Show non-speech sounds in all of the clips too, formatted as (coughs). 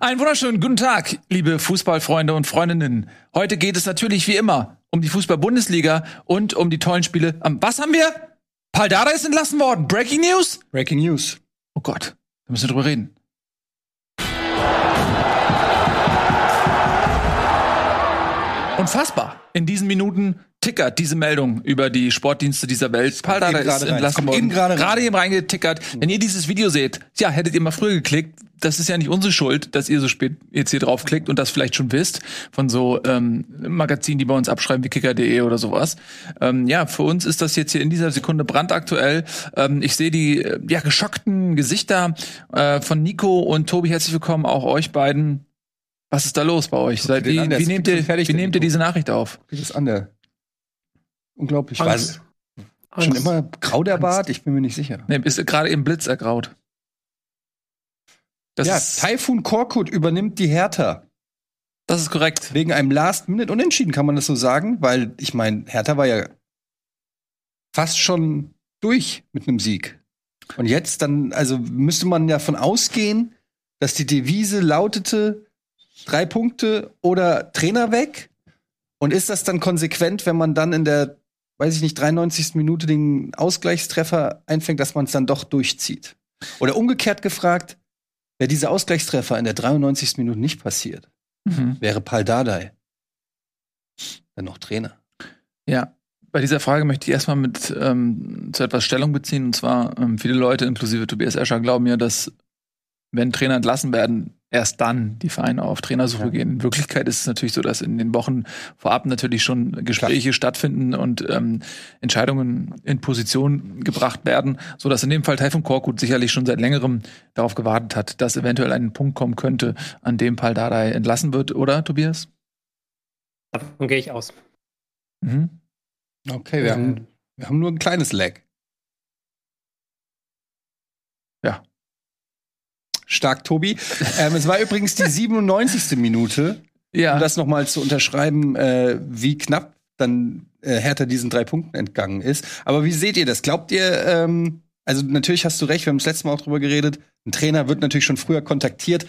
Einen wunderschönen guten Tag, liebe Fußballfreunde und Freundinnen. Heute geht es natürlich wie immer um die Fußball-Bundesliga und um die tollen Spiele. Am was haben wir? Paldada ist entlassen worden. Breaking News? Breaking News. Oh Gott, da müssen wir drüber reden. Unfassbar. In diesen Minuten tickert diese Meldung über die Sportdienste dieser Welt. Paldada ist entlassen worden. Gerade gerade eben reingetickert. Wenn ihr dieses Video seht, ja, hättet ihr mal früher geklickt. Das ist ja nicht unsere Schuld, dass ihr so spät jetzt hier draufklickt und das vielleicht schon wisst von so ähm, Magazinen, die bei uns abschreiben wie kicker.de oder sowas. Ähm, ja, für uns ist das jetzt hier in dieser Sekunde brandaktuell. Ähm, ich sehe die äh, ja geschockten Gesichter äh, von Nico und Tobi. Herzlich willkommen auch euch beiden. Was ist da los bei euch? Seid, wie, wie ist nehmt ihr, wie nehmt ihr diese Nachricht auf? Wie das an der. Unglaublich. Angst. Was? Schon Angst. immer grau der Bart? Ich bin mir nicht sicher. Nee, ist gerade im Blitz ergraut. Das, ja, Taifun Korkut übernimmt die Hertha. das ist korrekt. Wegen einem Last-Minute-Unentschieden, kann man das so sagen? Weil, ich meine, Hertha war ja fast schon durch mit einem Sieg. Und jetzt dann, also müsste man davon ausgehen, dass die Devise lautete, drei Punkte oder Trainer weg. Und ist das dann konsequent, wenn man dann in der, weiß ich nicht, 93. Minute den Ausgleichstreffer einfängt, dass man es dann doch durchzieht? Oder umgekehrt gefragt, wäre dieser Ausgleichstreffer in der 93. Minute nicht passiert, Mhm. wäre Pal Dardai dann noch Trainer. Ja, bei dieser Frage möchte ich erstmal mit ähm, zu etwas Stellung beziehen. Und zwar, ähm, viele Leute, inklusive Tobias Escher, glauben ja, dass wenn Trainer entlassen werden, erst dann die Vereine auf Trainersuche Ja. gehen. In Wirklichkeit ist es natürlich so, dass in den Wochen vorab natürlich schon Gespräche stattfinden und ähm, Entscheidungen in Position gebracht werden, so dass in dem Fall Taifun Korkut sicherlich schon seit längerem darauf gewartet hat, dass eventuell ein Punkt kommen könnte, an dem Pal Dardai entlassen wird, oder Tobias? Davon gehe ich aus. Mhm. Okay, wir, Ähm, haben, wir haben nur ein kleines Lag. Stark, Tobi. ähm, es war übrigens die 97. Minute, Ja. um das nochmal zu unterschreiben, äh, wie knapp dann äh, Hertha diesen drei Punkten entgangen ist. Aber wie seht ihr das? Glaubt ihr, ähm, also natürlich hast du recht, wir haben das letzte Mal auch drüber geredet, ein Trainer wird natürlich schon früher kontaktiert,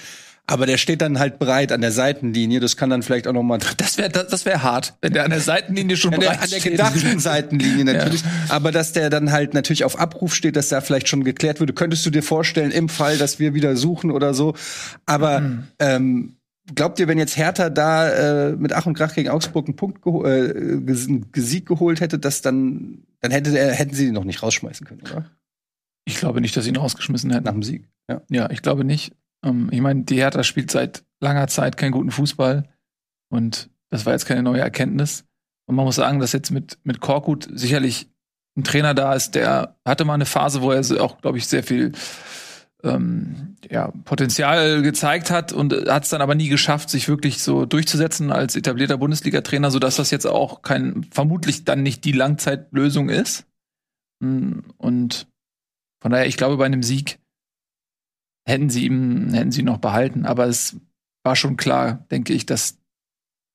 aber der steht dann halt bereit an der Seitenlinie. Das kann dann vielleicht auch noch mal (laughs) Das wäre das, das wär hart, wenn der an der Seitenlinie schon (laughs) an der, bereit an der gedachten Seitenlinie (laughs) natürlich. Aber dass der dann halt natürlich auf Abruf steht, dass da vielleicht schon geklärt würde, könntest du dir vorstellen, im Fall, dass wir wieder suchen oder so. Aber Mhm. ähm, glaubt ihr, wenn jetzt Hertha da äh, mit Ach und Krach gegen Augsburg einen Punkt geho äh, einen Sieg geholt hätte, dass dann, dann hätte der, hätten sie ihn noch nicht rausschmeißen können, oder? Ich glaube nicht, dass sie ihn rausgeschmissen Nach hätten. dem Sieg. Ja. Ja, ich glaube nicht. Ähm, ich meine, die Hertha spielt seit langer Zeit keinen guten Fußball. Und das war jetzt keine neue Erkenntnis. Und man muss sagen, dass jetzt mit, mit Korkut sicherlich ein Trainer da ist, der hatte mal eine Phase, wo er auch, glaube ich, sehr viel ähm, ja, Potenzial gezeigt hat und hat es dann aber nie geschafft, sich wirklich so durchzusetzen als etablierter Bundesliga-Trainer, sodass das jetzt auch kein, vermutlich dann nicht die Langzeitlösung ist. Mm, Und von daher, ich glaube, bei einem Sieg hätten sie ihm, hätten sie ihn noch behalten. Aber es war schon klar, denke ich, dass,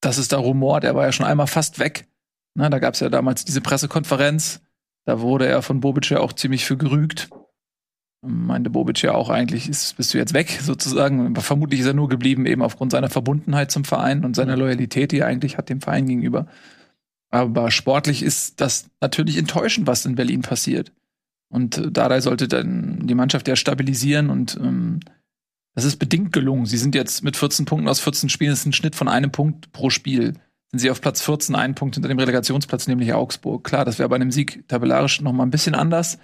dass es da rumort. Er war ja schon einmal fast weg. Na, da gab es ja damals diese Pressekonferenz. Da wurde er von Bobic ja auch ziemlich für gerügt. Meinte Bobic ja auch eigentlich, ist, bist du jetzt weg, sozusagen. Aber vermutlich ist er nur geblieben, eben aufgrund seiner Verbundenheit zum Verein und seiner Loyalität, die er eigentlich hat dem Verein gegenüber. Aber sportlich ist das natürlich enttäuschend, was in Berlin passiert. Und äh, Dardai sollte dann die Mannschaft ja stabilisieren und ähm, das ist bedingt gelungen. Sie sind jetzt mit 14 Punkten aus 14 Spielen, das ist ein Schnitt von einem Punkt pro Spiel. Sind sie auf Platz 14, einen Punkt hinter dem Relegationsplatz, nämlich Augsburg. Klar, das wäre bei einem Sieg tabellarisch noch mal ein bisschen anders.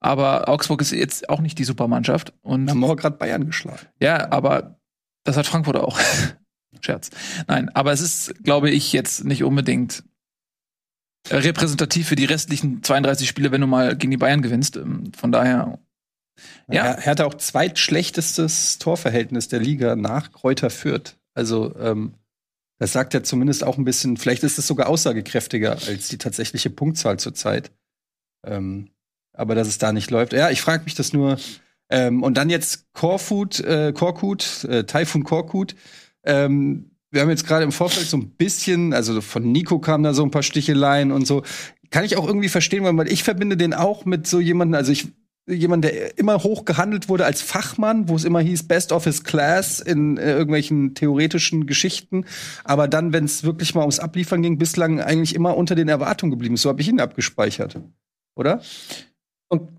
Aber Augsburg ist jetzt auch nicht die Supermannschaft. Und Haben wir auch gerade Bayern geschlagen. ja, aber das hat Frankfurt auch. (laughs) Scherz. Nein, aber es ist, glaube ich, jetzt nicht unbedingt repräsentativ für die restlichen 32 Spiele, wenn du mal gegen die Bayern gewinnst. Ähm, Von daher, Ja. Er, hatte auch zweitschlechtestes Torverhältnis der Liga nach Kräuter Fürth. Also, ähm, das sagt ja zumindest auch ein bisschen, vielleicht ist es sogar aussagekräftiger als die tatsächliche Punktzahl zurzeit. Ähm, aber dass es da nicht läuft. Ja, ich frage mich das nur. Ähm, und dann jetzt Korkut, äh, Korkut, äh, Taifun Korkut. Ähm, wir haben jetzt gerade im Vorfeld so ein bisschen, also von Nico kamen da so ein paar Sticheleien und so. Kann ich auch irgendwie verstehen, weil ich verbinde den auch mit so jemanden, also ich jemand, der immer hoch gehandelt wurde als Fachmann, wo es immer hieß Best of his Class in äh, irgendwelchen theoretischen Geschichten, aber dann, wenn es wirklich mal ums Abliefern ging, bislang eigentlich immer unter den Erwartungen geblieben. So habe ich ihn abgespeichert, oder? Und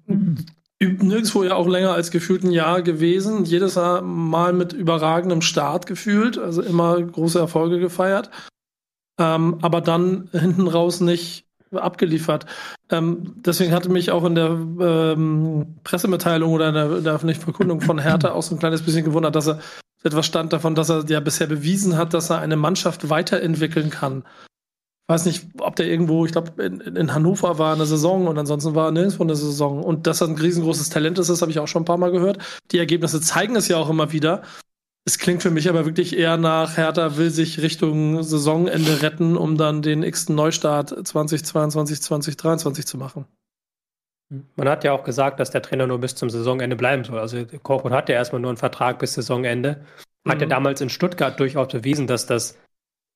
nirgendwo ja auch länger als gefühlt ein Jahr gewesen. Jedes Mal mit überragendem Start gefühlt, also immer große Erfolge gefeiert. Ähm, aber dann hinten raus nicht abgeliefert. Ähm, deswegen hatte mich auch in der ähm, Pressemitteilung oder in der, in der öffentlichen Verkündung von Hertha auch so ein kleines bisschen gewundert, dass er etwas stand davon, dass er ja bisher bewiesen hat, dass er eine Mannschaft weiterentwickeln kann. Weiß nicht, ob der irgendwo, ich glaube, in, in, Hannover war eine Saison und ansonsten war nirgendwo eine Saison. Und dass er ein riesengroßes Talent ist, das habe ich auch schon ein paar Mal gehört. Die Ergebnisse zeigen es ja auch immer wieder. Es klingt für mich aber wirklich eher nach, Hertha will sich Richtung Saisonende retten, um dann den x Neustart 2022, 2023 zu machen. Man hat ja auch gesagt, dass der Trainer nur bis zum Saisonende bleiben soll. Also Korkut hat ja erstmal nur einen Vertrag bis Saisonende. Hat mhm. ja damals in Stuttgart durchaus bewiesen, dass das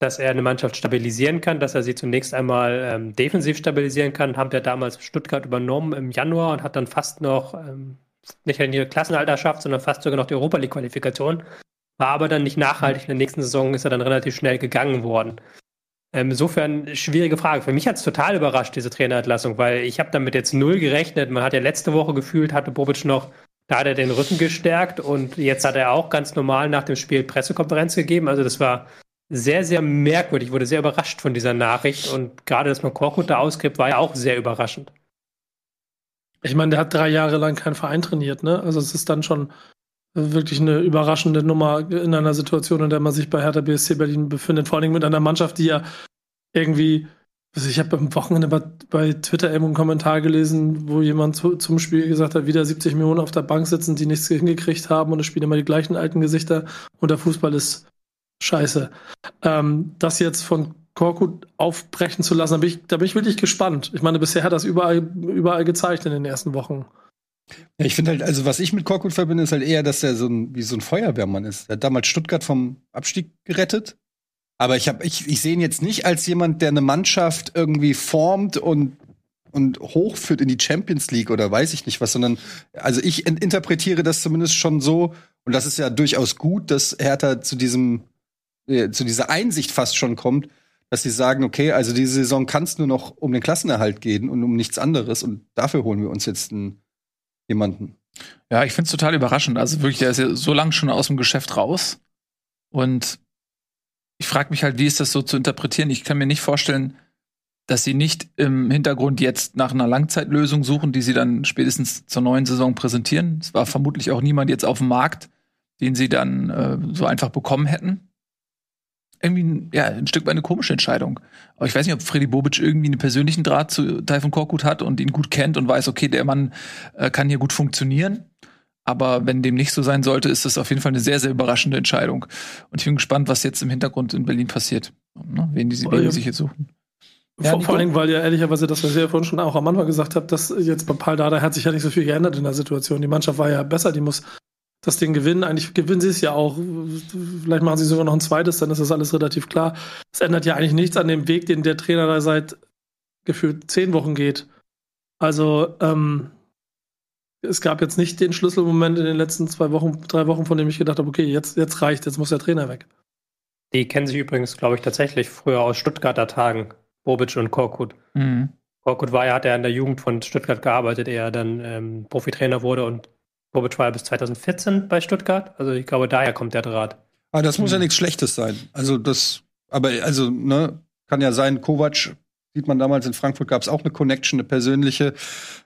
dass er eine Mannschaft stabilisieren kann, dass er sie zunächst einmal ähm, defensiv stabilisieren kann. Haben wir damals Stuttgart übernommen im Januar und hat dann fast noch ähm, nicht die Klassenhalterschaft, sondern fast sogar noch die Europa League-Qualifikation war aber dann nicht nachhaltig. In der nächsten Saison ist er dann relativ schnell gegangen worden. Ähm, insofern schwierige Frage. Für mich hat es total überrascht, diese Trainerentlassung, weil ich habe damit jetzt null gerechnet. Man hat ja letzte Woche gefühlt, hatte Bobic noch, da hat er den Rücken gestärkt und jetzt hat er auch ganz normal nach dem Spiel Pressekonferenz gegeben. Also das war sehr, sehr merkwürdig. Ich wurde sehr überrascht von dieser Nachricht und gerade, dass man Korkut da ausgibt, war ja auch sehr überraschend. Ich meine, der hat drei Jahre lang keinen Verein trainiert, ne? Also es ist dann schon wirklich eine überraschende Nummer in einer Situation, in der man sich bei Hertha BSC Berlin befindet. Vor allem mit einer Mannschaft, die ja irgendwie, also ich habe am Wochenende bei, bei Twitter irgendwo einen Kommentar gelesen, wo jemand zu, zum Spiel gesagt hat, wieder 70 Millionen auf der Bank sitzen, die nichts hingekriegt haben und es spielen immer die gleichen alten Gesichter und der Fußball ist scheiße. Ähm, das jetzt von Korkut aufbrechen zu lassen, da bin, ich, da bin ich wirklich gespannt. Ich meine, bisher hat das überall, überall gezeigt in den ersten Wochen. Ja, ich finde halt, also was ich mit Korkut verbinde, ist halt eher, dass er so ein, wie so ein Feuerwehrmann ist. Er hat damals Stuttgart vom Abstieg gerettet. Aber ich, hab, ich, ich sehe ihn jetzt nicht als jemand, der eine Mannschaft irgendwie formt und, und hochführt in die Champions League oder weiß ich nicht was, sondern also ich interpretiere das zumindest schon so, und das ist ja durchaus gut, dass Hertha zu diesem, äh, zu dieser Einsicht fast schon kommt, dass sie sagen, okay, also diese Saison kann es nur noch um den Klassenerhalt gehen und um nichts anderes und dafür holen wir uns jetzt einen jemanden. Ja, ich finde es total überraschend. Also wirklich, der ist ja so lange schon aus dem Geschäft raus. Und ich frage mich halt, wie ist das so zu interpretieren? Ich kann mir nicht vorstellen, dass sie nicht im Hintergrund jetzt nach einer Langzeitlösung suchen, die sie dann spätestens zur neuen Saison präsentieren. Es war vermutlich auch niemand jetzt auf dem Markt, den sie dann äh, so einfach bekommen hätten irgendwie ja, ein Stück weit eine komische Entscheidung. Aber ich weiß nicht, ob Freddy Bobic irgendwie einen persönlichen Draht zu Taifun Korkut hat und ihn gut kennt und weiß, okay, der Mann äh, kann hier gut funktionieren. Aber wenn dem nicht so sein sollte, ist das auf jeden Fall eine sehr, sehr überraschende Entscheidung. Und ich bin gespannt, was jetzt im Hintergrund in Berlin passiert. Ne? Wen, die, wen die sich jetzt suchen. Ja, vor, vor allem, weil ja ehrlicherweise, das, was ich ja vorhin schon auch am Anfang gesagt habe, dass jetzt bei Paul Dada hat sich ja nicht so viel geändert in der Situation. Die Mannschaft war ja besser, die muss das Ding gewinnen. Eigentlich gewinnen sie es ja auch. Vielleicht machen sie sogar noch ein zweites, dann ist das alles relativ klar. Es ändert ja eigentlich nichts an dem Weg, den der Trainer da seit gefühlt zehn Wochen geht. Also, ähm, es gab jetzt nicht den Schlüsselmoment in den letzten zwei Wochen, drei Wochen, von dem ich gedacht habe, okay, jetzt, jetzt reicht, jetzt muss der Trainer weg. Die kennen sich übrigens, glaube ich, tatsächlich früher aus Stuttgarter Tagen, Bobic und Korkut. Mhm. Korkut war ja, hat er in der Jugend von Stuttgart gearbeitet, ehe er dann ähm, Profitrainer wurde und Bobic war bis 2014 bei Stuttgart. Also ich glaube, daher kommt der Draht. Aber ah, das muss ja hm. nichts Schlechtes sein. Also das, aber also, ne, kann ja sein, Kovac, sieht man damals in Frankfurt, gab es auch eine Connection, eine persönliche.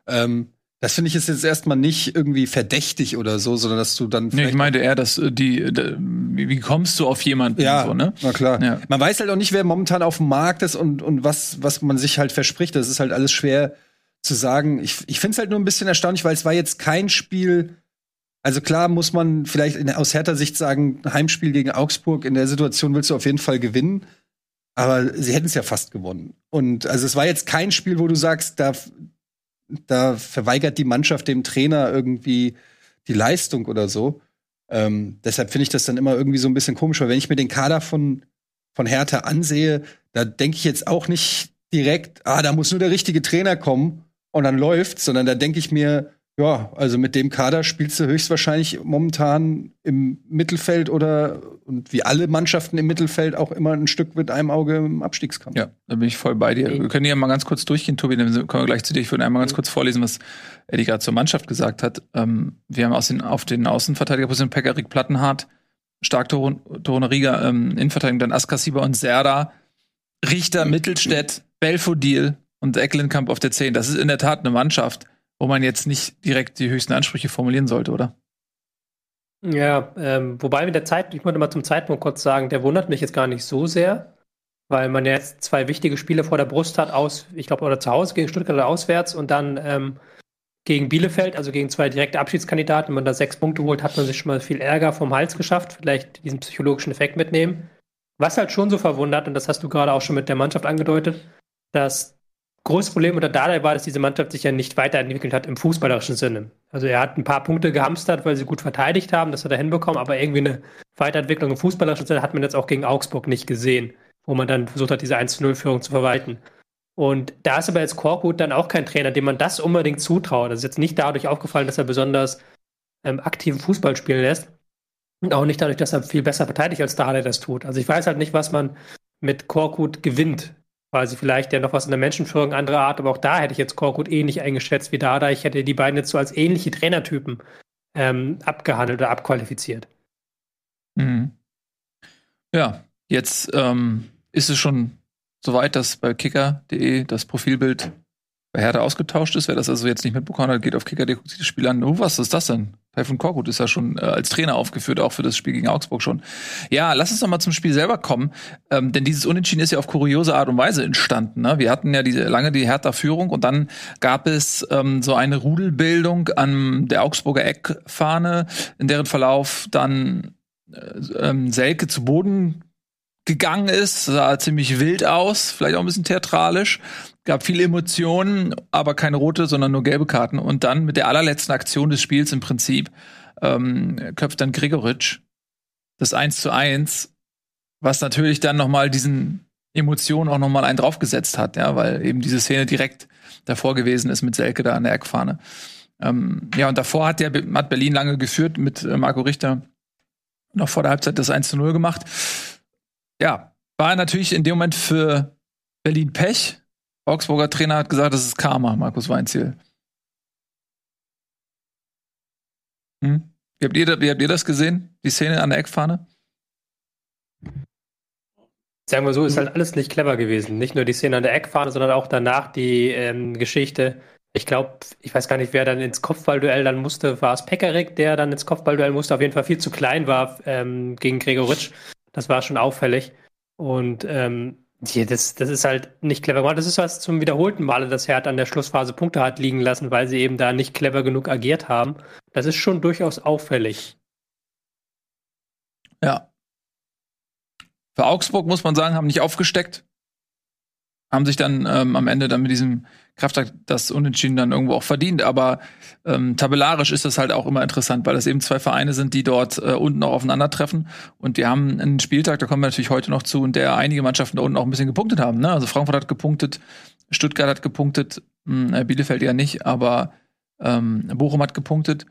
Ähm, das finde ich ist jetzt erstmal nicht irgendwie verdächtig oder so, sondern dass du dann. Nee, ich meinte eher, dass äh, die, wie kommst du auf jemanden ja, so, ne? Na klar. Ja. Man weiß halt auch nicht, wer momentan auf dem Markt ist und, und was, was man sich halt verspricht. Das ist halt alles schwer zu sagen. Ich, ich finde es halt nur ein bisschen erstaunlich, weil es war jetzt kein Spiel. Also klar muss man vielleicht in, aus härter Sicht sagen, Heimspiel gegen Augsburg, in der Situation willst du auf jeden Fall gewinnen. Aber sie hätten es ja fast gewonnen. Und also es war jetzt kein Spiel, wo du sagst, da, da verweigert die Mannschaft dem Trainer irgendwie die Leistung oder so. Ähm, deshalb finde ich das dann immer irgendwie so ein bisschen komisch, weil wenn ich mir den Kader von, von Hertha ansehe, da denke ich jetzt auch nicht direkt, ah, da muss nur der richtige Trainer kommen und dann läuft, sondern da denke ich mir, Ja, also mit dem Kader spielst du höchstwahrscheinlich momentan im Mittelfeld oder und wie alle Mannschaften im Mittelfeld auch immer ein Stück mit einem Auge im Abstiegskampf. Ja, da bin ich voll bei dir. Wir können ja mal ganz kurz durchgehen, Tobi, dann kommen wir gleich zu dir. Ich würde einmal ganz kurz vorlesen, was Eddie gerade zur Mannschaft gesagt hat. Ähm, wir haben aus den, auf den Außenverteidigerpositionen Pekarik Plattenhardt, stark Torone Riga, ähm, Innenverteidigung, dann Askasiba und Serda, Richter, Mittelstädt, Belfodil und Ecklenkamp auf der 10. Das ist in der Tat eine Mannschaft wo man jetzt nicht direkt die höchsten Ansprüche formulieren sollte, oder? Ja, ähm, wobei mit der Zeit, ich wollte mal zum Zeitpunkt kurz sagen, der wundert mich jetzt gar nicht so sehr, weil man jetzt zwei wichtige Spiele vor der Brust hat, aus, ich glaube, oder zu Hause gegen Stuttgart oder auswärts und dann ähm, gegen Bielefeld, also gegen zwei direkte Abschiedskandidaten. Wenn man da sechs Punkte holt, hat man sich schon mal viel Ärger vom Hals geschafft, vielleicht diesen psychologischen Effekt mitnehmen. Was halt schon so verwundert, und das hast du gerade auch schon mit der Mannschaft angedeutet, dass großes Problem unter Dardai war, dass diese Mannschaft sich ja nicht weiterentwickelt hat im fußballerischen Sinne. Also er hat ein paar Punkte gehamstert, weil sie gut verteidigt haben, das hat er hinbekommen, aber irgendwie eine Weiterentwicklung im fußballerischen Sinne hat man jetzt auch gegen Augsburg nicht gesehen, wo man dann versucht hat, diese 1-0-Führung zu verwalten. Und da ist aber jetzt Korkut dann auch kein Trainer, dem man das unbedingt zutraut. Das ist jetzt nicht dadurch aufgefallen, dass er besonders ähm, aktiven Fußball spielen lässt. Und auch nicht dadurch, dass er viel besser verteidigt, als Dardai das tut. Also ich weiß halt nicht, was man mit Korkut gewinnt quasi vielleicht ja noch was in der Menschenführung anderer Art, aber auch da hätte ich jetzt Korkut ähnlich eingeschätzt wie Dada. Ich hätte die beiden jetzt so als ähnliche Trainertypen ähm, abgehandelt oder abqualifiziert. Mhm. Ja, jetzt ähm, ist es schon soweit, dass bei kicker.de das Profilbild bei Hertha ausgetauscht ist. Wer das also jetzt nicht mitbekommen hat, geht auf kicker.de, guckt sich das Spiel an. Oh, was ist das denn? Taifun Korkut ist ja schon äh, als Trainer aufgeführt, auch für das Spiel gegen Augsburg schon. Ja, lass uns doch mal zum Spiel selber kommen, ähm, denn dieses Unentschieden ist ja auf kuriose Art und Weise entstanden. Ne? Wir hatten ja diese lange die Hertha-Führung und dann gab es ähm, so eine Rudelbildung an der Augsburger Eckfahne, in deren Verlauf dann äh, ähm, Selke zu Boden gegangen ist, sah ziemlich wild aus, vielleicht auch ein bisschen theatralisch gab viele Emotionen, aber keine rote, sondern nur gelbe Karten. Und dann mit der allerletzten Aktion des Spiels im Prinzip ähm, köpft dann Gregoritsch das 1 zu 1, was natürlich dann nochmal diesen Emotionen auch nochmal einen draufgesetzt hat, ja, weil eben diese Szene direkt davor gewesen ist mit Selke da an der Eckfahne. Ähm, ja, und davor hat der hat Berlin lange geführt mit äh, Marco Richter noch vor der Halbzeit das 1 zu 0 gemacht. Ja, war natürlich in dem Moment für Berlin Pech, Augsburger Trainer hat gesagt, das ist Karma, Markus Weinziel. Hm? Wie, habt ihr, wie habt ihr das gesehen? Die Szene an der Eckfahne? Sagen wir so, ist halt alles nicht clever gewesen. Nicht nur die Szene an der Eckfahne, sondern auch danach die ähm, Geschichte. Ich glaube, ich weiß gar nicht, wer dann ins Kopfballduell dann musste. War es Pekarik, der dann ins Kopfballduell musste? Auf jeden Fall viel zu klein war ähm, gegen Gregoritsch. Das war schon auffällig. Und ähm, ja, das, das ist halt nicht clever gemacht. Das ist was zum wiederholten Male, dass Hertha an der Schlussphase Punkte hat liegen lassen, weil sie eben da nicht clever genug agiert haben. Das ist schon durchaus auffällig. Ja. Für Augsburg muss man sagen, haben nicht aufgesteckt haben sich dann ähm, am Ende dann mit diesem Kraftakt das Unentschieden dann irgendwo auch verdient. Aber ähm, tabellarisch ist das halt auch immer interessant, weil das eben zwei Vereine sind, die dort äh, unten auch aufeinandertreffen. Und die haben einen Spieltag, da kommen wir natürlich heute noch zu, in der einige Mannschaften da unten auch ein bisschen gepunktet haben. Ne? Also Frankfurt hat gepunktet, Stuttgart hat gepunktet, mh, hm, Bielefeld ja nicht, aber ähm, Bochum hat gepunktet.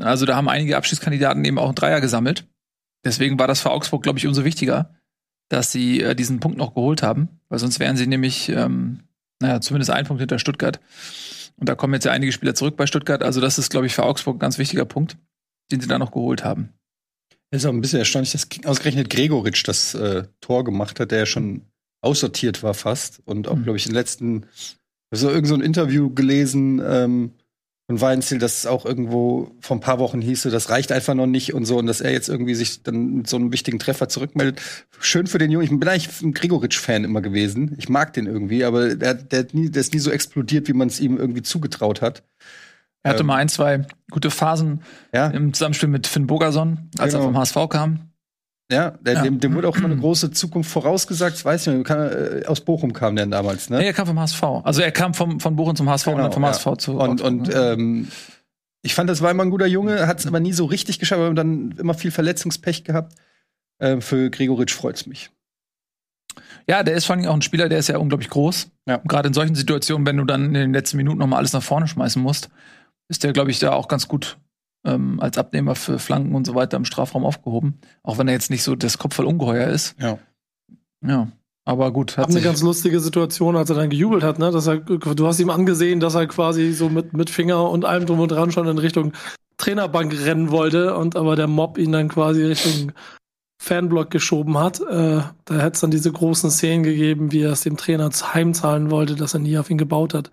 Also da haben einige Abschiedskandidaten eben auch einen Dreier gesammelt. Deswegen war das für Augsburg, glaube ich, umso wichtiger, dass sie äh, diesen Punkt noch geholt haben, weil sonst wären sie nämlich, ähm, naja, zumindest ein Punkt hinter Stuttgart. Und da kommen jetzt ja einige Spieler zurück bei Stuttgart. Also das ist, glaube ich, für Augsburg ein ganz wichtiger Punkt, den sie da noch geholt haben. Es ist auch ein bisschen erstaunlich, dass ausgerechnet Gregoritsch das äh, Tor gemacht hat, der ja schon aussortiert war fast. Und auch, mhm. glaube ich, in den letzten, also irgend so ein Interview gelesen, ähm, und Weinziel, dass es auch irgendwo vor ein paar Wochen hieße, das reicht einfach noch nicht und so, und dass er jetzt irgendwie sich dann mit so einem wichtigen Treffer zurückmeldet. Schön für den Jungen. Ich bin eigentlich ein Gregoritsch-Fan immer gewesen. Ich mag den irgendwie, aber der, der, nie, der ist nie so explodiert, wie man es ihm irgendwie zugetraut hat. Er hatte ähm, mal ein, zwei gute Phasen ja? im Zusammenspiel mit Finn Bogerson, als genau. er vom HSV kam. Ja, der, ja. Dem, dem wurde auch immer eine große Zukunft vorausgesagt. Ich weiß nicht, kann, äh, aus Bochum kam der damals, ne? Nee, er kam vom HSV. Also er kam vom, von Bochum zum HSV genau, und dann vom ja. HSV zu. Und, und ähm, ich fand, das war immer ein guter Junge, hat es aber nie so richtig geschafft, aber dann immer viel Verletzungspech gehabt. Äh, für Gregoritsch freut's mich. Ja, der ist vor allem auch ein Spieler, der ist ja unglaublich groß. Ja. Gerade in solchen Situationen, wenn du dann in den letzten Minuten noch mal alles nach vorne schmeißen musst. ist der, glaube ich, da auch ganz gut ähm, als Abnehmer für Flanken und so weiter im Strafraum aufgehoben. Auch wenn er jetzt nicht so das Kopf voll ungeheuer ist. Ja. Ja. Aber gut, hat eine ganz lustige Situation, als er dann gejubelt hat, ne? Dass er, du hast ihm angesehen, dass er quasi so mit, mit Finger und allem drum und dran schon in Richtung Trainerbank rennen wollte und aber der Mob ihn dann quasi Richtung Fanblock geschoben hat. Äh, da hätte es dann diese großen Szenen gegeben, wie er es dem Trainer heimzahlen wollte, dass er nie auf ihn gebaut hat.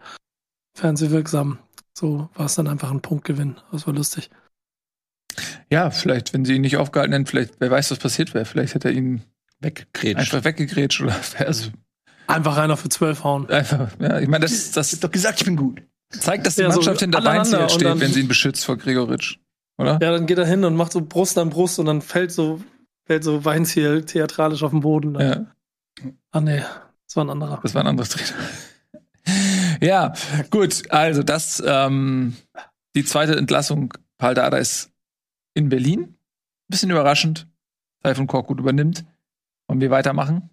Fernsehwirksam. So war es dann einfach ein Punktgewinn. Das war lustig. Ja, vielleicht, wenn sie ihn nicht aufgehalten hätten, vielleicht, wer weiß, was passiert wäre. Vielleicht hätte er ihn weggegrätscht. Einfach weggegrätscht oder (laughs) also Einfach einer für zwölf hauen. Einfach, ja, ich meine, das, das. Ich doch gesagt, ich bin gut. Zeigt, dass die ja, Mannschaft so hinter Weinziel steht, wenn sie ihn beschützt vor Gregoritsch. Oder? Ja, dann geht er hin und macht so Brust an Brust und dann fällt so, fällt so Weinziel theatralisch auf den Boden. Ja. Ah, nee, das war ein anderer. Das war ein anderes Trainer. Ja, gut, also das, ähm, die zweite Entlassung, Paul Dada ist in Berlin. Bisschen überraschend. Taifun Korkut übernimmt. Wollen wir weitermachen?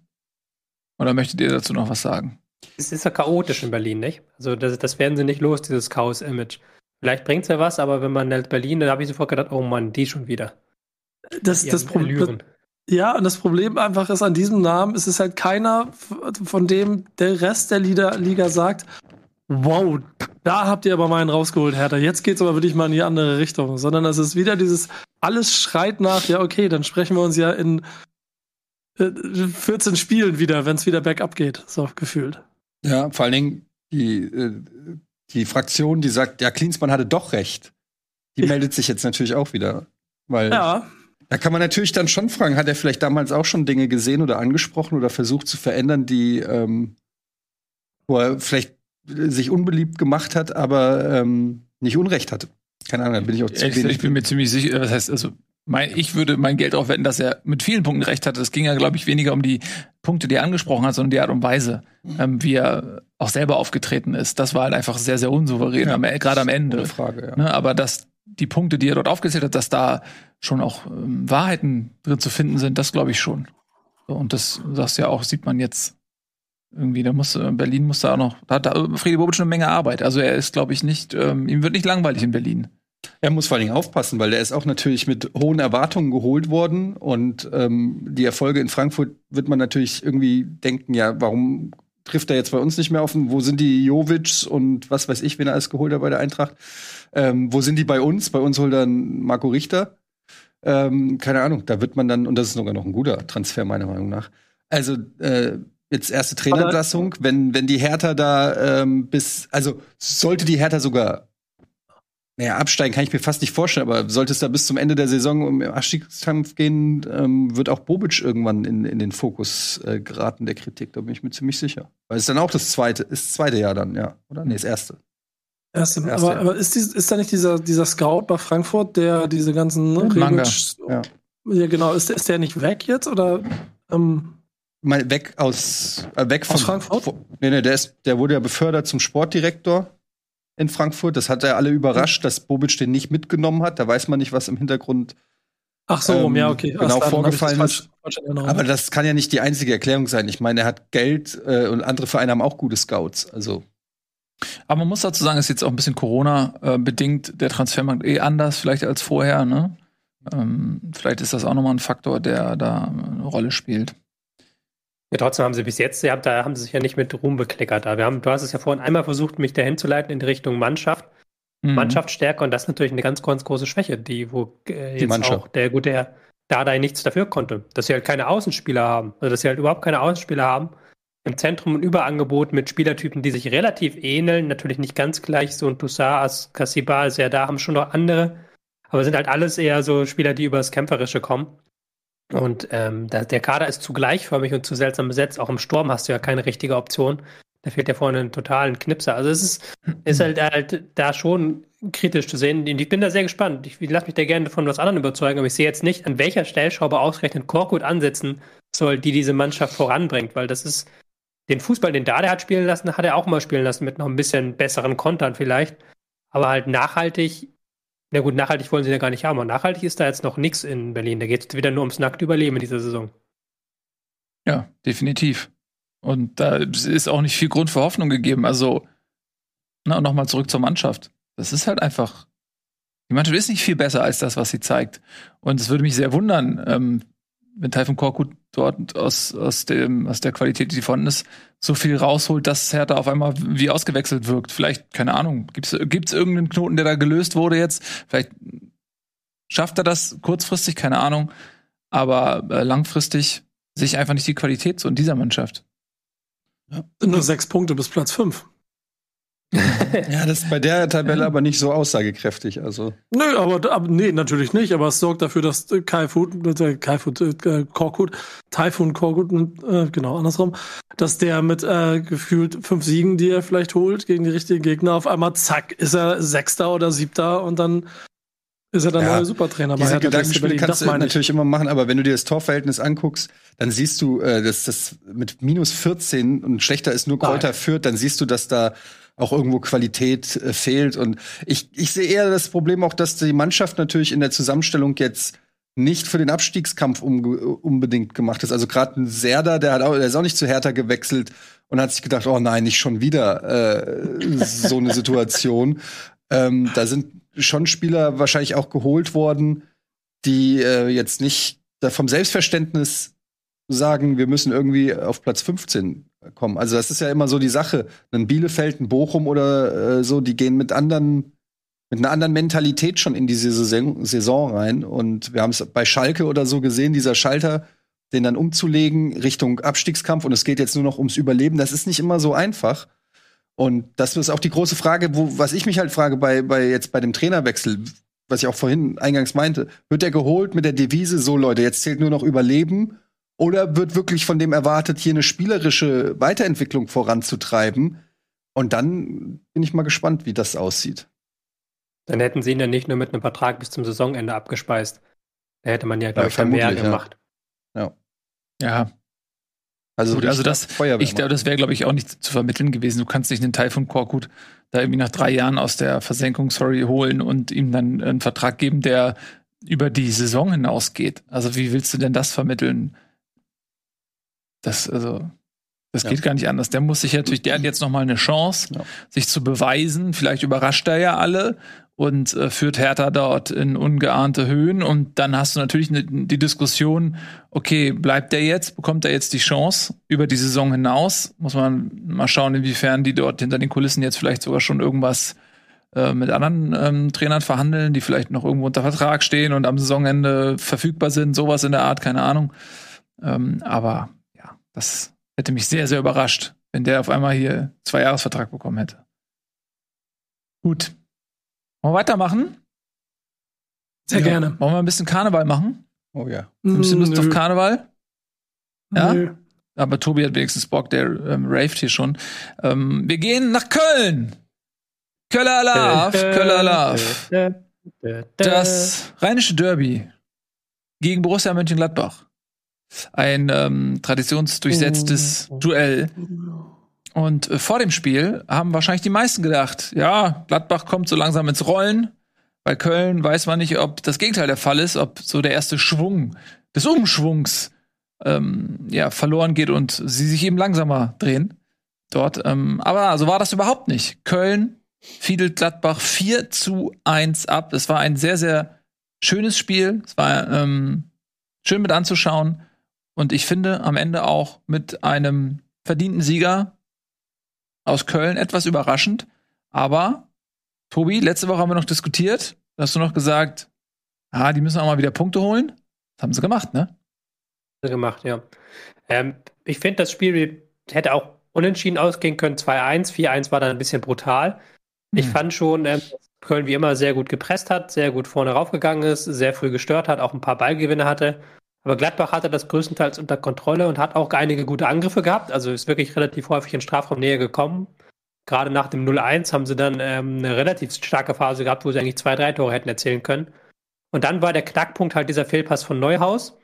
Oder möchtet ihr dazu noch was sagen? Es ist ja chaotisch in Berlin, nicht? Also das, das werden sie nicht los, dieses Chaos-Image. Vielleicht bringt es ja was, aber wenn man nennt Berlin, dann habe ich sofort gedacht, oh Mann, die schon wieder. Das, das Problem. Ja, und das Problem einfach ist an diesem Namen, es ist halt keiner, von dem der Rest der Liga, sagt, wow, da habt ihr aber meinen rausgeholt, Hertha. Jetzt geht's aber wirklich mal in die andere Richtung. Sondern es ist wieder dieses, alles schreit nach, ja, okay, dann sprechen wir uns ja in 14 äh, Spielen wieder, wenn es wieder bergab geht, so gefühlt. Ja, vor allen Dingen die, äh, die Fraktion, die sagt, ja, Klinsmann hatte doch recht, die meldet sich jetzt natürlich auch wieder. Weil ja. Da kann man natürlich dann schon fragen, hat er vielleicht damals auch schon Dinge gesehen oder angesprochen oder versucht zu verändern, die, ähm, wo er vielleicht sich unbeliebt gemacht hat, aber ähm, nicht Unrecht hatte. Keine Ahnung, da bin ich auch zu wenig. Ich bin mir ziemlich sicher, was heißt, also mein, ich würde mein Geld auch wetten, dass er mit vielen Punkten recht hatte. Es ging ja, glaube ich, weniger um die Punkte, die er angesprochen hat, sondern die Art und Weise, ähm, wie er auch selber aufgetreten ist. Das war halt einfach sehr, sehr unsouverän, ja. gerade am Ende. Frage, ja. ne, aber dass die Punkte, die er dort aufgezählt hat, dass da schon auch ähm, Wahrheiten drin zu finden sind, das glaube ich schon. So, und das sagst ja auch, sieht man jetzt irgendwie. Da muss äh, Berlin muss da auch noch, da hat Friede Bobic eine Menge Arbeit. Also er ist, glaube ich, nicht, ähm, ihm wird nicht langweilig in Berlin. Er muss vor allen Dingen aufpassen, weil der ist auch natürlich mit hohen Erwartungen geholt worden und ähm, die Erfolge in Frankfurt wird man natürlich irgendwie denken, ja, warum trifft er jetzt bei uns nicht mehr auf? Wo sind die Jovics und was weiß ich, wen er alles geholt hat bei der Eintracht? Ähm, wo sind die bei uns? Bei uns holt dann Marco Richter. Ähm, keine Ahnung, da wird man dann, und das ist sogar noch ein guter Transfer, meiner Meinung nach. Also, äh, jetzt erste Trainerentlassung, wenn, wenn die Hertha da ähm, bis, also sollte die Hertha sogar naja, absteigen kann ich mir fast nicht vorstellen, aber sollte es da bis zum Ende der Saison im Abstiegskampf gehen, ähm, wird auch Bobic irgendwann in, in den Fokus äh, geraten der Kritik, da bin ich mir ziemlich sicher. Weil es dann auch das zweite, ist das zweite Jahr dann, ja, oder? Nee, das erste. Erste, erste aber, aber ist, dies, ist da nicht dieser, dieser Scout bei Frankfurt, der diese ganzen ne, Manga. Ja. ja, genau, ist, ist der nicht weg jetzt oder? Ähm Mal weg aus, äh, weg von aus Frankfurt? Nee, nee, der, ist, der wurde ja befördert zum Sportdirektor in Frankfurt. Das hat er alle überrascht, dass Bobic den nicht mitgenommen hat. Da weiß man nicht, was im Hintergrund Ach so, ähm, ja, okay. Genau Ach, vorgefallen ist. Aber das kann ja nicht die einzige Erklärung sein. Ich meine, er hat Geld äh, und andere Vereine haben auch gute Scouts. Also. Aber man muss dazu sagen, ist jetzt auch ein bisschen Corona-bedingt äh, der Transfermarkt eh anders, vielleicht als vorher. Ne? Ähm, vielleicht ist das auch nochmal ein Faktor, der da eine Rolle spielt. Ja, trotzdem haben sie bis jetzt, ja, da haben sie sich ja nicht mit Ruhm bekleckert. Da. Wir haben, du hast es ja vorhin einmal versucht, mich dahin zu leiten in die Richtung Mannschaft. Mhm. Mannschaftsstärke und das ist natürlich eine ganz, ganz große Schwäche, die, wo äh, jetzt die auch der gute Herr Dardai nichts dafür konnte. Dass sie halt keine Außenspieler haben. Also dass sie halt überhaupt keine Außenspieler haben. Im Zentrum ein Überangebot mit Spielertypen, die sich relativ ähneln. Natürlich nicht ganz gleich. So ein Toussaint, Kassiba ist ja da, haben schon noch andere. Aber sind halt alles eher so Spieler, die übers Kämpferische kommen. Und ähm, da, der Kader ist zu gleichförmig und zu seltsam besetzt. Auch im Sturm hast du ja keine richtige Option. Da fehlt ja vorne einen totalen Knipser. Also es ist, ist halt, halt da schon kritisch zu sehen. Ich bin da sehr gespannt. Ich, ich lasse mich da gerne von was anderem überzeugen, aber ich sehe jetzt nicht, an welcher Stellschraube ausgerechnet Korkut ansetzen soll, die diese Mannschaft voranbringt, weil das ist den Fußball, den Dade hat spielen lassen, hat er auch mal spielen lassen mit noch ein bisschen besseren Kontern vielleicht. Aber halt nachhaltig na gut, nachhaltig wollen sie ja gar nicht haben. Aber nachhaltig ist da jetzt noch nichts in Berlin. Da geht es wieder nur ums nackte Überleben in dieser Saison. Ja, definitiv. Und da ist auch nicht viel Grund für Hoffnung gegeben. Also, na, nochmal zurück zur Mannschaft. das ist halt einfach. Die Mannschaft ist nicht viel besser als das, was sie zeigt. Und es würde mich sehr wundern, ähm, wenn Taifun Korkut dort aus, aus, dem, aus der Qualität, die vorhanden ist, so viel rausholt, dass Hertha auf einmal wie ausgewechselt wirkt. Vielleicht, keine Ahnung, gibt es irgendeinen Knoten, der da gelöst wurde jetzt? Vielleicht schafft er das kurzfristig, keine Ahnung. Aber äh, langfristig ich einfach nicht die Qualität so in dieser Mannschaft. Ja. Nur sechs Punkte bis Platz fünf. (laughs) ja, das ist bei der Tabelle aber nicht so aussagekräftig. Also. Nö, aber, aber nee, natürlich nicht. Aber es sorgt dafür, dass Kai Food, äh, Kai Food, äh, Korkut, Typhoon Korkut, äh, genau andersrum, dass der mit äh, gefühlt fünf Siegen, die er vielleicht holt gegen die richtigen Gegner, auf einmal zack ist er Sechster oder Siebter und dann ist er der ja, neue Supertrainer. Diese Gedankenspiele kannst du natürlich immer machen, aber wenn du dir das Torverhältnis anguckst, dann siehst du, äh, dass das mit minus 14 und schlechter ist nur Kräuter führt, dann siehst du, dass da auch irgendwo Qualität äh, fehlt. Und ich, ich sehe eher das Problem auch, dass die Mannschaft natürlich in der Zusammenstellung jetzt nicht für den Abstiegskampf um, unbedingt gemacht ist. Also gerade ein Serda, der hat auch, der ist auch nicht zu Hertha gewechselt und hat sich gedacht, oh nein, nicht schon wieder äh, (laughs) so eine Situation. ähm, da sind schon Spieler wahrscheinlich auch geholt worden, die äh, jetzt nicht vom Selbstverständnis sagen, wir müssen irgendwie auf Platz 15 kommen. Also das ist ja immer so die Sache. Ein Bielefeld, ein Bochum oder äh, so, die gehen mit anderen, mit einer anderen Mentalität schon in diese Saison, Saison rein. Und wir haben es bei Schalke oder so gesehen, dieser Schalter, den dann umzulegen Richtung Abstiegskampf und es geht jetzt nur noch ums Überleben. Das ist nicht immer so einfach. Und das ist auch die große Frage, wo, was ich mich halt frage bei, bei jetzt bei dem Trainerwechsel, was ich auch vorhin eingangs meinte, wird er geholt mit der Devise, so Leute, jetzt zählt nur noch Überleben oder wird wirklich von dem erwartet, hier eine spielerische Weiterentwicklung voranzutreiben? Und dann bin ich mal gespannt, wie das aussieht. Dann hätten sie ihn ja nicht nur mit einem Vertrag bis zum Saisonende abgespeist. Da hätte man ja, glaube ja, ich, mehr gemacht. Ja. Ja. Also, Gut, also das, ich glaube, das wäre, glaube ich, auch nicht zu vermitteln gewesen. Du kannst nicht einen Teil von Korkut da irgendwie nach drei Jahren aus der Versenkung, sorry, holen und ihm dann einen Vertrag geben, der über die Saison hinausgeht. Also wie willst du denn das vermitteln? Das, also, das ja. geht gar nicht anders. Der muss sich natürlich, der hat jetzt noch mal eine Chance, ja. sich zu beweisen. Vielleicht überrascht er ja alle und äh, führt Hertha dort in ungeahnte Höhen. Und dann hast du natürlich ne, die Diskussion, okay, bleibt der jetzt, bekommt er jetzt die Chance über die Saison hinaus? Muss man mal schauen, inwiefern die dort hinter den Kulissen jetzt vielleicht sogar schon irgendwas äh, mit anderen ähm, Trainern verhandeln, die vielleicht noch irgendwo unter Vertrag stehen und am Saisonende verfügbar sind, sowas in der Art, keine Ahnung. Ähm, aber das hätte mich sehr, sehr überrascht, wenn der auf einmal hier zwei Jahresvertrag bekommen hätte. Gut. Wollen wir weitermachen? Sehr ja. gerne. Wollen wir ein bisschen Karneval machen? Oh ja. Ein bisschen Lust Nö. auf Karneval? Ja? Nö. Aber Tobi hat wenigstens Bock, der ähm, raved hier schon. Ähm, wir gehen nach Köln. Köller Love, Köller Love. Das rheinische Derby gegen Borussia Mönchengladbach ein ähm, traditionsdurchsetztes oh. Duell. Und äh, vor dem Spiel haben wahrscheinlich die meisten gedacht, ja, Gladbach kommt so langsam ins Rollen. Bei Köln weiß man nicht, ob das Gegenteil der Fall ist, ob so der erste Schwung des Umschwungs ähm, ja, verloren geht und sie sich eben langsamer drehen dort. Ähm, aber so war das überhaupt nicht. Köln fiedelt Gladbach 4 zu 1 ab. Es war ein sehr, sehr schönes Spiel. Es war ähm, schön mit anzuschauen. Und ich finde am Ende auch mit einem verdienten Sieger aus Köln etwas überraschend. Aber, Tobi, letzte Woche haben wir noch diskutiert. Da hast du noch gesagt, ah, die müssen auch mal wieder Punkte holen. Das haben sie gemacht, ne? Gemacht, ja. Ähm, ich finde, das Spiel hätte auch unentschieden ausgehen können. 2-1, 4-1 war dann ein bisschen brutal. Ich hm. fand schon, ähm, dass Köln wie immer sehr gut gepresst hat, sehr gut vorne raufgegangen ist, sehr früh gestört hat, auch ein paar Ballgewinne hatte. Aber Gladbach hatte das größtenteils unter Kontrolle und hat auch einige gute Angriffe gehabt. Also ist wirklich relativ häufig in Strafraum näher gekommen. Gerade nach dem 0-1 haben sie dann ähm, eine relativ starke Phase gehabt, wo sie eigentlich zwei, drei Tore hätten erzielen können. Und dann war der Knackpunkt halt dieser Fehlpass von Neuhaus,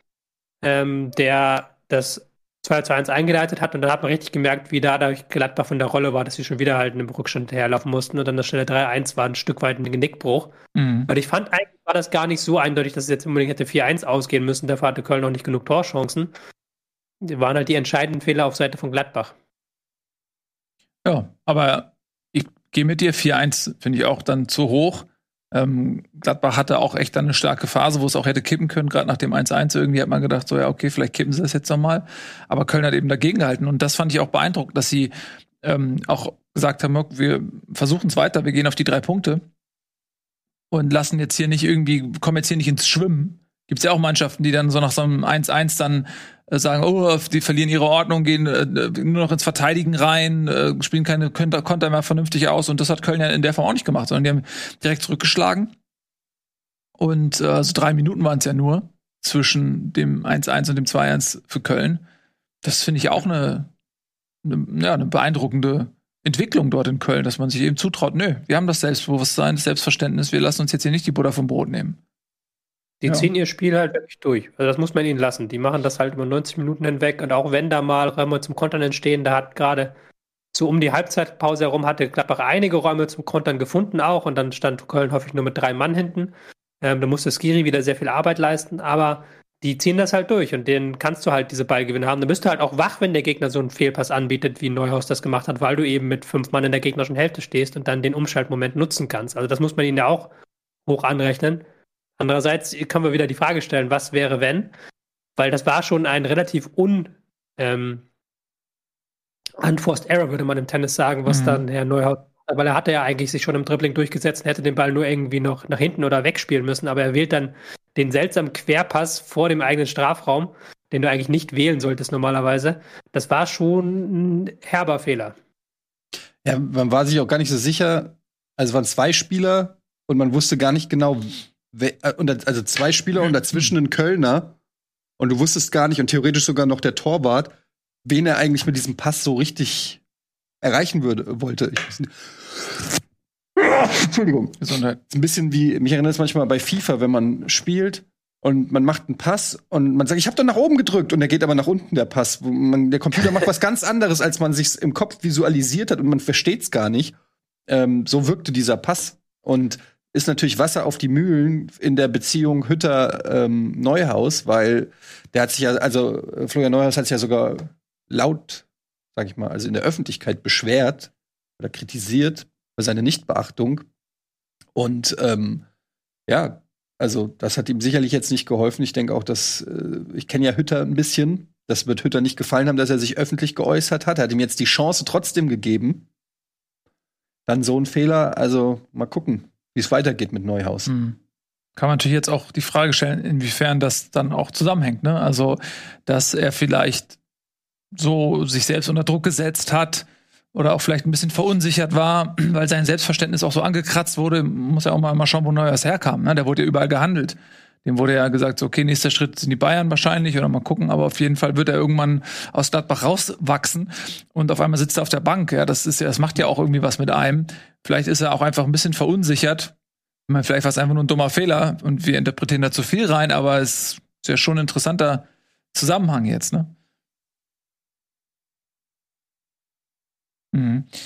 ähm, der das 2 zu 1 eingeleitet hat und dann hat man richtig gemerkt, wie da dadurch Gladbach von der Rolle war, dass sie schon wieder halt in einem Rückstand herlaufen mussten und dann das schnelle 3-1 war ein Stück weit ein Genickbruch. Mhm. Weil ich fand, eigentlich war das gar nicht so eindeutig, dass es jetzt unbedingt hätte 4-1 ausgehen müssen. Dafür hatte Köln noch nicht genug Torchancen. Die waren halt die entscheidenden Fehler auf Seite von Gladbach. Ja, aber ich gehe mit dir. 4-1 finde ich auch dann zu hoch. Ähm, Gladbach hatte auch echt dann eine starke Phase, wo es auch hätte kippen können, gerade nach dem 1-1. Irgendwie hat man gedacht, so ja, okay, vielleicht kippen sie das jetzt nochmal. Aber Köln hat eben dagegen gehalten. Und das fand ich auch beeindruckend, dass sie ähm, auch gesagt haben, wir versuchen es weiter, wir gehen auf die drei Punkte und lassen jetzt hier nicht irgendwie, kommen jetzt hier nicht ins Schwimmen. Gibt es ja auch Mannschaften, die dann so nach so einem 1-1 dann sagen, oh, die verlieren ihre Ordnung, gehen äh, nur noch ins Verteidigen rein, äh, spielen keine Konter, Konter mehr vernünftig aus. Und das hat Köln ja in der Form auch nicht gemacht, sondern die haben direkt zurückgeschlagen. Und äh, also drei Minuten waren es ja nur zwischen dem 1-1 und dem 2-1 für Köln. Das finde ich auch eine, eine, ja, eine beeindruckende Entwicklung dort in Köln, dass man sich eben zutraut, nö, wir haben das Selbstbewusstsein, das Selbstverständnis, wir lassen uns jetzt hier nicht die Butter vom Brot nehmen. Die ja. ziehen ihr Spiel halt wirklich durch. Also das muss man ihnen lassen. Die machen das halt über 90 Minuten hinweg und auch wenn da mal Räume zum Kontern entstehen, da hat gerade so um die Halbzeitpause herum hatte Gladbach einige Räume zum Kontern gefunden auch und dann stand Köln häufig nur mit drei Mann hinten. Ähm, da musste Skiri wieder sehr viel Arbeit leisten, aber die ziehen das halt durch und denen kannst du halt diese Ballgewinne haben. Da bist du halt auch wach, wenn der Gegner so einen Fehlpass anbietet, wie Neuhaus das gemacht hat, weil du eben mit fünf Mann in der gegnerischen Hälfte stehst und dann den Umschaltmoment nutzen kannst. Also das muss man ihnen ja auch hoch anrechnen. Andererseits kann man wieder die Frage stellen, was wäre, wenn? Weil das war schon ein relativ un ähm, unforced error, würde man im Tennis sagen, was mhm. dann Herr Neuhaus weil er hatte ja eigentlich sich schon im Dribbling durchgesetzt und hätte den Ball nur irgendwie noch nach hinten oder wegspielen müssen, aber er wählt dann den seltsamen Querpass vor dem eigenen Strafraum, den du eigentlich nicht wählen solltest normalerweise. Das war schon ein herber Fehler. Ja, man war sich auch gar nicht so sicher. Also es waren zwei Spieler und man wusste gar nicht genau, also zwei Spieler und dazwischen ein Kölner. Und du wusstest gar nicht und theoretisch sogar noch der Torwart, wen er eigentlich mit diesem Pass so richtig erreichen würde, wollte. Entschuldigung. Gesundheit. Ist ein bisschen wie, mich erinnert es manchmal bei FIFA, wenn man spielt und man macht einen Pass und man sagt, ich habe doch nach oben gedrückt und der geht aber nach unten, der Pass. Man, der Computer macht was (laughs) ganz anderes, als man sich im Kopf visualisiert hat und man versteht es gar nicht. Ähm, so wirkte dieser Pass und ist natürlich Wasser auf die Mühlen in der Beziehung Hütter ähm, Neuhaus, weil der hat sich ja, also Florian Neuhaus hat sich ja sogar laut, sag ich mal, also in der Öffentlichkeit beschwert oder kritisiert für seine Nichtbeachtung. Und ähm, ja, also das hat ihm sicherlich jetzt nicht geholfen. Ich denke auch, dass äh, ich kenne ja Hütter ein bisschen. Das wird Hütter nicht gefallen haben, dass er sich öffentlich geäußert hat. Er hat ihm jetzt die Chance trotzdem gegeben. Dann so ein Fehler. Also mal gucken, wie es weitergeht mit Neuhaus. Mhm. Kann man natürlich jetzt auch die Frage stellen, inwiefern das dann auch zusammenhängt. Ne? Also, dass er vielleicht so sich selbst unter Druck gesetzt hat, oder auch vielleicht ein bisschen verunsichert war, weil sein Selbstverständnis auch so angekratzt wurde, muss ja auch mal, mal schauen, wo Neuers herkam. Ne? Der wurde ja überall gehandelt. Dem wurde ja gesagt, so, okay, nächster Schritt sind die Bayern wahrscheinlich oder mal gucken, aber auf jeden Fall wird er irgendwann aus Gladbach rauswachsen und auf einmal sitzt er auf der Bank. Ja, das ist ja, das macht ja auch irgendwie was mit einem. Vielleicht ist er auch einfach ein bisschen verunsichert. Ich meine, vielleicht war es einfach nur ein dummer Fehler und wir interpretieren da zu viel rein, aber es ist ja schon ein interessanter Zusammenhang jetzt, ne?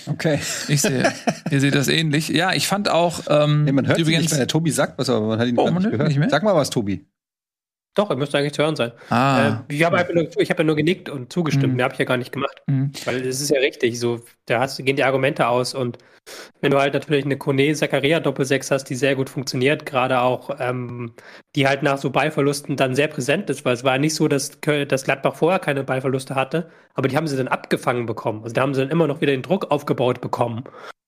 Okay. Ich sehe, ihr seht das ähnlich. Ja, ich fand auch. Ähm, nee, man hört übrigens, nicht, wenn der Tobi sagt was, aber man hat ihn oh, nicht gehört. Nicht mehr? Sag mal was, Tobi. Doch, er müsste eigentlich zu hören sein. Ah. Äh, ich habe nur, hab ja nur genickt und zugestimmt. Mhm. Mehr habe ich ja gar nicht gemacht. Mhm. Weil es ist ja richtig, so, da hast, gehen die Argumente aus. Und wenn du halt natürlich eine Kone-Zakaria-Doppelsechs hast, die sehr gut funktioniert, gerade auch, ähm, die halt nach so Ballverlusten dann sehr präsent ist, weil es war nicht so, dass, dass Gladbach vorher keine Ballverluste hatte, aber die haben sie dann abgefangen bekommen. Also da haben sie dann immer noch wieder den Druck aufgebaut bekommen.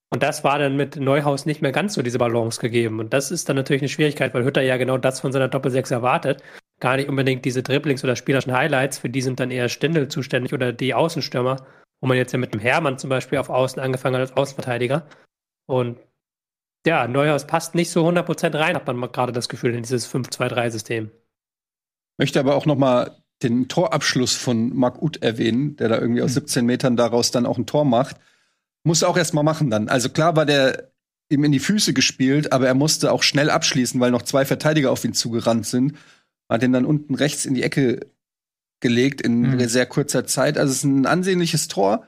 Und das war dann mit Neuhaus nicht mehr ganz so diese Balance gegeben. Und das ist dann natürlich eine Schwierigkeit, weil Hütter ja genau das von seiner Doppelsechs erwartet gar nicht unbedingt diese Dribblings oder spielerischen Highlights, für die sind dann eher Stindel zuständig oder die Außenstürmer, wo man jetzt ja mit dem Hermann zum Beispiel auf Außen angefangen hat als Außenverteidiger. Und ja, Neuhaus passt nicht so 100% rein, hat man gerade das Gefühl, in dieses 5-2-3-System. Möchte aber auch noch mal den Torabschluss von Marc Uth erwähnen, der da irgendwie aus 17 mhm. Metern daraus dann auch ein Tor macht. Muss auch erst mal machen dann. Also klar war der ihm in die Füße gespielt, aber er musste auch schnell abschließen, weil noch zwei Verteidiger auf ihn zugerannt sind hat den dann unten rechts in die Ecke gelegt in mhm. sehr kurzer Zeit. Also es ist ein ansehnliches Tor.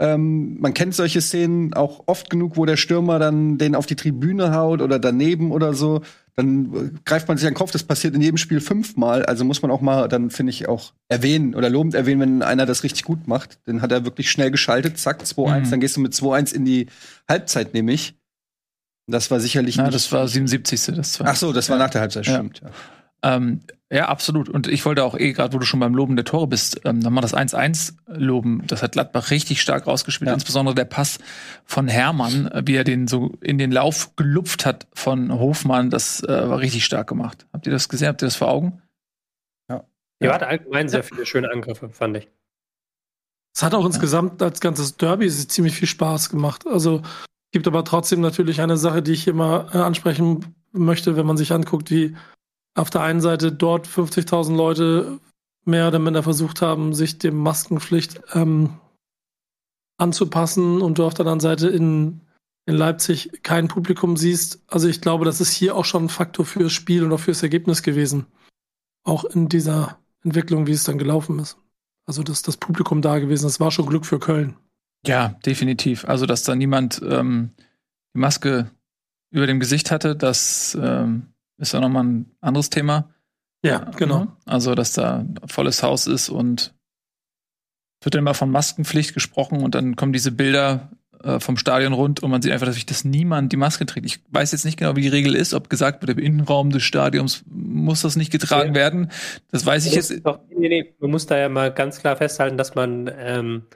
Ähm, man kennt solche Szenen auch oft genug, wo der Stürmer dann den auf die Tribüne haut oder daneben oder so. dann äh, greift man sich an den Kopf, das passiert in jedem Spiel fünfmal. Also muss man auch mal dann, finde ich, auch erwähnen oder lobend erwähnen, wenn einer das richtig gut macht. Dann hat er wirklich schnell geschaltet, zack, 2-1, mhm. dann gehst du mit 2-1 in die Halbzeit, nämlich. Das war sicherlich. Na, das war 77. Das war Ach so, das war nach der Halbzeit, stimmt. Ja. Ähm, ja, absolut. Und ich wollte auch eh, gerade wo du schon beim Loben der Tore bist, ähm, nochmal das 1-1 loben. Das hat Gladbach richtig stark rausgespielt. Ja. Insbesondere der Pass von Hermann, äh, wie er den so in den Lauf gelupft hat von Hofmann, das äh, war richtig stark gemacht. Habt ihr das gesehen? Habt ihr das vor Augen? Ja. Ja, hat allgemein sehr viele schöne Angriffe, fand ich. Es hat auch insgesamt als ganzes Derby ziemlich viel Spaß gemacht. Also gibt aber trotzdem natürlich eine Sache, die ich immer äh, ansprechen möchte, wenn man sich anguckt, wie auf der einen Seite dort 50.000 Leute mehr oder minder versucht haben, sich dem Maskenpflicht ähm, anzupassen und du auf der anderen Seite in, in Leipzig kein Publikum siehst. Also ich glaube, das ist hier auch schon ein Faktor fürs Spiel und auch fürs Ergebnis gewesen. Auch in dieser Entwicklung, wie es dann gelaufen ist. Also dass das Publikum da gewesen ist, war schon Glück für Köln. Ja, definitiv. Also dass da niemand ähm, die Maske über dem Gesicht hatte, das ähm, ist ja nochmal ein anderes Thema. Ja, genau. Also, dass da volles Haus ist und wird dann immer von Maskenpflicht gesprochen und dann kommen diese Bilder äh, vom Stadion rund und man sieht einfach, dass, dass niemand die Maske trägt. Ich weiß jetzt nicht genau, wie die Regel ist, ob gesagt wird, im Innenraum des Stadions muss das nicht getragen ja. werden. Das weiß ich jetzt. Doch, nee, nee, man muss da ja mal ganz klar festhalten, dass man ähm,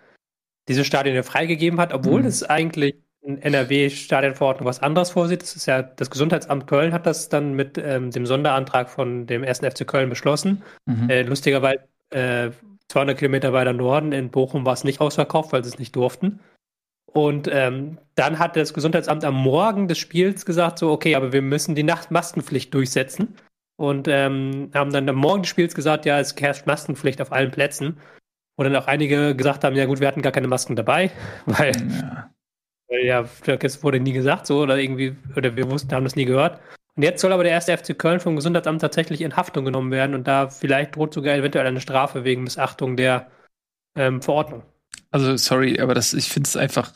diese Stadien ja freigegeben hat, obwohl mhm. es eigentlich NRW-Stadionverordnung was anderes vorsieht. Das ist ja, das Gesundheitsamt Köln hat das dann mit ähm, dem Sonderantrag von dem 1. FC Köln beschlossen. Mhm. Äh, lustigerweise äh, 200 Kilometer weiter Norden in Bochum war es nicht ausverkauft, weil sie es nicht durften. Und ähm, dann hat das Gesundheitsamt am Morgen des Spiels gesagt, so, okay, aber wir müssen die Nachtmaskenpflicht durchsetzen. Und ähm, haben dann am Morgen des Spiels gesagt, ja, es herrscht Maskenpflicht auf allen Plätzen. Und dann auch einige gesagt haben, ja gut, wir hatten gar keine Masken dabei, (laughs) weil ja. Ja, das wurde nie gesagt so oder irgendwie, oder wir wussten, haben das nie gehört. Und jetzt soll aber der erste FC Köln vom Gesundheitsamt tatsächlich in Haftung genommen werden und da vielleicht droht sogar eventuell eine Strafe wegen Missachtung der ähm, Verordnung. Also sorry, aber das, ich finde es einfach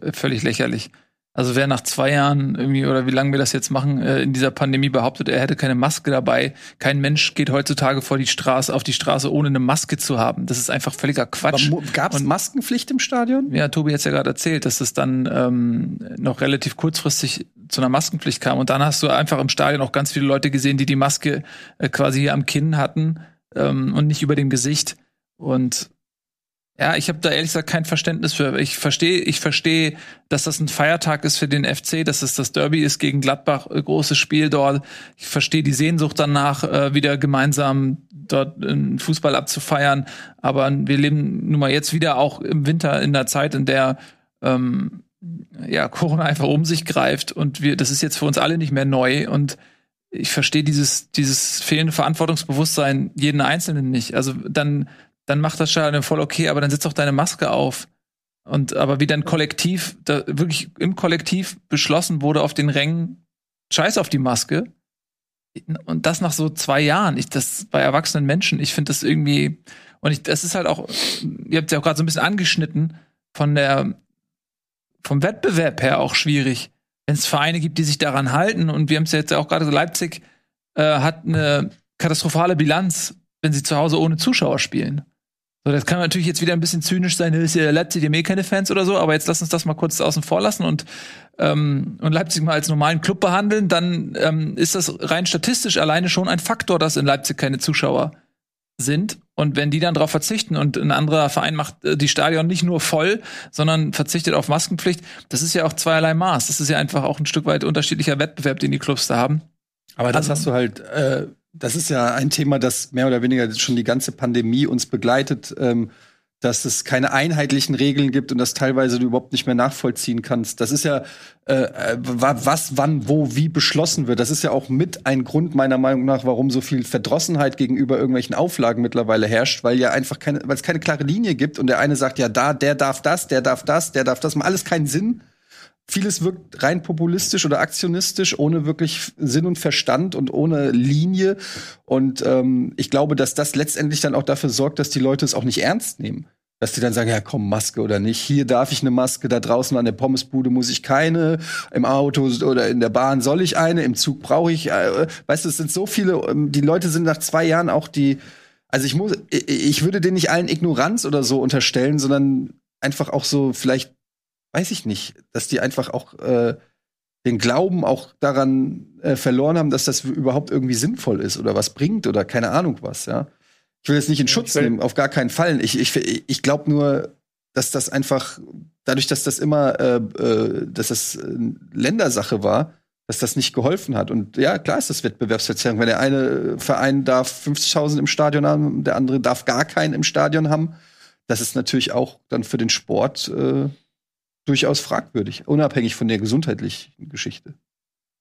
äh, völlig lächerlich. Also wer nach zwei Jahren irgendwie oder wie lange wir das jetzt machen äh, in dieser Pandemie behauptet, er hätte keine Maske dabei. Kein Mensch geht heutzutage vor die Straße auf die Straße ohne eine Maske zu haben. Das ist einfach völliger Quatsch. Gab es Maskenpflicht im Stadion? Ja, Tobi hat ja gerade erzählt, dass es dann ähm, noch relativ kurzfristig zu einer Maskenpflicht kam und dann hast du einfach im Stadion auch ganz viele Leute gesehen, die die Maske äh, quasi hier am Kinn hatten ähm, und nicht über dem Gesicht und ja, ich habe da ehrlich gesagt kein Verständnis für. Ich verstehe, ich verstehe, dass das ein Feiertag ist für den FC, dass es das Derby ist gegen Gladbach, äh, großes Spiel dort. Ich verstehe die Sehnsucht danach, äh, wieder gemeinsam dort Fußball abzufeiern. Aber wir leben nun mal jetzt wieder auch im Winter in der Zeit, in der ähm, ja Corona einfach um sich greift und wir, das ist jetzt für uns alle nicht mehr neu und ich verstehe dieses, dieses fehlende Verantwortungsbewusstsein jeden Einzelnen nicht. Also dann dann macht das Stadion voll okay, aber dann setzt doch deine Maske auf. Und aber wie dann kollektiv, da wirklich im Kollektiv beschlossen wurde auf den Rängen, scheiß auf die Maske. Und das nach so zwei Jahren. Ich, das bei erwachsenen Menschen, ich finde das irgendwie, und ich, das ist halt auch, ihr habt ja auch gerade so ein bisschen angeschnitten, von der, vom Wettbewerb her auch schwierig. Wenn es Vereine gibt, die sich daran halten, und wir haben es ja jetzt auch gerade so, Leipzig äh, hat eine katastrophale Bilanz, wenn sie zu Hause ohne Zuschauer spielen. So, das kann natürlich jetzt wieder ein bisschen zynisch sein, ist ja Leipzig haben eh keine Fans oder so, aber jetzt lass uns das mal kurz außen vor lassen und, ähm, und Leipzig mal als normalen Club behandeln, dann ähm, ist das rein statistisch alleine schon ein Faktor, dass in Leipzig keine Zuschauer sind. Und wenn die dann darauf verzichten und ein anderer Verein macht äh, die Stadion nicht nur voll, sondern verzichtet auf Maskenpflicht, das ist ja auch zweierlei Maß. Das ist ja einfach auch ein Stück weit unterschiedlicher Wettbewerb, den die Clubs da haben. Aber das also, hast du halt äh, das ist ja ein Thema, das mehr oder weniger schon die ganze Pandemie uns begleitet, ähm, dass es keine einheitlichen Regeln gibt und das teilweise du überhaupt nicht mehr nachvollziehen kannst. Das ist ja, äh, äh was, wann, wo, wie beschlossen wird. Das ist ja auch mit ein Grund meiner Meinung nach, warum so viel Verdrossenheit gegenüber irgendwelchen Auflagen mittlerweile herrscht, weil ja einfach keine, weil es keine klare Linie gibt und der eine sagt ja da, der darf das, der darf das, der darf das, macht alles keinen Sinn vieles wirkt rein populistisch oder aktionistisch, ohne wirklich Sinn und Verstand und ohne Linie. Und ähm, ich glaube, dass das letztendlich dann auch dafür sorgt, dass die Leute es auch nicht ernst nehmen. dass die dann sagen, ja komm, Maske oder nicht. Hier darf ich eine Maske, da draußen an der Pommesbude muss ich keine, im Auto oder in der Bahn soll ich eine, im Zug brauche ich, äh, weißt du, es sind so viele, ähm, die Leute sind nach zwei Jahren auch die, also ich muss, ich würde denen nicht allen Ignoranz oder so unterstellen, sondern einfach auch so vielleicht, weiß ich nicht, dass die einfach auch äh, den Glauben auch daran äh, verloren haben, dass das überhaupt irgendwie sinnvoll ist oder was bringt oder keine Ahnung was, ja. Ich will jetzt nicht in Schutz nehmen, auf gar keinen Fall. Ich, ich, ich glaube nur, dass das einfach, dadurch, dass das immer, äh, äh, dass das Ländersache war, dass das nicht geholfen hat. Und ja, klar ist das Wettbewerbsverzerrung. Wenn der eine Verein darf 50.000 im Stadion haben, der andere darf gar keinen im Stadion haben, das ist natürlich auch dann für den Sport äh, durchaus fragwürdig, unabhängig von der gesundheitlichen Geschichte.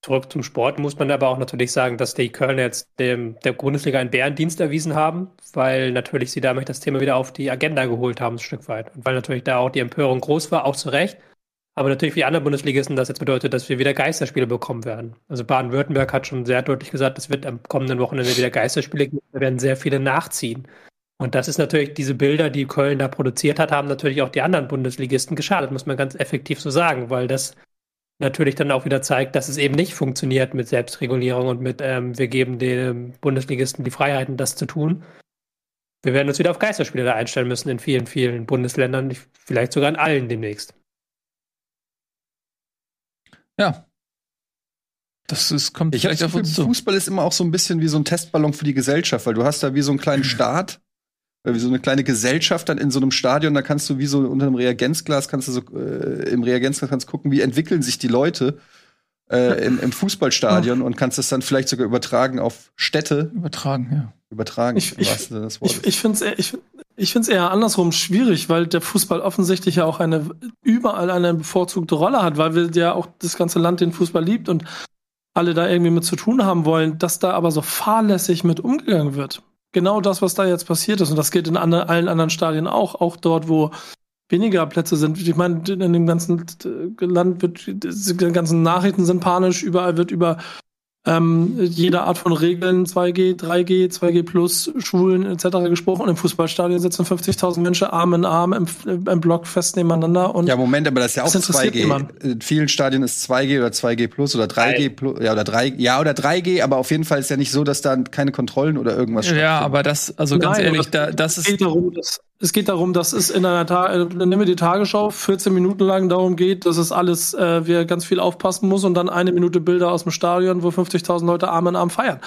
Zurück zum Sport muss man aber auch natürlich sagen, dass die Kölner jetzt dem, der Bundesliga einen Bärendienst erwiesen haben, weil natürlich sie damit das Thema wieder auf die Agenda geholt haben, ein Stück weit. Und weil natürlich da auch die Empörung groß war, auch zu Recht. Aber natürlich für die anderen Bundesligisten das jetzt bedeutet, dass wir wieder Geisterspiele bekommen werden. Also Baden-Württemberg hat schon sehr deutlich gesagt, es wird am kommenden Wochenende wieder Geisterspiele geben. Da werden sehr viele nachziehen. Und das ist natürlich, diese Bilder, die Köln da produziert hat, haben natürlich auch die anderen Bundesligisten geschadet, muss man ganz effektiv so sagen, weil das natürlich dann auch wieder zeigt, dass es eben nicht funktioniert mit Selbstregulierung und mit, ähm, wir geben den Bundesligisten die Freiheiten, das zu tun. Wir werden uns wieder auf Geisterspiele da einstellen müssen in vielen, vielen Bundesländern, vielleicht sogar in allen demnächst. Ja. Das ist, kommt ich vielleicht auf uns zu. Fußball ist immer auch so ein bisschen wie so ein Testballon für die Gesellschaft, weil du hast da wie so einen kleinen (clears throat) Staat wie so eine kleine Gesellschaft dann in so einem Stadion, da kannst du wie so unter einem Reagenzglas, kannst du so äh, im Reagenzglas kannst gucken, wie entwickeln sich die Leute äh, im, im Fußballstadion (laughs) und kannst das dann vielleicht sogar übertragen auf Städte. Übertragen, ja. Übertragen, ich, ich, ich, ich finde es ich, ich find's eher andersrum schwierig, weil der Fußball offensichtlich ja auch eine überall eine bevorzugte Rolle hat, weil wir ja auch das ganze Land den Fußball liebt und alle da irgendwie mit zu tun haben wollen, dass da aber so fahrlässig mit umgegangen wird genau das, was da jetzt passiert ist. Und das geht in andre, allen anderen Stadien auch, auch dort, wo weniger Plätze sind. Ich meine, in dem ganzen Land wird, die ganzen Nachrichten sind panisch, überall wird über ähm, jede Art von Regeln, 2G, 3G, 2G plus, Schulen etc. gesprochen. Und im Fußballstadion sitzen 50.000 Menschen Arm in Arm im, im Block fest nebeneinander. Und ja, Moment, aber das ist ja auch 2G. Niemand. In vielen Stadien ist 2G oder 2G plus oder 3G plus, ja oder 3 ja oder 3G, aber auf jeden Fall ist ja nicht so, dass da keine Kontrollen oder irgendwas Ja, aber das, also ganz Nein, ehrlich, da, das ist. Geht darum, dass es geht darum, dass es in einer Tag, äh, nehmen wir die Tagesschau, 14 Minuten lang darum geht, dass es alles, äh, wir ganz viel aufpassen muss und dann eine Minute Bilder aus dem Stadion, wo 50.000 Leute Arm in Arm feiern.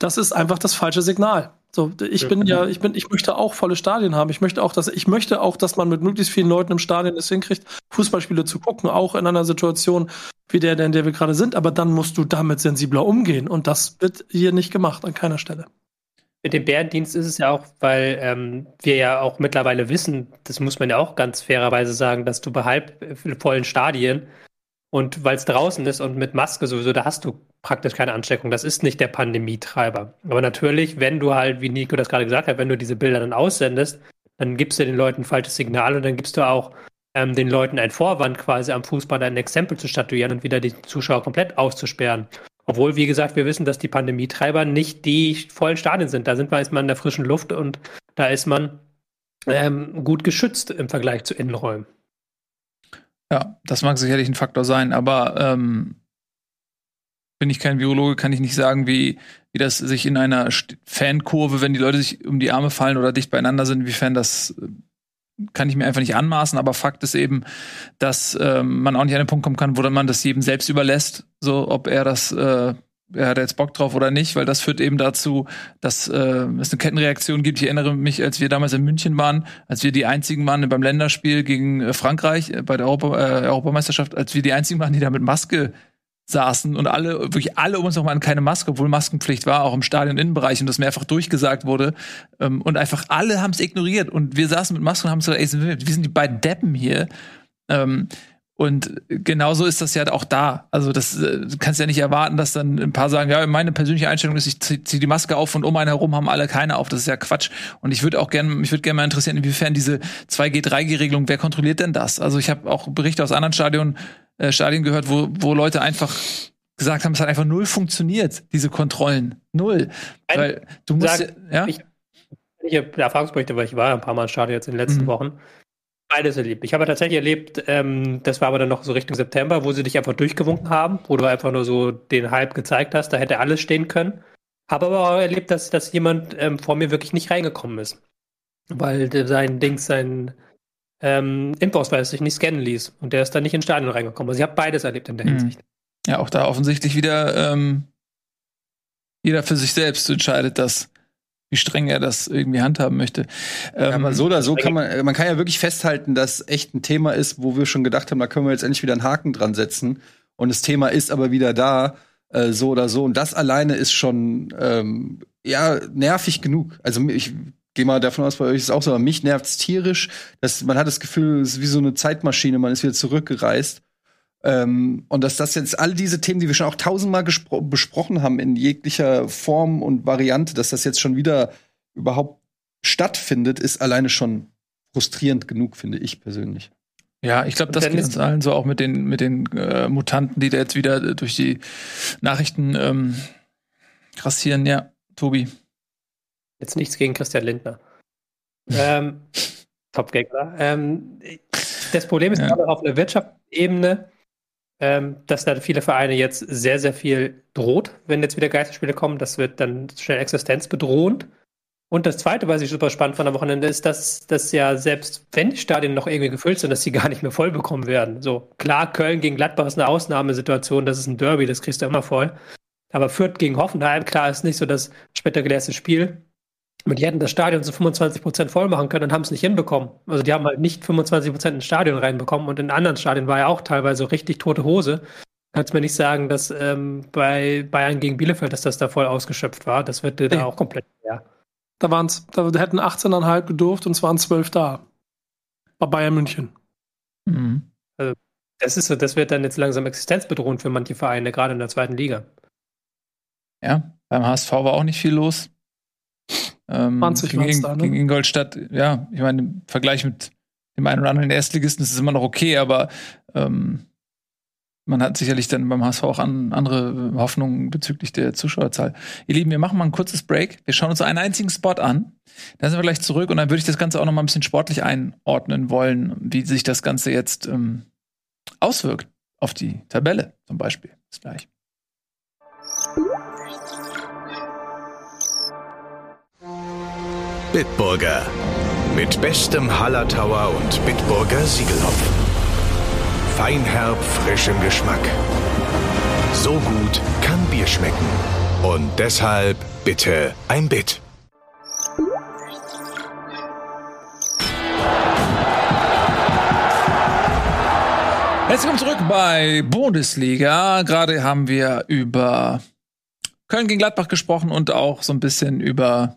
Das ist einfach das falsche Signal. So, ich bin ja, ich bin, ich möchte auch volle Stadien haben. Ich möchte auch, dass, ich möchte auch, dass man mit möglichst vielen Leuten im Stadion es hinkriegt, Fußballspiele zu gucken, auch in einer Situation wie der, in der wir gerade sind. Aber dann musst du damit sensibler umgehen. Und das wird hier nicht gemacht, an keiner Stelle. Mit dem Bärendienst ist es ja auch, weil ähm, wir ja auch mittlerweile wissen, das muss man ja auch ganz fairerweise sagen, dass du bei halb äh, vollen Stadien und weil es draußen ist und mit Maske sowieso, da hast du praktisch keine Ansteckung. Das ist nicht der Pandemietreiber. Aber natürlich, wenn du halt, wie Nico das gerade gesagt hat, wenn du diese Bilder dann aussendest, dann gibst du den Leuten ein falsches Signal und dann gibst du auch ähm, den Leuten ein Vorwand, quasi am Fußball ein Exempel zu statuieren und wieder die Zuschauer komplett auszusperren. Obwohl, wie gesagt, wir wissen, dass die Pandemietreiber nicht die vollen Stadien sind. Da sind wir erstmal in der frischen Luft und da ist man ähm, gut geschützt im Vergleich zu Innenräumen. Ja, das mag sicherlich ein Faktor sein, aber ähm, bin ich kein Virologe, kann ich nicht sagen, wie, wie das sich in einer Fankurve, wenn die Leute sich um die Arme fallen oder dicht beieinander sind, inwiefern das äh, kann ich mir einfach nicht anmaßen, aber Fakt ist eben, dass ähm, man auch nicht an den Punkt kommen kann, wo man das jedem selbst überlässt, so ob er das äh, er hat jetzt Bock drauf oder nicht, weil das führt eben dazu, dass äh, es eine Kettenreaktion gibt. Ich erinnere mich, als wir damals in München waren, als wir die einzigen waren beim Länderspiel gegen äh, Frankreich äh, bei der Europa, äh, Europameisterschaft, als wir die einzigen waren, die da mit Maske saßen und alle, wirklich alle um uns herum hatten keine Maske, obwohl Maskenpflicht war, auch im Stadion-Innenbereich und das mehrfach durchgesagt wurde. Ähm, und einfach alle haben es ignoriert. Und wir saßen mit Masken und haben so, ey, wir sind die beiden Deppen hier. Ähm, und genauso ist das ja auch da. Also das äh, kannst ja nicht erwarten, dass dann ein paar sagen, ja, meine persönliche Einstellung ist, ich ziehe die Maske auf und um einen herum haben alle keine auf. Das ist ja Quatsch. Und ich würde auch gerne, mich würde gerne mal interessieren, inwiefern diese 2G, 3G-Regelung, wer kontrolliert denn das? Also ich habe auch Berichte aus anderen Stadien äh, Stadien gehört, wo, wo Leute einfach gesagt haben, es hat einfach null funktioniert, diese Kontrollen. Null. Weil du musst, sagen, ja? Ich, Erfahrungsberichte, weil ich war ein paar Mal im Stadion jetzt in den letzten mhm. Wochen. Beides erlebt. Ich habe tatsächlich erlebt, ähm, das war aber dann noch so Richtung September, wo sie dich einfach durchgewunken haben, wo du einfach nur so den Hype gezeigt hast, da hätte alles stehen können. Habe aber auch erlebt, dass, dass jemand ähm, vor mir wirklich nicht reingekommen ist. Weil sein Ding, sein ähm, Impfausweis sich nicht scannen ließ. Und der ist dann nicht ins Stadion reingekommen. Also ich habe beides erlebt in der mhm. Hinsicht. Ja, auch da offensichtlich wieder ähm, jeder für sich selbst entscheidet, dass wie streng er das irgendwie handhaben möchte. Ähm, ja, aber so oder so kann man, man kann ja wirklich festhalten, dass echt ein Thema ist, wo wir schon gedacht haben, da können wir jetzt endlich wieder einen Haken dran setzen. Und das Thema ist aber wieder da, äh, so oder so. Und das alleine ist schon ähm, ja nervig genug. Also ich gehe mal davon aus, bei euch ist es auch so, aber mich nervt's tierisch. Dass man hat das Gefühl, es ist wie so eine Zeitmaschine, man ist wieder zurückgereist. Ähm, und dass das jetzt all diese Themen, die wir schon auch tausendmal besprochen haben in jeglicher Form und Variante, dass das jetzt schon wieder überhaupt stattfindet, ist alleine schon frustrierend genug, finde ich persönlich. Ja, ich glaube, das geht uns allen so auch mit den, mit den äh, Mutanten, die da jetzt wieder durch die Nachrichten ähm, grassieren. Ja, Tobi. Jetzt nichts gegen Christian Lindner. ähm, (laughs) Top-Gegner. Ähm, das Problem ist ja. aber auf einer Wirtschaftsebene, ähm, dass da viele Vereine jetzt sehr, sehr viel droht, wenn jetzt wieder Geisterspiele kommen. Das wird dann schnell existenzbedrohend. Und das Zweite, was ich super spannend fand am Wochenende, ist, dass, dass ja selbst wenn die Stadien noch irgendwie gefüllt sind, dass sie (laughs) gar nicht mehr voll bekommen werden. So, klar, Köln gegen Gladbach ist eine Ausnahmesituation, das ist ein Derby, das kriegst du immer voll. Aber Fürth gegen Hoffenheim, klar, ist nicht so das spektakulärste Spiel. Aber die hätten das Stadion zu 25 Prozent voll machen können und haben es nicht hinbekommen. Also die haben halt nicht 25 Prozent ins Stadion reinbekommen und in anderen Stadien war ja auch teilweise richtig tote Hose. Kannst mir nicht sagen, dass ähm, bei Bayern gegen Bielefeld, dass das da voll ausgeschöpft war. Das wird da auch komplett ja. Da waren's, da hätten 18,5 gedurft und es waren 12 da. Bei Bayern München. Mhm. Also das ist so, das wird dann jetzt langsam existenzbedrohend für manche Vereine, gerade in der zweiten Liga. Ja, beim HSV war auch nicht viel los. Ähm, 20 gegen, da, ne? gegen Ingolstadt, ja, ich meine, im Vergleich mit dem einen oder anderen Erstligisten ist es immer noch okay, aber ähm, man hat sicherlich dann beim HSV auch an, andere Hoffnungen bezüglich der Zuschauerzahl. Ihr Lieben, wir machen mal ein kurzes Break. Wir schauen uns einen einzigen Spot an. Dann sind wir gleich zurück und dann würde ich das Ganze auch noch mal ein bisschen sportlich einordnen wollen, wie sich das Ganze jetzt ähm, auswirkt auf die Tabelle zum Beispiel. Bis gleich. Bitburger. Mit bestem Hallertauer und Bitburger Siegelhopf. Feinherb, frischem Geschmack. So gut kann Bier schmecken. Und deshalb bitte ein Bit. Herzlich willkommen zurück bei Bundesliga. Gerade haben wir über Köln gegen Gladbach gesprochen und auch so ein bisschen über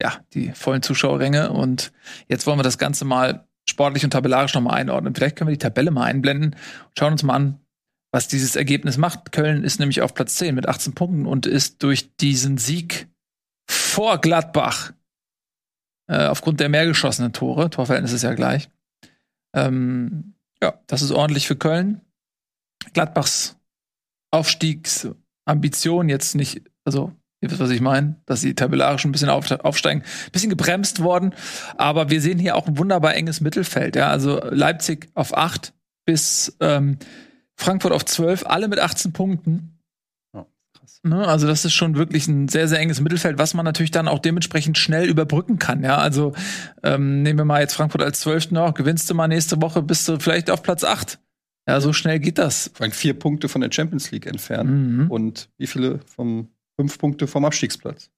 ja, die vollen Zuschauerränge. Und jetzt wollen wir das Ganze mal sportlich und tabellarisch nochmal einordnen. Vielleicht können wir die Tabelle mal einblenden und schauen uns mal an, was dieses Ergebnis macht. Köln ist nämlich auf Platz 10 mit 18 Punkten und ist durch diesen Sieg vor Gladbach äh, aufgrund der mehr geschossenen Tore, Torverhältnis ist ja gleich. Ähm, ja, das ist ordentlich für Köln. Gladbachs Aufstiegsambition jetzt nicht, also Ihr wisst, was ich meine, dass sie tabellarisch ein bisschen auf, aufsteigen, ein bisschen gebremst worden. Aber wir sehen hier auch ein wunderbar enges Mittelfeld. Ja, also Leipzig auf acht bis ähm, Frankfurt auf zwölf, alle mit 18 Punkten. Ne, also das ist schon wirklich ein sehr, sehr enges Mittelfeld, was man natürlich dann auch dementsprechend schnell überbrücken kann. Ja, also ähm, nehmen wir mal jetzt Frankfurt als zwölften noch, gewinnst du mal nächste Woche, bist du vielleicht auf Platz acht. Ja, so schnell geht das. Vor allem vier Punkte von der Champions League entfernt. Mhm. Und wie viele vom Fünf Punkte vom Abstiegsplatz.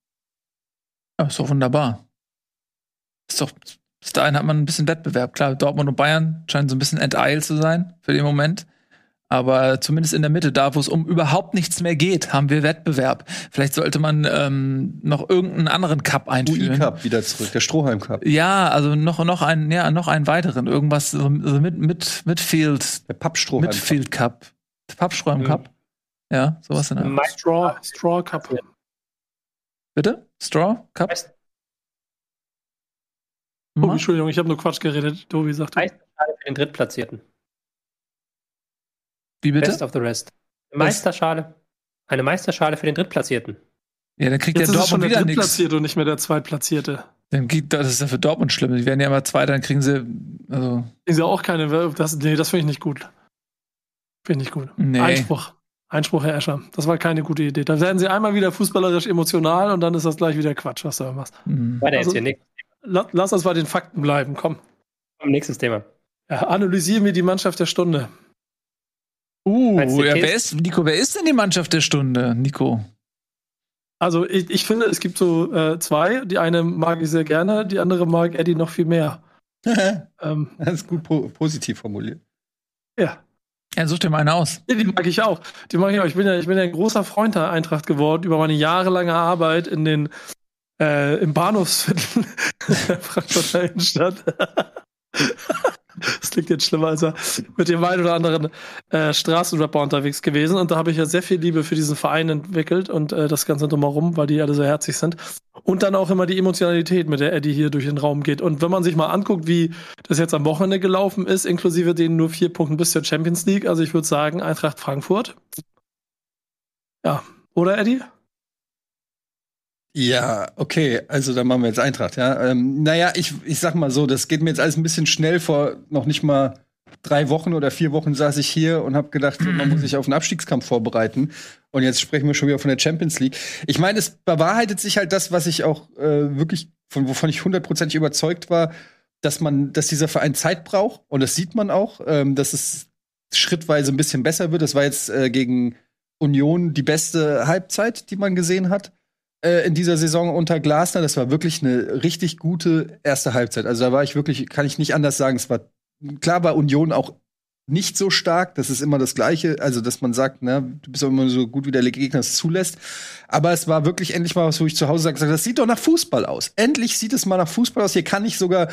Ja, ist doch wunderbar. Ist doch, bis dahin hat man ein bisschen Wettbewerb. Klar, Dortmund und Bayern scheinen so ein bisschen enteilt zu sein für den Moment. Aber zumindest in der Mitte, da wo es um überhaupt nichts mehr geht, haben wir Wettbewerb. Vielleicht sollte man ähm, noch irgendeinen anderen Cup einführen. UI Cup wieder zurück, der Strohhalm Cup. Ja, also noch noch einen, ja noch einen weiteren, irgendwas so mit mit Midfield. Der Pappstrohhalm. Midfield Cup. Der Pappstrohhalm Cup. Mhm. Ja, sowas in der Art. Straw, Straw Cup. Bitte? Straw Cup? Oh, Entschuldigung, ich habe nur Quatsch geredet. Tobi sagt. Meisterschale für den Drittplatzierten. Wie bitte? Best of the rest. Meisterschale. Eine Meisterschale für den Drittplatzierten. Ja, dann kriegt Jetzt der ist es schon Dortmund der wieder nichts. Drittplatzierte und nicht mehr der Zweitplatzierte. Dann geht das ist ja für Dortmund schlimm. Die werden ja immer Zweiter, dann kriegen sie also Ist ja auch keine. Das, nee, das finde ich nicht gut. Finde ich nicht gut. Nee. Einspruch. Einspruch, Herr Escher. Das war keine gute Idee. Da werden sie einmal wieder fußballerisch emotional und dann ist das gleich wieder Quatsch, was du da machst. mh. Weiter Also- jetzt hier, Nick. La lass uns bei den Fakten bleiben. Komm. Nächstes Thema. Ja, analysieren wir die Mannschaft der Stunde. Uh, ja, wer ist, Nico, wer ist denn die Mannschaft der Stunde, Nico? Also ich, ich finde, es gibt so äh, zwei. Die eine mag ich sehr gerne, die andere mag Eddie noch viel mehr. (laughs) das Ähm, ist gut po positiv formuliert. ja. Ja, such dir mal einen aus. Die mag ich auch. Die mag ich auch. Ich bin ja, ich bin ja ein großer Freund der Eintracht geworden über meine jahrelange Arbeit in den äh, im Bahnhofsviertel (laughs) der Frankfurter Innenstadt. (laughs) Das klingt jetzt schlimmer, als er mit dem einen oder anderen äh, Straßenrapper unterwegs gewesen. Und da habe ich ja sehr viel Liebe für diesen Verein entwickelt und äh, das Ganze drumherum, weil die alle so herzlich sind. Und dann auch immer die Emotionalität, mit der Eddie hier durch den Raum geht. Und wenn man sich mal anguckt, wie das jetzt am Wochenende gelaufen ist, inklusive den nur vier Punkten bis zur Champions League, also ich würde sagen, Eintracht Frankfurt. Ja, oder Eddie? Ja, okay, also dann machen wir jetzt Eintracht, ja. Ähm, naja, ich, ich sag mal so, das geht mir jetzt alles ein bisschen schnell vor noch nicht mal drei Wochen oder vier Wochen saß ich hier und habe gedacht, man muss sich auf einen Abstiegskampf vorbereiten. Und jetzt sprechen wir schon wieder von der Champions League. Ich meine, es bewahrheitet sich halt das, was ich auch äh, wirklich, von wovon ich hundertprozentig überzeugt war, dass man, dass dieser Verein Zeit braucht. Und das sieht man auch, ähm, dass es schrittweise ein bisschen besser wird. Das war jetzt äh, gegen Union die beste Halbzeit, die man gesehen hat äh, in dieser Saison unter Glasner. Das war wirklich eine richtig gute erste Halbzeit. Also da war ich wirklich, kann ich nicht anders sagen. Es war klar war Union auch nicht so stark. Das ist immer das Gleiche. Also, dass man sagt, ne, du bist auch immer so gut, wie der Gegner es zulässt. Aber es war wirklich endlich mal was, wo ich zu Hause sage, das sieht doch nach Fußball aus. Endlich sieht es mal nach Fußball aus. Hier kann ich sogar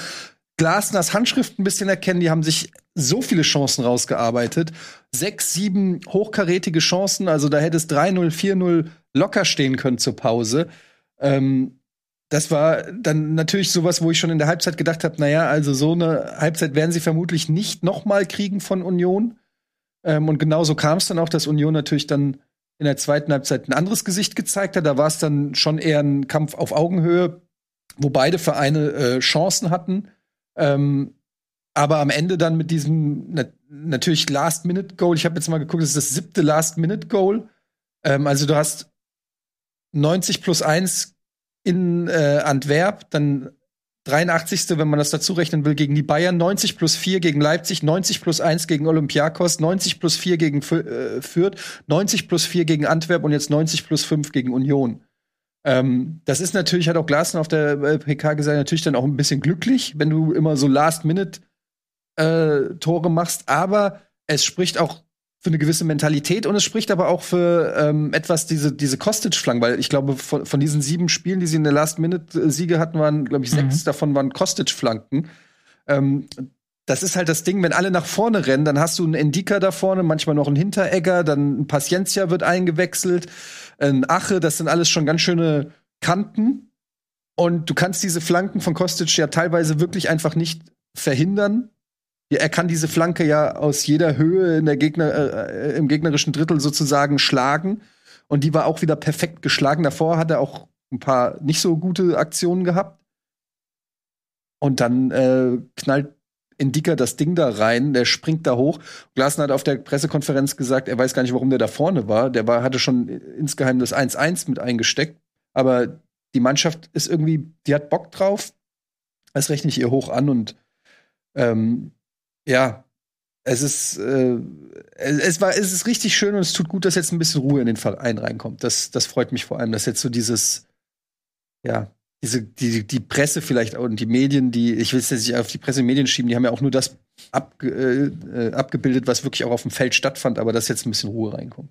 Glasners Handschrift ein bisschen erkennen. Die haben sich so viele Chancen rausgearbeitet. Sechs, sieben hochkarätige Chancen. Also da hätte es 3-0, 4-0 locker stehen können zur Pause. Ähm, das war dann natürlich sowas, wo ich schon in der Halbzeit gedacht habe, naja, also so eine Halbzeit werden sie vermutlich nicht noch mal kriegen von Union. Ähm, und genauso kam es dann auch, dass Union natürlich dann in der zweiten Halbzeit ein anderes Gesicht gezeigt hat. Da war es dann schon eher ein Kampf auf Augenhöhe, wo beide Vereine äh, Chancen hatten. Ähm, aber am Ende dann mit diesem na natürlich Last-Minute-Goal. Ich habe jetzt mal geguckt, das ist das siebte Last-Minute-Goal. Ähm, also du hast 90 plus 1 in äh, Antwerp, dann 83. wenn man das dazu rechnen will, gegen die Bayern, 90 plus 4 gegen Leipzig, 90 plus 1 gegen Olympiakos, 90 plus 4 gegen äh, Fürth, 90 plus 4 gegen Antwerp und jetzt 90 plus 5 gegen Union. Ähm, das ist natürlich, hat auch Glasner auf der äh, PK gesagt, natürlich dann auch ein bisschen glücklich, wenn du immer so Last-Minute-Tore machst, aber es spricht auch für eine gewisse Mentalität und es spricht aber auch für ähm, etwas diese diese Kostic-Flanken, weil ich glaube von, von diesen sieben Spielen, die sie in der Last-Minute-Siege hatten, waren glaube ich sechs davon waren Kostic-Flanken. Ähm, das ist halt das Ding, wenn alle nach vorne rennen, dann hast du einen Endika da vorne, manchmal noch einen Hinteregger, dann ein Paciencia wird eingewechselt, ein Ache, das sind alles schon ganz schöne Kanten. Und du kannst diese Flanken von Kostic ja teilweise wirklich einfach nicht verhindern. Ja, er kann diese Flanke ja aus jeder Höhe in der Gegner, äh, im gegnerischen Drittel sozusagen schlagen. Und die war auch wieder perfekt geschlagen. Davor hat er auch ein paar nicht so gute Aktionen gehabt. Und dann äh, knallt Indika das Ding da rein, der springt da hoch. Glasner hat auf der Pressekonferenz gesagt, er weiß gar nicht, warum der da vorne war. Der war, hatte schon insgeheim das 1-1 mit eingesteckt. Aber die Mannschaft ist irgendwie, die hat Bock drauf. Das rechne ich ihr hoch an und ähm, ja, es ist, äh, es war, es ist richtig schön und es tut gut, dass jetzt ein bisschen Ruhe in den Verein reinkommt. Das, das freut mich vor allem, dass jetzt so dieses, ja, diese, die, die Presse vielleicht und die Medien, die, ich will es jetzt nicht auf die Presse und Medien schieben, die haben ja auch nur das abge, äh, abgebildet, was wirklich auch auf dem Feld stattfand, aber dass jetzt ein bisschen Ruhe reinkommt.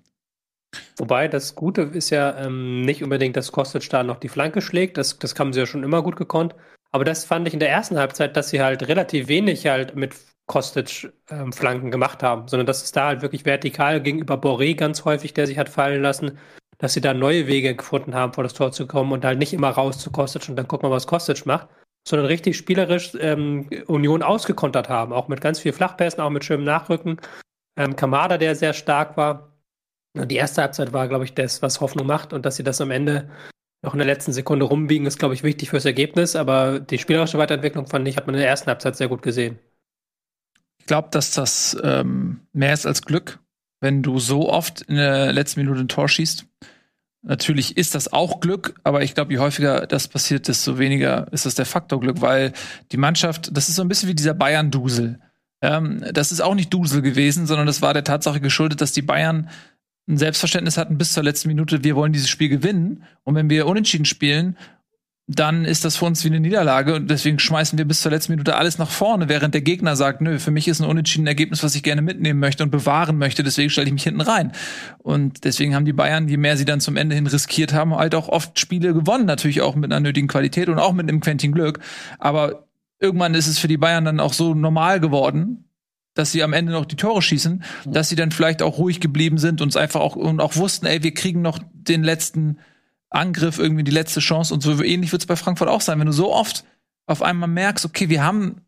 Wobei das Gute ist ja ähm, nicht unbedingt, dass Kostic da noch die Flanke schlägt. Das, das haben sie ja schon immer gut gekonnt. Aber das fand ich in der ersten Halbzeit, dass sie halt relativ wenig halt mit Kostic ähm, Flanken gemacht haben, sondern dass es da halt wirklich vertikal gegenüber Boré ganz häufig, der sich hat fallen lassen, dass sie da neue Wege gefunden haben, vor das Tor zu kommen und halt nicht immer raus zu Kostic und dann gucken wir, was Kostic macht, sondern richtig spielerisch ähm, Union ausgekontert haben, auch mit ganz viel Flachpässen, auch mit schönem Nachrücken. Ähm, Kamada, der sehr stark war. Und die erste Halbzeit war, glaube ich, das, was Hoffnung macht und dass sie das am Ende noch in der letzten Sekunde rumbiegen ist, glaube ich, wichtig fürs Ergebnis, aber die spielerische Weiterentwicklung fand ich, hat man in der ersten Halbzeit sehr gut gesehen. Ich glaube, dass das ähm, mehr ist als Glück, wenn du so oft in der letzten Minute ein Tor schießt. Natürlich ist das auch Glück, aber ich glaube, je häufiger das passiert, desto weniger ist das der Faktor Glück, weil die Mannschaft, das ist so ein bisschen wie dieser Bayern-Dusel. Ähm, das ist auch nicht Dusel gewesen, sondern das war der Tatsache geschuldet, dass die Bayern ein Selbstverständnis hatten bis zur letzten Minute, wir wollen dieses Spiel gewinnen. Und wenn wir unentschieden spielen, dann ist das für uns wie eine Niederlage und deswegen schmeißen wir bis zur letzten Minute alles nach vorne, während der Gegner sagt, nö, für mich ist ein unentschieden Ergebnis, was ich gerne mitnehmen möchte und bewahren möchte, deswegen stelle ich mich hinten rein. Und deswegen haben die Bayern, je mehr sie dann zum Ende hin riskiert haben, halt auch oft Spiele gewonnen, natürlich auch mit einer nötigen Qualität und auch mit einem Quentin Glück. Aber irgendwann ist es für die Bayern dann auch so normal geworden, dass sie am Ende noch die Tore schießen, dass sie dann vielleicht auch ruhig geblieben sind und es einfach auch und auch wussten, ey, wir kriegen noch den letzten Angriff, irgendwie die letzte Chance und so ähnlich wird es bei Frankfurt auch sein. Wenn du so oft auf einmal merkst, okay, wir haben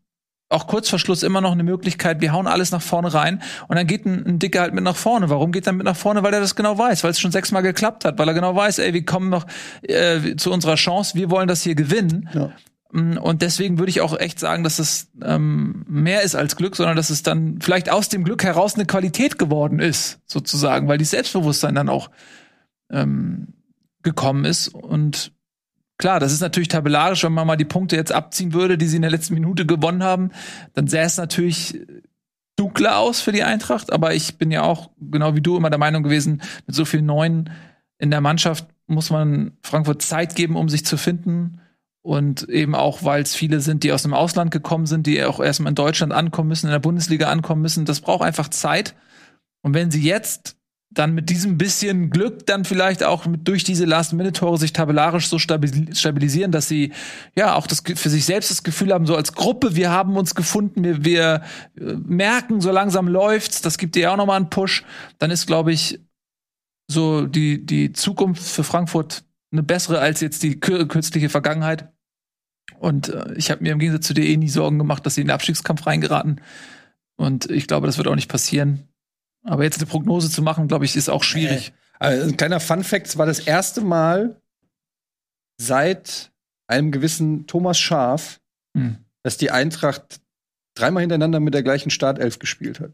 auch kurz vor Schluss immer noch eine Möglichkeit, wir hauen alles nach vorne rein und dann geht ein, ein Dicker halt mit nach vorne. Warum geht er mit nach vorne? Weil er das genau weiß, weil es schon sechsmal geklappt hat, weil er genau weiß, ey, wir kommen noch äh, zu unserer Chance, wir wollen das hier gewinnen. Ja. Mm, und deswegen würde ich auch echt sagen, dass es ähm, mehr ist als Glück, sondern dass es dann vielleicht aus dem Glück heraus eine Qualität geworden ist, sozusagen, weil die Selbstbewusstsein dann auch ähm, gekommen ist. Und klar, das ist natürlich tabellarisch, wenn man mal die Punkte jetzt abziehen würde, die sie in der letzten Minute gewonnen haben, dann sähe es natürlich dunkler aus für die Eintracht. Aber ich bin ja auch, genau wie du, immer der Meinung gewesen, mit so vielen Neuen in der Mannschaft muss man Frankfurt Zeit geben, um sich zu finden und eben auch, weil es viele sind, die aus dem Ausland gekommen sind, die auch erstmal in Deutschland ankommen müssen, in der Bundesliga ankommen müssen. Das braucht einfach Zeit. Und wenn sie jetzt dann mit diesem bisschen Glück dann vielleicht auch durch diese Last-Minute-Tore sich tabellarisch so stabilisieren, dass sie ja auch das für sich selbst das Gefühl haben, so als Gruppe, wir haben uns gefunden, wir, wir äh, merken, so langsam läuft's, das gibt dir auch nochmal einen Push, dann ist, glaube ich, so die, die Zukunft für Frankfurt eine bessere als jetzt die kürzliche Vergangenheit. Und äh, ich habe mir im Gegensatz zu dir eh nie Sorgen gemacht, dass sie in den Abstiegskampf reingeraten. Und ich glaube, das wird auch nicht passieren. Aber jetzt eine Prognose zu machen, glaube ich, ist auch schwierig. Äh, also ein kleiner Fun-Fact: Es war das erste Mal seit einem gewissen Thomas Schaf, hm. dass die Eintracht dreimal hintereinander mit der gleichen Startelf gespielt hat.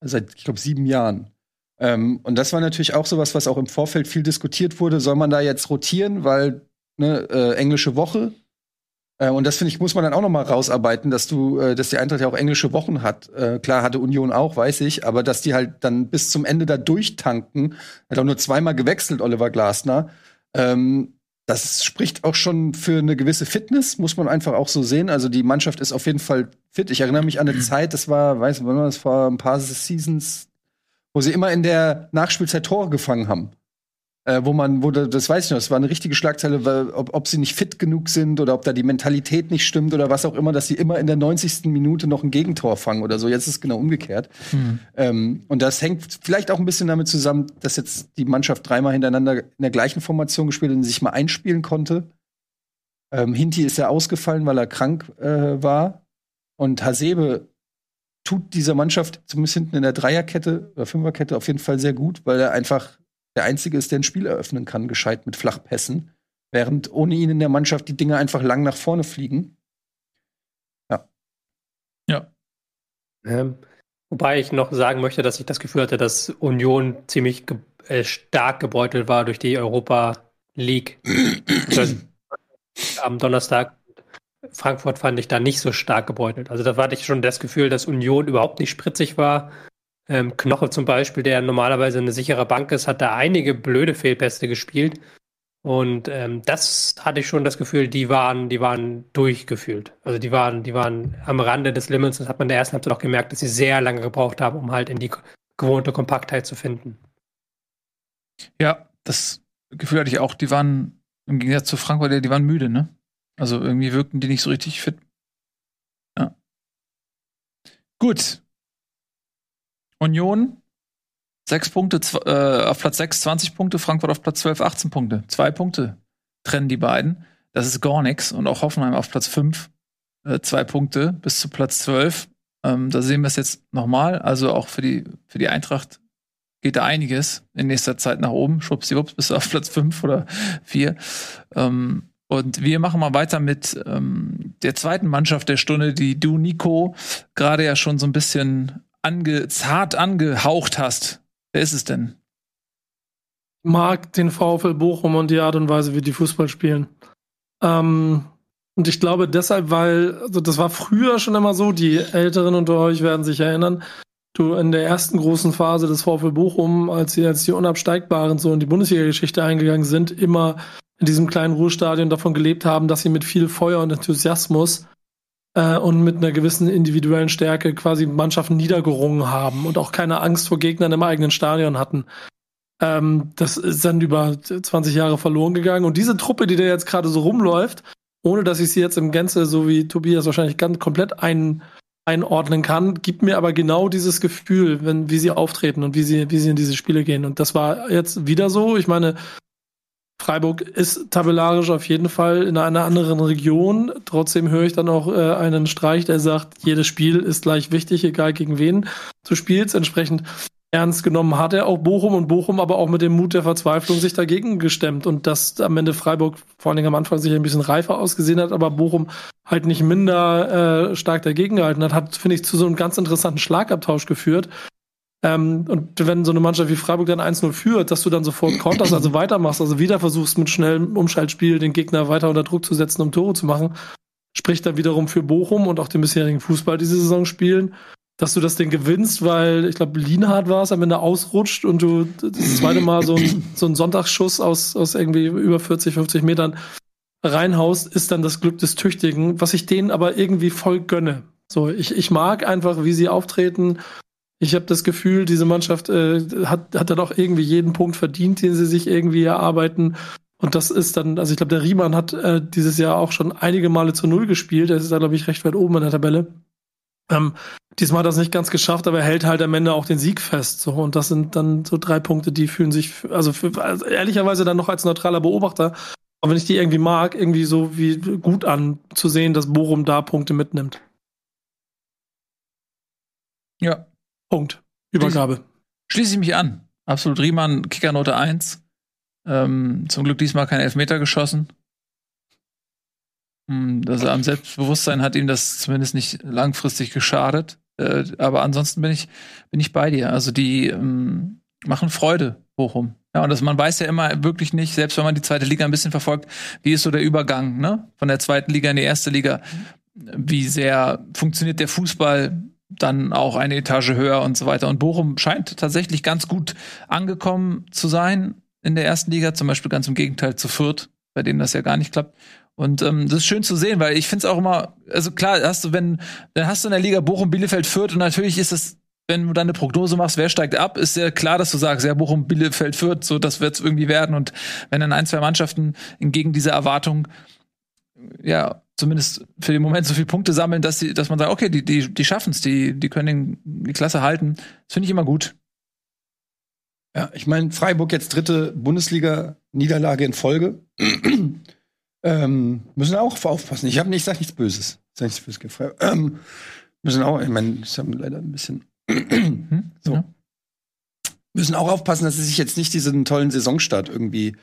Also seit, ich glaube, sieben Jahren. Ähm, und das war natürlich auch sowas, was auch im Vorfeld viel diskutiert wurde. Soll man da jetzt rotieren, weil ne, äh, englische Woche? Äh, und das finde ich, muss man dann auch noch mal rausarbeiten, dass du, äh, dass die Eintracht ja auch englische Wochen hat. Äh, klar hatte Union auch, weiß ich, aber dass die halt dann bis zum Ende da durchtanken, hat auch nur zweimal gewechselt, Oliver Glasner. Ähm, das spricht auch schon für eine gewisse Fitness, muss man einfach auch so sehen. Also die Mannschaft ist auf jeden Fall fit. Ich erinnere mich an eine Zeit, das war, weiß ich, das vor ein paar Seasons, wo sie immer in der Nachspielzeit Tore gefangen haben. Äh, wo man, wo das weiß ich noch, das war eine richtige Schlagzeile, weil, ob, ob sie nicht fit genug sind oder ob da die Mentalität nicht stimmt oder was auch immer, dass sie immer in der 90. Minute noch ein Gegentor fangen oder so. Jetzt ist es genau umgekehrt. Mhm. Ähm, und das hängt vielleicht auch ein bisschen damit zusammen, dass jetzt die Mannschaft dreimal hintereinander in der gleichen Formation gespielt hat und sich mal einspielen konnte. Ähm, Hinti ist ja ausgefallen, weil er krank äh, war. Und Hasebe tut dieser Mannschaft zumindest hinten in der Dreierkette oder Fünferkette auf jeden Fall sehr gut, weil er einfach der Einzige ist, der ein Spiel eröffnen kann, gescheit mit Flachpässen. Während ohne ihn in der Mannschaft die Dinge einfach lang nach vorne fliegen. Ja. Ja. Ähm, wobei ich noch sagen möchte, dass ich das Gefühl hatte, dass Union ziemlich ge äh, stark gebeutelt war durch die Europa League. (coughs) am Donnerstag Frankfurt fand ich da nicht so stark gebeutelt. Also da hatte ich schon das Gefühl, dass Union überhaupt nicht spritzig war. Ähm, Knoche zum Beispiel, der normalerweise eine sichere Bank ist, hat da einige blöde Fehlpässe gespielt. Und ähm, das hatte ich schon das Gefühl, die waren, die waren durchgefühlt. Also die waren, die waren am Rande des Limits. Das hat man in der ersten Halbzeit auch gemerkt, dass sie sehr lange gebraucht haben, um halt in die gewohnte Kompaktheit zu finden. Ja, das Gefühl hatte ich auch. Die waren im Gegensatz zu Frankfurt, die waren müde, ne? Also irgendwie wirkten die nicht so richtig fit. Ja. Gut. Union, sechs Punkte, äh, auf Platz 6, 20 Punkte, Frankfurt auf Platz 12, 18 Punkte. Zwei Punkte trennen die beiden. Das ist gar nichts. Und auch Hoffenheim auf Platz 5, äh, zwei Punkte bis zu Platz 12. Ähm, da sehen wir es jetzt nochmal. Also auch für die, für die Eintracht geht da einiges in nächster Zeit nach oben. Schwuppsiwupps bis auf Platz 5 oder 4. Ähm, und wir machen mal weiter mit ähm, der zweiten Mannschaft der Stunde, die du, Nico, gerade ja schon so ein bisschen ange zart angehaucht hast. Wer ist es denn? Mag den VfL Bochum und die Art und Weise, wie die Fußball spielen. Ähm, und ich glaube deshalb, weil, also das war früher schon immer so, die Älteren unter euch werden sich erinnern, du in der ersten großen Phase des VfL Bochum, als sie als die Unabsteigbaren so in die Bundesliga-Geschichte eingegangen sind, immer in diesem kleinen Ruhestadion davon gelebt haben, dass sie mit viel Feuer und Enthusiasmus äh, und mit einer gewissen individuellen Stärke quasi Mannschaften niedergerungen haben und auch keine Angst vor Gegnern im eigenen Stadion hatten. Ähm, das ist dann über 20 Jahre verloren gegangen. Und diese Truppe, die da jetzt gerade so rumläuft, ohne dass ich sie jetzt im Gänze, so wie Tobias wahrscheinlich ganz komplett ein, einordnen kann, gibt mir aber genau dieses Gefühl, wenn, wie sie auftreten und wie sie, wie sie in diese Spiele gehen. Und das war jetzt wieder so. Ich meine, Freiburg ist tabellarisch auf jeden Fall in einer anderen Region. Trotzdem höre ich dann auch äh, einen Streich, der sagt, jedes Spiel ist gleich wichtig, egal gegen wen du spielst. Entsprechend ernst genommen hat er auch Bochum und Bochum aber auch mit dem Mut der Verzweiflung sich dagegen gestemmt und dass am Ende Freiburg vor allen Dingen am Anfang sich ein bisschen reifer ausgesehen hat, aber Bochum halt nicht minder äh, stark dagegen gehalten hat, hat, finde ich, zu so einem ganz interessanten Schlagabtausch geführt. Ähm, und wenn so eine Mannschaft wie Freiburg dann 1-0 führt, dass du dann sofort konterst, also weitermachst, also wieder versuchst mit schnellem Umschaltspiel den Gegner weiter unter Druck zu setzen, um Tore zu machen, spricht dann wiederum für Bochum und auch den bisherigen Fußball diese Saison spielen dass du das Ding gewinnst, weil ich glaube, Lienhardt war es, am Ende ausrutscht und du das zweite Mal so ein, so ein Sonntagsschuss aus, aus irgendwie über 40, 50 Metern reinhaust, ist dann das Glück des Tüchtigen, was ich denen aber irgendwie voll gönne. So, ich, ich mag einfach, wie sie auftreten. Ich habe das Gefühl, diese Mannschaft äh, hat, hat dann auch irgendwie jeden Punkt verdient, den sie sich irgendwie erarbeiten. Und das ist dann, also ich glaube, der Riemann hat äh, dieses Jahr auch schon einige Male zu Null gespielt. Er ist da, glaube ich, recht weit oben in der Tabelle. Ähm, diesmal hat er es nicht ganz geschafft, aber er hält halt am Ende auch den Sieg fest. So. Und das sind dann so drei Punkte, die fühlen sich, also, für, also ehrlicherweise dann noch als neutraler Beobachter, aber wenn ich die irgendwie mag, irgendwie so wie gut an zu sehen, dass Bochum da Punkte mitnimmt. Ja. Punkt. Übergabe. Schließe ich mich an. Absolut Riemann, Kickernote 1. Ähm, zum Glück diesmal kein Elfmeter geschossen. Also am Selbstbewusstsein hat ihm das zumindest nicht langfristig geschadet. Äh, aber ansonsten bin ich, bin ich bei dir. Also die ähm, machen Freude, Bochum. Ja, und das, man weiß ja immer wirklich nicht, selbst wenn man die zweite Liga ein bisschen verfolgt, wie ist so der Übergang, ne? Von der zweiten Liga in die erste Liga. Wie sehr funktioniert der Fußball dann auch eine Etage höher und so weiter. Und Bochum scheint tatsächlich ganz gut angekommen zu sein in der ersten Liga, zum Beispiel ganz im Gegenteil zu Fürth, bei denen das ja gar nicht klappt. Und ähm, das ist schön zu sehen, weil ich finde es auch immer, also klar, hast du, wenn, dann hast du in der Liga Bochum, Bielefeld, Fürth und natürlich ist es, wenn du dann eine Prognose machst, wer steigt ab, ist ja klar, dass du sagst, ja, Bochum, Bielefeld, Fürth, so, das wird es irgendwie werden. Und wenn dann ein, zwei Mannschaften entgegen dieser Erwartung, ja, zumindest für den Moment so viele Punkte sammeln, dass sie, dass man sagt, okay, die, die, die schaffen es, die, die können die Klasse halten. Das finde ich immer gut. Ja, ich meine, Freiburg jetzt dritte Bundesliga-Niederlage in Folge. (clears throat) Ähm, müssen auch aufpassen. Ich habe nicht, sag nichts Böses. Sag nichts Böses. Ähm, müssen auch, ich meine, ich habe leider ein bisschen. (clears throat) hm? so. Ja. Müssen auch aufpassen, dass sie sich jetzt nicht diesen tollen Saisonstart irgendwie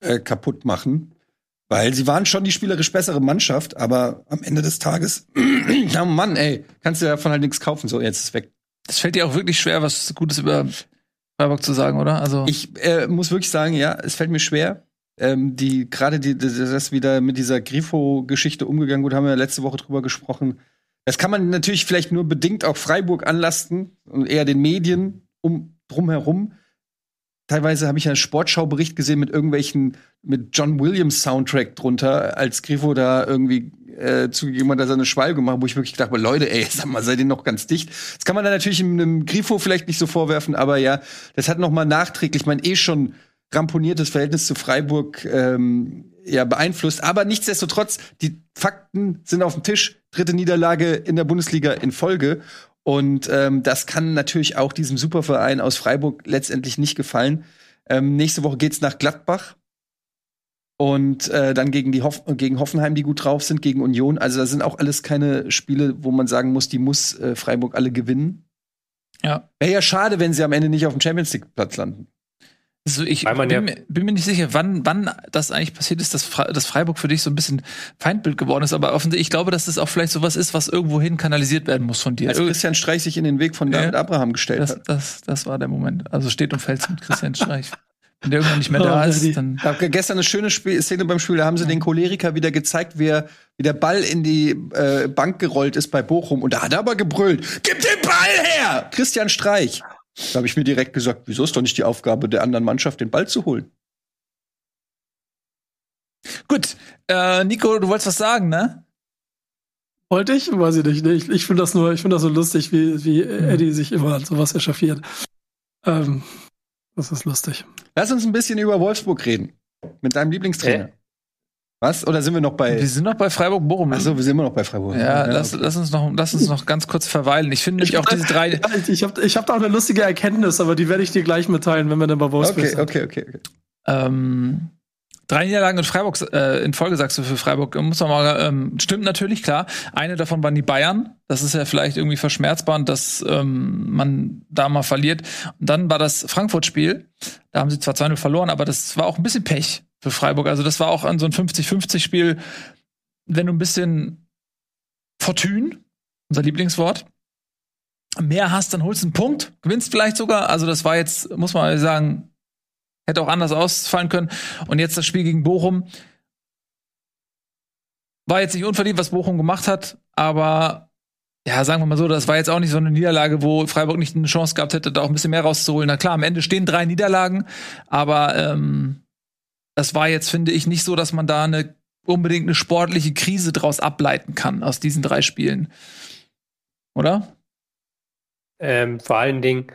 äh, kaputt machen. Weil sie waren schon die spielerisch bessere Mannschaft, aber am Ende des Tages, (clears throat) ja Mann, ey, kannst du davon halt nichts kaufen. So, jetzt ist weg. Es fällt dir auch wirklich schwer, was Gutes über Freiburg zu sagen, oder? Also ich äh, muss wirklich sagen, ja, es fällt mir schwer ähm, die gerade die, das wieder mit dieser Grifo-Geschichte umgegangen wurde, haben wir letzte Woche drüber gesprochen. Das kann man natürlich vielleicht nur bedingt auch Freiburg anlasten und eher den Medien um drumherum. Teilweise habe ich einen Sportschaubericht gesehen mit irgendwelchen, mit John Williams Soundtrack drunter, als Grifo da irgendwie äh, zugegeben hat, dass er eine Schwalbe gemacht wo ich wirklich gedacht habe, Leute, ey, (laughs) sag mal, seid ihr noch ganz dicht? Das kann man dann natürlich in einem Grifo vielleicht nicht so vorwerfen, aber ja, das hat noch mal nachträglich, mein eh schon ramponiertes Verhältnis zu Freiburg ähm, ja beeinflusst. Aber nichtsdestotrotz, die Fakten sind auf dem Tisch. Dritte Niederlage in der Bundesliga in Folge. Und ähm, das kann natürlich auch diesem Superverein aus Freiburg letztendlich nicht gefallen. Ähm, nächste Woche geht's nach Gladbach. Und äh, dann gegen, die Hoff gegen Hoffenheim, die gut drauf sind, gegen Union. Also da sind auch alles keine Spiele, wo man sagen muss, die muss äh, Freiburg alle gewinnen. Ja. Wäre ja schade, wenn sie am Ende nicht auf dem Champions League Platz landen. Also ich bin, mir, bin, mir nicht sicher, wann, wann das eigentlich passiert ist, dass, Fre dass Freiburg für dich so ein bisschen Feindbild geworden ist. Aber offensichtlich, ich glaube, dass das auch vielleicht sowas ist, was irgendwohin kanalisiert werden muss von dir. Als Christian Streich sich in den Weg von David ja, Abraham gestellt das, hat. Das, das war der Moment. Also steht und fällt mit Christian Streich. Wenn der irgendwann nicht mehr da oh, ist, dann. Da gestern eine schöne Sp Szene beim Spiel, da haben sie den Choleriker wieder gezeigt, wie, er, wie der Ball in die äh, Bank gerollt ist bei Bochum. Und da hat er aber gebrüllt: Gib den Ball her! Christian Streich. Da habe ich mir direkt gesagt, wieso ist doch nicht die Aufgabe der anderen Mannschaft, den Ball zu holen? Gut, äh, Nico, du wolltest was sagen, ne? Wollte ich? Weiß ich nicht. Ich, ich finde das nur, ich finde das so lustig, wie, wie Eddie sich immer an sowas echauffiert. Ähm, das ist lustig. Lass uns ein bisschen über Wolfsburg reden. Mit deinem Lieblingstrainer. Äh? Was? Oder sind wir noch bei. Wir sind noch bei Freiburg-Bochum. Achso, wir sind immer noch bei Freiburg. Ja, ja lass, okay. lass, uns noch, lass uns noch ganz kurz verweilen. Ich finde nämlich auch diese drei. (laughs) ich habe ich hab da auch eine lustige Erkenntnis, aber die werde ich dir gleich mitteilen, wenn wir dann bei Wolfsburg okay, sind. Okay, okay, okay. Ähm, drei Niederlagen in Freiburg, äh, in Folge sagst du für Freiburg, muss man mal, ähm, stimmt natürlich, klar. Eine davon waren die Bayern. Das ist ja vielleicht irgendwie verschmerzbar, dass ähm, man da mal verliert. Und dann war das Frankfurt-Spiel. Da haben sie zwar 2-0 verloren, aber das war auch ein bisschen Pech für Freiburg. Also das war auch an so ein 50-50-Spiel, wenn du ein bisschen Fortune, unser Lieblingswort, mehr hast, dann holst du einen Punkt, gewinnst vielleicht sogar. Also das war jetzt, muss man sagen, hätte auch anders ausfallen können. Und jetzt das Spiel gegen Bochum. War jetzt nicht unverdient, was Bochum gemacht hat, aber ja, sagen wir mal so, das war jetzt auch nicht so eine Niederlage, wo Freiburg nicht eine Chance gehabt hätte, da auch ein bisschen mehr rauszuholen. Na klar, am Ende stehen drei Niederlagen, aber ähm, das war jetzt, finde ich, nicht so, dass man da eine unbedingt eine sportliche Krise draus ableiten kann aus diesen drei Spielen. Oder? Ähm, vor allen Dingen,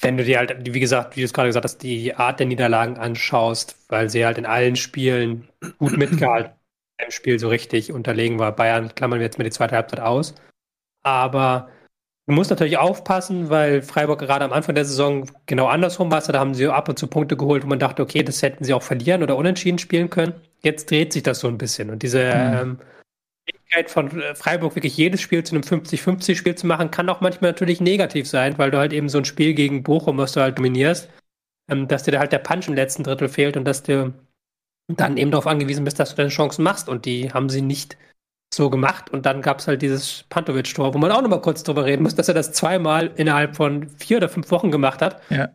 wenn du dir halt, wie gesagt, wie du es gerade gesagt hast, die Art der Niederlagen anschaust, weil sie halt in allen Spielen gut (clears throat) mitgehalten im Spiel so richtig unterlegen war. Bayern klammern wir jetzt mit die zweite Halbzeit aus. Aber Du musst natürlich aufpassen, weil Freiburg gerade am Anfang der Saison genau andersrum war. Da haben sie ab und zu Punkte geholt, wo man dachte, okay, das hätten sie auch verlieren oder unentschieden spielen können. Jetzt dreht sich das so ein bisschen. Und diese mhm. ähm, Fähigkeit von äh, Freiburg, wirklich jedes Spiel zu einem 50-50-Spiel zu machen, kann auch manchmal natürlich negativ sein, weil du halt eben so ein Spiel gegen Bochum, was du halt dominierst, ähm, dass dir da halt der Punch im letzten Drittel fehlt und dass du dann eben darauf angewiesen bist, dass du deine Chancen machst. Und die haben sie nicht so gemacht. Und dann gab es halt dieses Pantovic-Tor, wo man auch noch mal kurz drüber reden muss, dass er das zweimal innerhalb von vier oder fünf Wochen gemacht hat. Ja.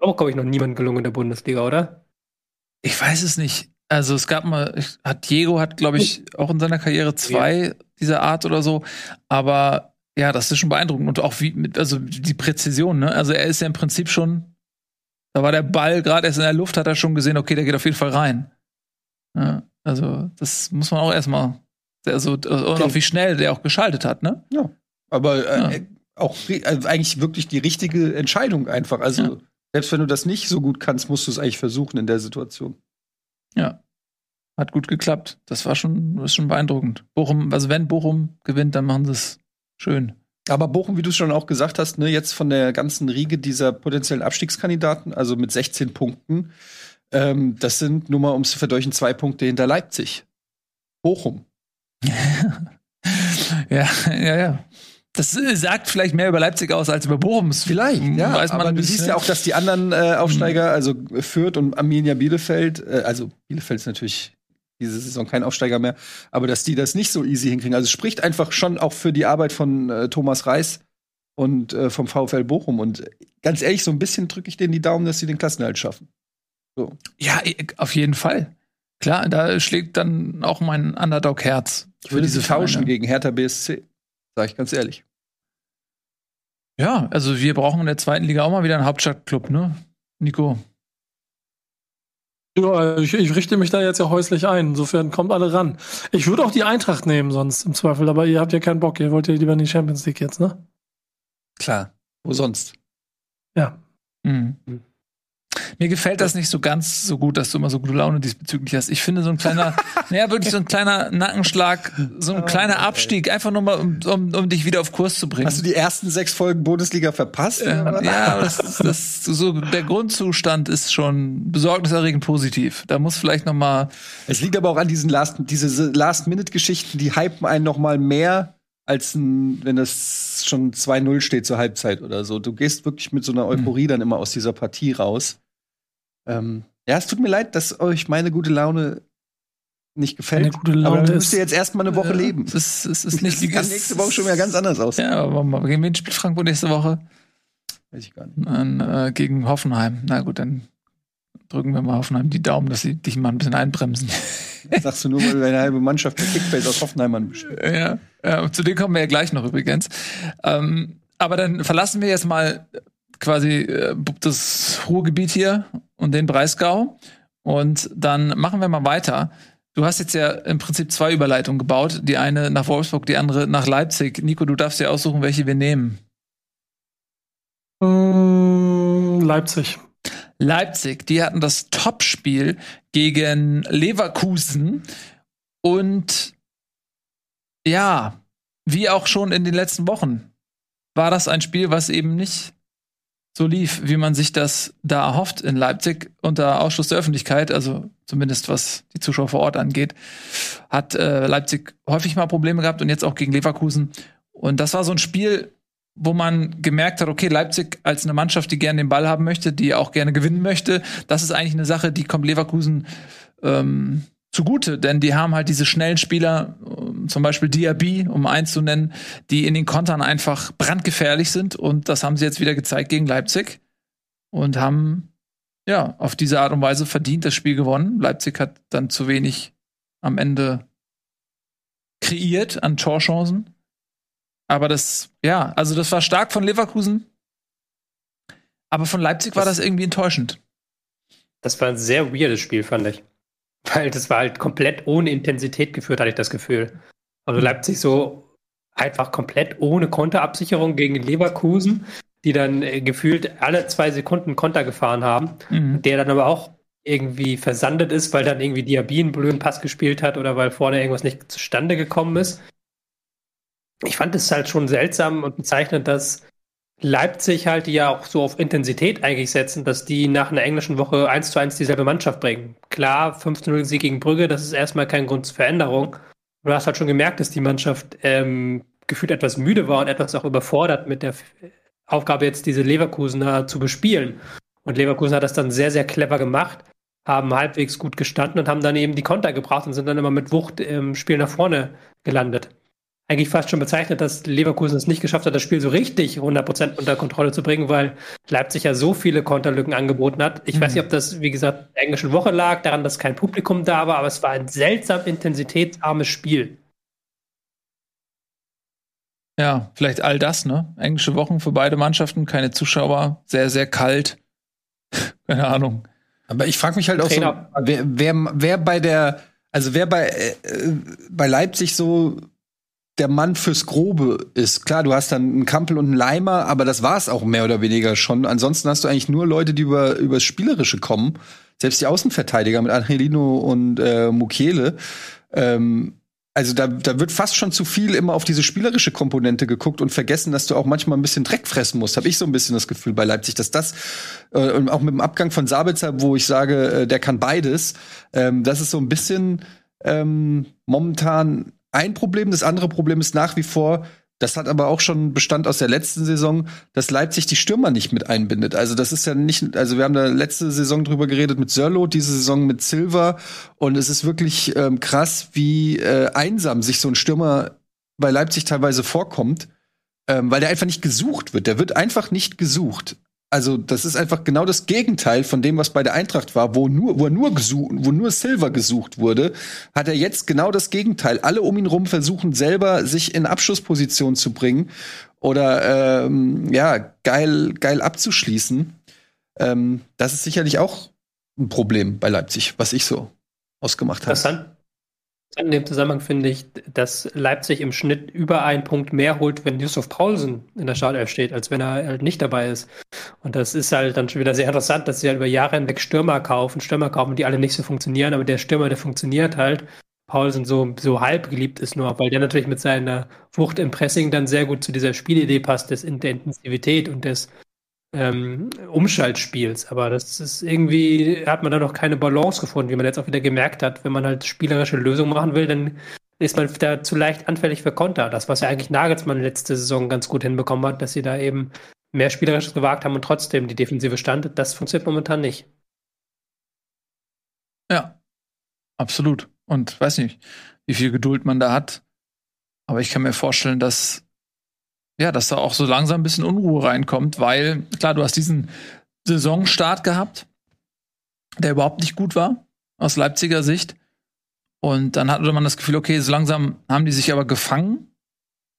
Auch, glaube ich, noch niemand gelungen in der Bundesliga, oder? Ich weiß es nicht. Also es gab mal, hat Diego hat, glaube ich, auch in seiner Karriere zwei ja. dieser Art oder so. Aber ja, das ist schon beeindruckend. Und auch wie, mit, also die Präzision, ne? Also er ist ja im Prinzip schon, da war der Ball gerade erst in der Luft, hat er schon gesehen, okay, der geht auf jeden Fall rein. Ja, also das muss man auch erstmal also, und auch wie schnell der auch geschaltet hat, ne? Ja. Aber äh, ja. auch also eigentlich wirklich die richtige Entscheidung einfach. Also, ja. selbst wenn du das nicht so gut kannst, musst du es eigentlich versuchen in der Situation. Ja. Hat gut geklappt. Das war schon, das ist schon beeindruckend. Bochum, also wenn Bochum gewinnt, dann machen sie es schön. Aber Bochum, wie du schon auch gesagt hast, ne, jetzt von der ganzen Riege dieser potenziellen Abstiegskandidaten, also mit 16 Punkten, ähm, das sind nur mal, um es zu verdeutlichen, zwei Punkte hinter Leipzig. Bochum. (laughs) ja, ja, ja. Das äh, sagt vielleicht mehr über Leipzig aus als über Bochum. Vielleicht, ja. Weiß man aber du siehst ja auch, dass die anderen äh, Aufsteiger, mhm. also Fürth und Arminia Bielefeld, äh, also Bielefeld ist natürlich diese Saison kein Aufsteiger mehr, aber dass die das nicht so easy hinkriegen. Also es spricht einfach schon auch für die Arbeit von äh, Thomas Reis und äh, vom VfL Bochum. Und ganz ehrlich, so ein bisschen drücke ich denen die Daumen, dass sie den Klassenerhalt schaffen. So. Ja, auf jeden Fall. Klar, da schlägt dann auch mein Underdog-Herz. Ich würde diese tauschen gegen Hertha BSC, sag ich ganz ehrlich. Ja, also wir brauchen in der zweiten Liga auch mal wieder einen Hauptstadtclub, ne? Nico. Ja, ich, ich, richte mich da jetzt ja häuslich ein. Insofern kommt alle ran. Ich würde auch die Eintracht nehmen, sonst im Zweifel, aber ihr habt ja keinen Bock. Ihr wollt ja lieber in die Champions League jetzt, ne? Klar. Wo sonst? Ja. Mhm. Mir gefällt das nicht so ganz so gut, dass du immer so gute Laune diesbezüglich hast. Ich finde so ein kleiner, (laughs) naja, wirklich so ein kleiner Nackenschlag, so ein kleiner Abstieg, einfach nur mal, um, um, um dich wieder auf Kurs zu bringen. Hast du die ersten sechs Folgen Bundesliga verpasst? Äh, ja, das, (laughs) das, so, der Grundzustand ist schon besorgniserregend positiv. Da muss vielleicht noch mal Es liegt aber auch an diesen Last, diese Last-Minute-Geschichten, die hypen einen noch mal mehr als ein, wenn das schon 2-0 steht zur Halbzeit oder so. Du gehst wirklich mit so einer Euphorie mhm. dann immer aus dieser Partie raus. Ähm, ja, es tut mir leid, dass euch meine gute Laune nicht gefällt. Eine gute Laune aber dann müsst ihr jetzt erstmal eine Woche äh, leben. Es ist, es ist (laughs) nicht wie nächste Woche schon wieder ganz anders aus. Ja, aber gegen wen spielt Frankfurt nächste Woche? Weiß ich gar nicht. Dann, äh, gegen Hoffenheim. Na gut, dann drücken wir mal Hoffenheim die Daumen, dass sie dich mal ein bisschen einbremsen. (laughs) Das sagst du nur, weil deine halbe Mannschaft der Kickbase aus Hoffenheimern besteht. (laughs) Ja, ja, zu denen kommen wir ja gleich noch übrigens. Ähm, aber dann verlassen wir jetzt mal quasi äh, das Ruhrgebiet hier und den Breisgau. Und dann machen wir mal weiter. Du hast jetzt ja im Prinzip zwei Überleitungen gebaut. Die eine nach Wolfsburg, die andere nach Leipzig. Nico, du darfst dir aussuchen, welche wir nehmen. Mm, Leipzig. Leipzig, die hatten das Topspiel gegen Leverkusen und ja, wie auch schon in den letzten Wochen war das ein Spiel, was eben nicht so lief, wie man sich das da erhofft in Leipzig unter Ausschluss der Öffentlichkeit, also zumindest was die Zuschauer vor Ort angeht, hat äh, Leipzig häufig mal Probleme gehabt und jetzt auch gegen Leverkusen. Und das war so ein Spiel, wo man gemerkt hat, okay, Leipzig als eine Mannschaft, die gerne den Ball haben möchte, die auch gerne gewinnen möchte, das ist eigentlich eine Sache, die kommt Leverkusen ähm, zugute, denn die haben halt diese schnellen Spieler, ähm, zum Beispiel Diaby, um eins zu nennen, die in den Kontern einfach brandgefährlich sind und das haben sie jetzt wieder gezeigt gegen Leipzig und haben ja auf diese Art und Weise verdient das Spiel gewonnen. Leipzig hat dann zu wenig am Ende kreiert an Torchancen aber das, ja, also das war stark von Leverkusen. Aber von Leipzig war das, das irgendwie enttäuschend. Das war ein sehr weirdes Spiel, fand ich. Weil das war halt komplett ohne Intensität geführt, hatte ich das Gefühl. Also. Leipzig so einfach komplett ohne Konterabsicherung gegen Leverkusen, die dann äh, gefühlt alle zwei Sekunden Konter gefahren haben, mhm. der dann aber auch irgendwie versandet ist, weil dann irgendwie Diaby einen blöden Pass gespielt hat oder weil vorne irgendwas nicht zustande gekommen ist ich fand es halt schon seltsam und bezeichnend, dass Leipzig halt, die ja auch so auf Intensität eigentlich setzen, dass die nach einer englischen Woche 1 zu 1 dieselbe Mannschaft bringen. Klar, 15-0 Sieg gegen Brügge, das ist erstmal kein Grund zur Veränderung. Du hast halt schon gemerkt, dass die Mannschaft ähm, gefühlt etwas müde war und etwas auch überfordert mit der Aufgabe, jetzt diese Leverkusener zu bespielen. Und Leverkusen hat das dann sehr, sehr clever gemacht, haben halbwegs gut gestanden und haben dann eben die Konter gebracht und sind dann immer mit Wucht im Spiel nach vorne gelandet eigentlich fast schon bezeichnet, dass Leverkusen es nicht geschafft hat, das Spiel so richtig 100% unter Kontrolle zu bringen, weil Leipzig ja so viele Konterlücken angeboten hat. Ich mhm. weiß nicht, ob das, wie gesagt, der englischen Woche lag, daran, dass kein Publikum da war, aber es war ein seltsam intensitätsarmes Spiel. Ja, vielleicht all das, ne? Englische Wochen für beide Mannschaften, keine Zuschauer, sehr, sehr kalt. (laughs) keine Ahnung. Aber ich frage mich halt auch Trainer. so, wer, wer, wer bei der, also wer bei, äh, bei Leipzig so der Mann fürs Grobe ist. Klar, du hast dann einen Kampel und einen Leimer, aber das war's auch mehr oder weniger schon. Ansonsten hast du eigentlich nur Leute, die über übers Spielerische kommen. Selbst die Außenverteidiger mit Angelino und äh, Mukiele. Ähm, also da, da wird fast schon zu viel immer auf diese spielerische Komponente geguckt und vergessen, dass du auch manchmal ein bisschen Dreck fressen musst. Habe ich so ein bisschen das Gefühl bei Leipzig, dass das äh, und auch mit dem Abgang von Sabitzer, wo ich sage, äh, der kann beides, ähm, das ist so ein bisschen ähm, momentan ein Problem. Das andere Problem ist nach wie vor, das hat aber auch schon Bestand aus der letzten Saison, dass Leipzig die Stürmer nicht mit einbindet. Also das ist ja nicht, also wir haben da letzte Saison drüber geredet mit Sörlo, diese Saison mit Silva und es ist wirklich ähm, krass, wie äh, einsam sich so ein Stürmer bei Leipzig teilweise vorkommt, ähm, weil der einfach nicht gesucht wird. Der wird einfach nicht gesucht. Also, das ist einfach genau das Gegenteil von dem, was bei der Eintracht war, wo nur, wo nur gesucht, wo nur Silver gesucht wurde, hat er jetzt genau das Gegenteil. Alle um ihn rum versuchen selber, sich in Abschlussposition zu bringen oder ähm, ja, geil, geil abzuschließen. Ähm, das ist sicherlich auch ein Problem bei Leipzig, was ich so ausgemacht habe. Interessant, in dem Zusammenhang finde ich, dass Leipzig im Schnitt über einen Punkt mehr holt, wenn Yusuf Paulsen in der Startelf steht, als wenn er halt nicht dabei ist. Und das ist halt dann schon wieder sehr interessant, dass sie halt über Jahre hinweg Stürmer kaufen, Stürmer kaufen, die alle nicht so funktionieren, aber der Stürmer, der funktioniert halt. Paulsen so, so halb geliebt ist nur, weil der natürlich mit seiner Wucht im Pressing dann sehr gut zu dieser Spielidee passt, des, der Intensivität und des ähm, Umschaltspiels. Aber das ist irgendwie, hat man da noch keine Balance gefunden, wie man jetzt auch wieder gemerkt hat. Wenn man halt spielerische Lösungen machen will, dann ist man da zu leicht anfällig für Konter. Das, was ja eigentlich Nagelsmann letzte Saison ganz gut hinbekommen hat, dass sie da eben mehr Spielerisches gewagt haben und trotzdem die Defensive stand, das funktioniert momentan nicht. Ja, absolut. Und weiß nicht, wie viel Geduld man da hat. Aber ich kann mir vorstellen, dass ja, dass da auch so langsam ein bisschen Unruhe reinkommt, weil klar, du hast diesen Saisonstart gehabt, der überhaupt nicht gut war aus Leipziger Sicht. Und dann hatte man das Gefühl, okay, so langsam haben die sich aber gefangen,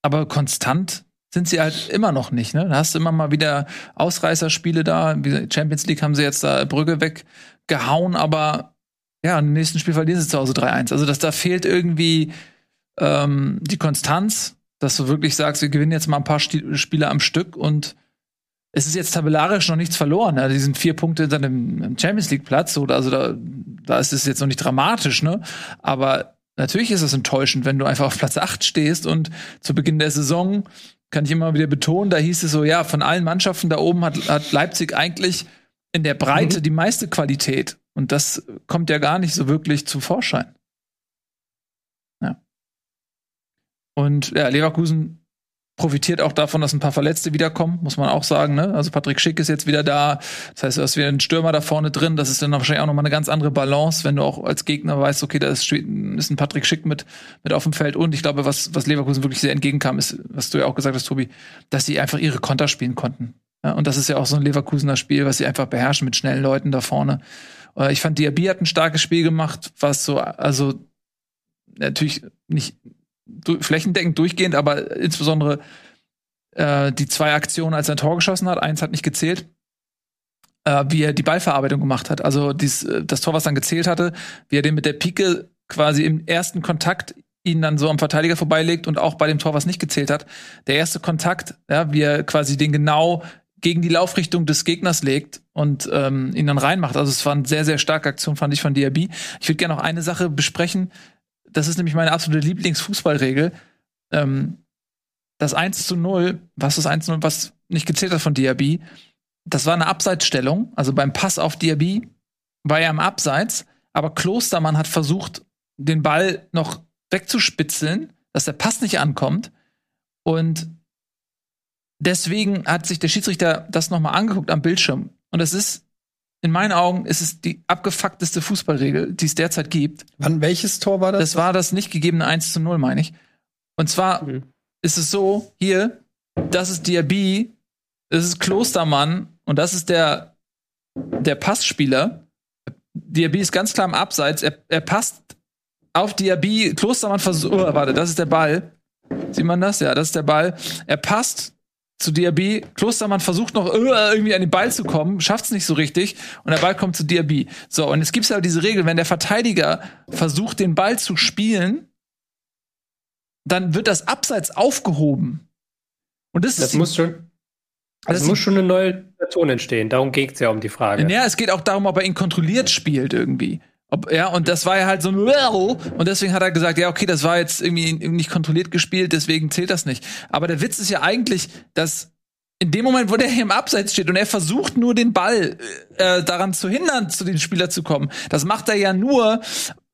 aber konstant sind sie halt immer noch nicht. Ne? Da hast du immer mal wieder Ausreißerspiele da. Champions League haben sie jetzt da Brügge weggehauen, aber ja, im nächsten Spiel verlieren sie zu Hause 3-1. Also dass da fehlt irgendwie ähm, die Konstanz, dass du wirklich sagst, wir gewinnen jetzt mal ein paar Spiele am Stück und es ist jetzt tabellarisch noch nichts verloren. Ja, die sind vier Punkte dann im, Champions League Platz. Oder also da, da ist es jetzt noch nicht dramatisch, ne? Aber natürlich ist es enttäuschend, wenn du einfach auf Platz 8 stehst und zu Beginn der Saison kann ich immer wieder betonen, da hieß es so, ja, von allen Mannschaften da oben hat, hat Leipzig eigentlich in der Breite mhm. die meiste Qualität. Und das kommt ja gar nicht so wirklich zum Vorschein. Ja. Und ja, Leverkusen profitiert auch davon, dass ein paar Verletzte wiederkommen, muss man auch sagen. Ne? Also Patrick Schick ist jetzt wieder da. Das heißt, du hast wieder einen Stürmer da vorne drin. Das ist dann wahrscheinlich auch nochmal eine ganz andere Balance, wenn du auch als Gegner weißt, okay, da ist, ein Patrick Schick mit, mit auf dem Feld. Und ich glaube, was, was Leverkusen wirklich sehr entgegenkam, ist, was du ja auch gesagt hast, Tobi, dass sie einfach ihre Konter spielen konnten. Ja, und das ist ja auch so ein Leverkusener Spiel, was sie einfach beherrschen mit schnellen Leuten da vorne. Äh, ich fand, Diaby hat ein starkes Spiel gemacht, was so, also natürlich nicht flächendeckend durchgehend, aber insbesondere äh, die zwei Aktionen, als er ein Tor geschossen hat, eins hat nicht gezählt, äh, wie er die Ballverarbeitung gemacht hat. Also dies, äh, das Tor, was dann gezählt hatte, wie er den mit der Pike quasi im ersten Kontakt ihn dann so am Verteidiger vorbeilegt und auch bei dem Tor, was nicht gezählt hat. Der erste Kontakt, ja, wie er quasi den genau gegen die Laufrichtung des Gegners legt und ähm, ihn dann reinmacht. Also es war eine sehr, sehr starke Aktion, fand ich von Diaby. Ich würde gerne noch eine Sache besprechen, das ist nämlich meine absolute Lieblingsfußballregel. Ähm, das 1 zu 0, was das 1 zu 0, was nicht gezählt hat von Diaby, das war eine Abseitsstellung. Also beim Pass auf Diaby war er im Abseits, aber Klostermann hat versucht, den Ball noch wegzuspitzeln, dass der Pass nicht ankommt. Und deswegen hat sich der Schiedsrichter das nochmal angeguckt am Bildschirm. Und es ist in meinen Augen ist es die abgefuckteste Fußballregel, die es derzeit gibt. Wann, welches Tor war das? Das war das nicht gegebene 1 zu 0, meine ich. Und zwar mhm. ist es so, hier, das ist Diaby, das ist Klostermann und das ist der, der Passspieler. Diaby ist ganz klar im Abseits. Er, er passt auf Diaby. Klostermann versucht, oh, warte, das ist der Ball. Sieht man das? Ja, das ist der Ball. Er passt zu Diaby. Klostermann versucht noch irgendwie an den Ball zu kommen, schafft es nicht so richtig und der Ball kommt zu Diaby. So, und jetzt gibt es ja diese Regel, wenn der Verteidiger versucht, den Ball zu spielen, dann wird das Abseits aufgehoben. Und das, das muss schon. Also es muss schon eine neue Situation entstehen. Darum geht es ja um die Frage. Ja, es geht auch darum, ob er ihn kontrolliert spielt irgendwie. Ob, ja, und das war ja halt so ein und deswegen hat er gesagt, ja, okay, das war jetzt irgendwie nicht kontrolliert gespielt, deswegen zählt das nicht. Aber der Witz ist ja eigentlich, dass in dem Moment, wo der hier im Abseits steht und er versucht nur den Ball äh, daran zu hindern, zu den Spieler zu kommen, das macht er ja nur,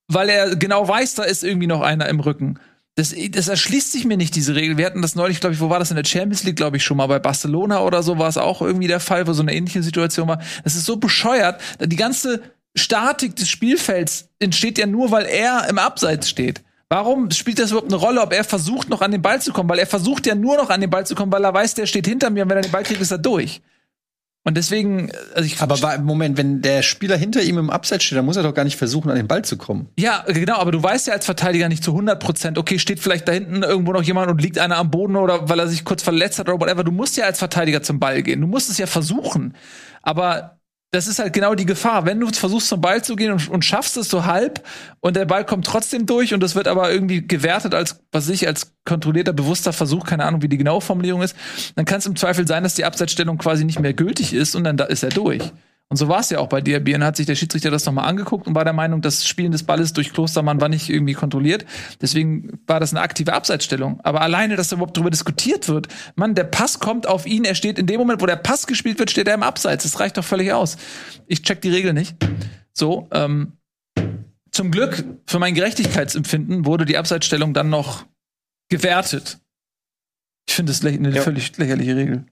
weil er genau weiß, da ist irgendwie noch einer im Rücken. Das, das erschließt sich mir nicht, diese Regel. Wir hatten das neulich, glaube ich, wo war das in der Champions League, glaube ich, schon mal bei Barcelona oder so war es auch irgendwie der Fall, wo so eine ähnliche Situation war. Das ist so bescheuert. Die ganze Statik des Spielfelds entsteht ja nur, weil er im Abseits steht. Warum spielt das überhaupt eine Rolle, ob er versucht, noch an den Ball zu kommen? Weil er versucht ja nur noch an den Ball zu kommen, weil er weiß, der steht hinter mir und wenn er den Ball kriegt, ist er durch. Und deswegen, also ich Aber Moment, wenn der Spieler hinter ihm im Abseits steht, dann muss er doch gar nicht versuchen, an den Ball zu kommen. Ja, genau, aber du weißt ja als Verteidiger nicht zu 100 Prozent, okay, steht vielleicht da hinten irgendwo noch jemand und liegt einer am Boden oder weil er sich kurz verletzt hat oder whatever. Du musst ja als Verteidiger zum Ball gehen. Du musst es ja versuchen. Aber das ist halt genau die Gefahr. Wenn du versuchst zum Ball zu gehen und, und, schaffst es so halb und der Ball kommt trotzdem durch und es wird aber irgendwie gewertet als, was ich, als kontrollierter, bewusster Versuch, keine Ahnung, wie die genaue Formulierung ist, dann kann es im Zweifel sein, dass die Abseitsstellung quasi nicht mehr gültig ist und dann da ist er durch. Und so war es ja auch bei. Und hat sich der Schiedsrichter das nochmal angeguckt und war der Meinung, das Spielen des Balles durch Klostermann war nicht irgendwie kontrolliert. Deswegen war das eine aktive Abseitsstellung. Aber alleine, dass da überhaupt darüber diskutiert wird, Mann, der Pass kommt auf ihn, er steht in dem Moment, wo der Pass gespielt wird, steht er im Abseits. Das reicht doch völlig aus. Ich check die Regel nicht. So, ähm, Zum Glück für mein Gerechtigkeitsempfinden wurde die Abseitsstellung dann noch gewertet. Ich finde das eine Ja. völlig lächerliche Regel.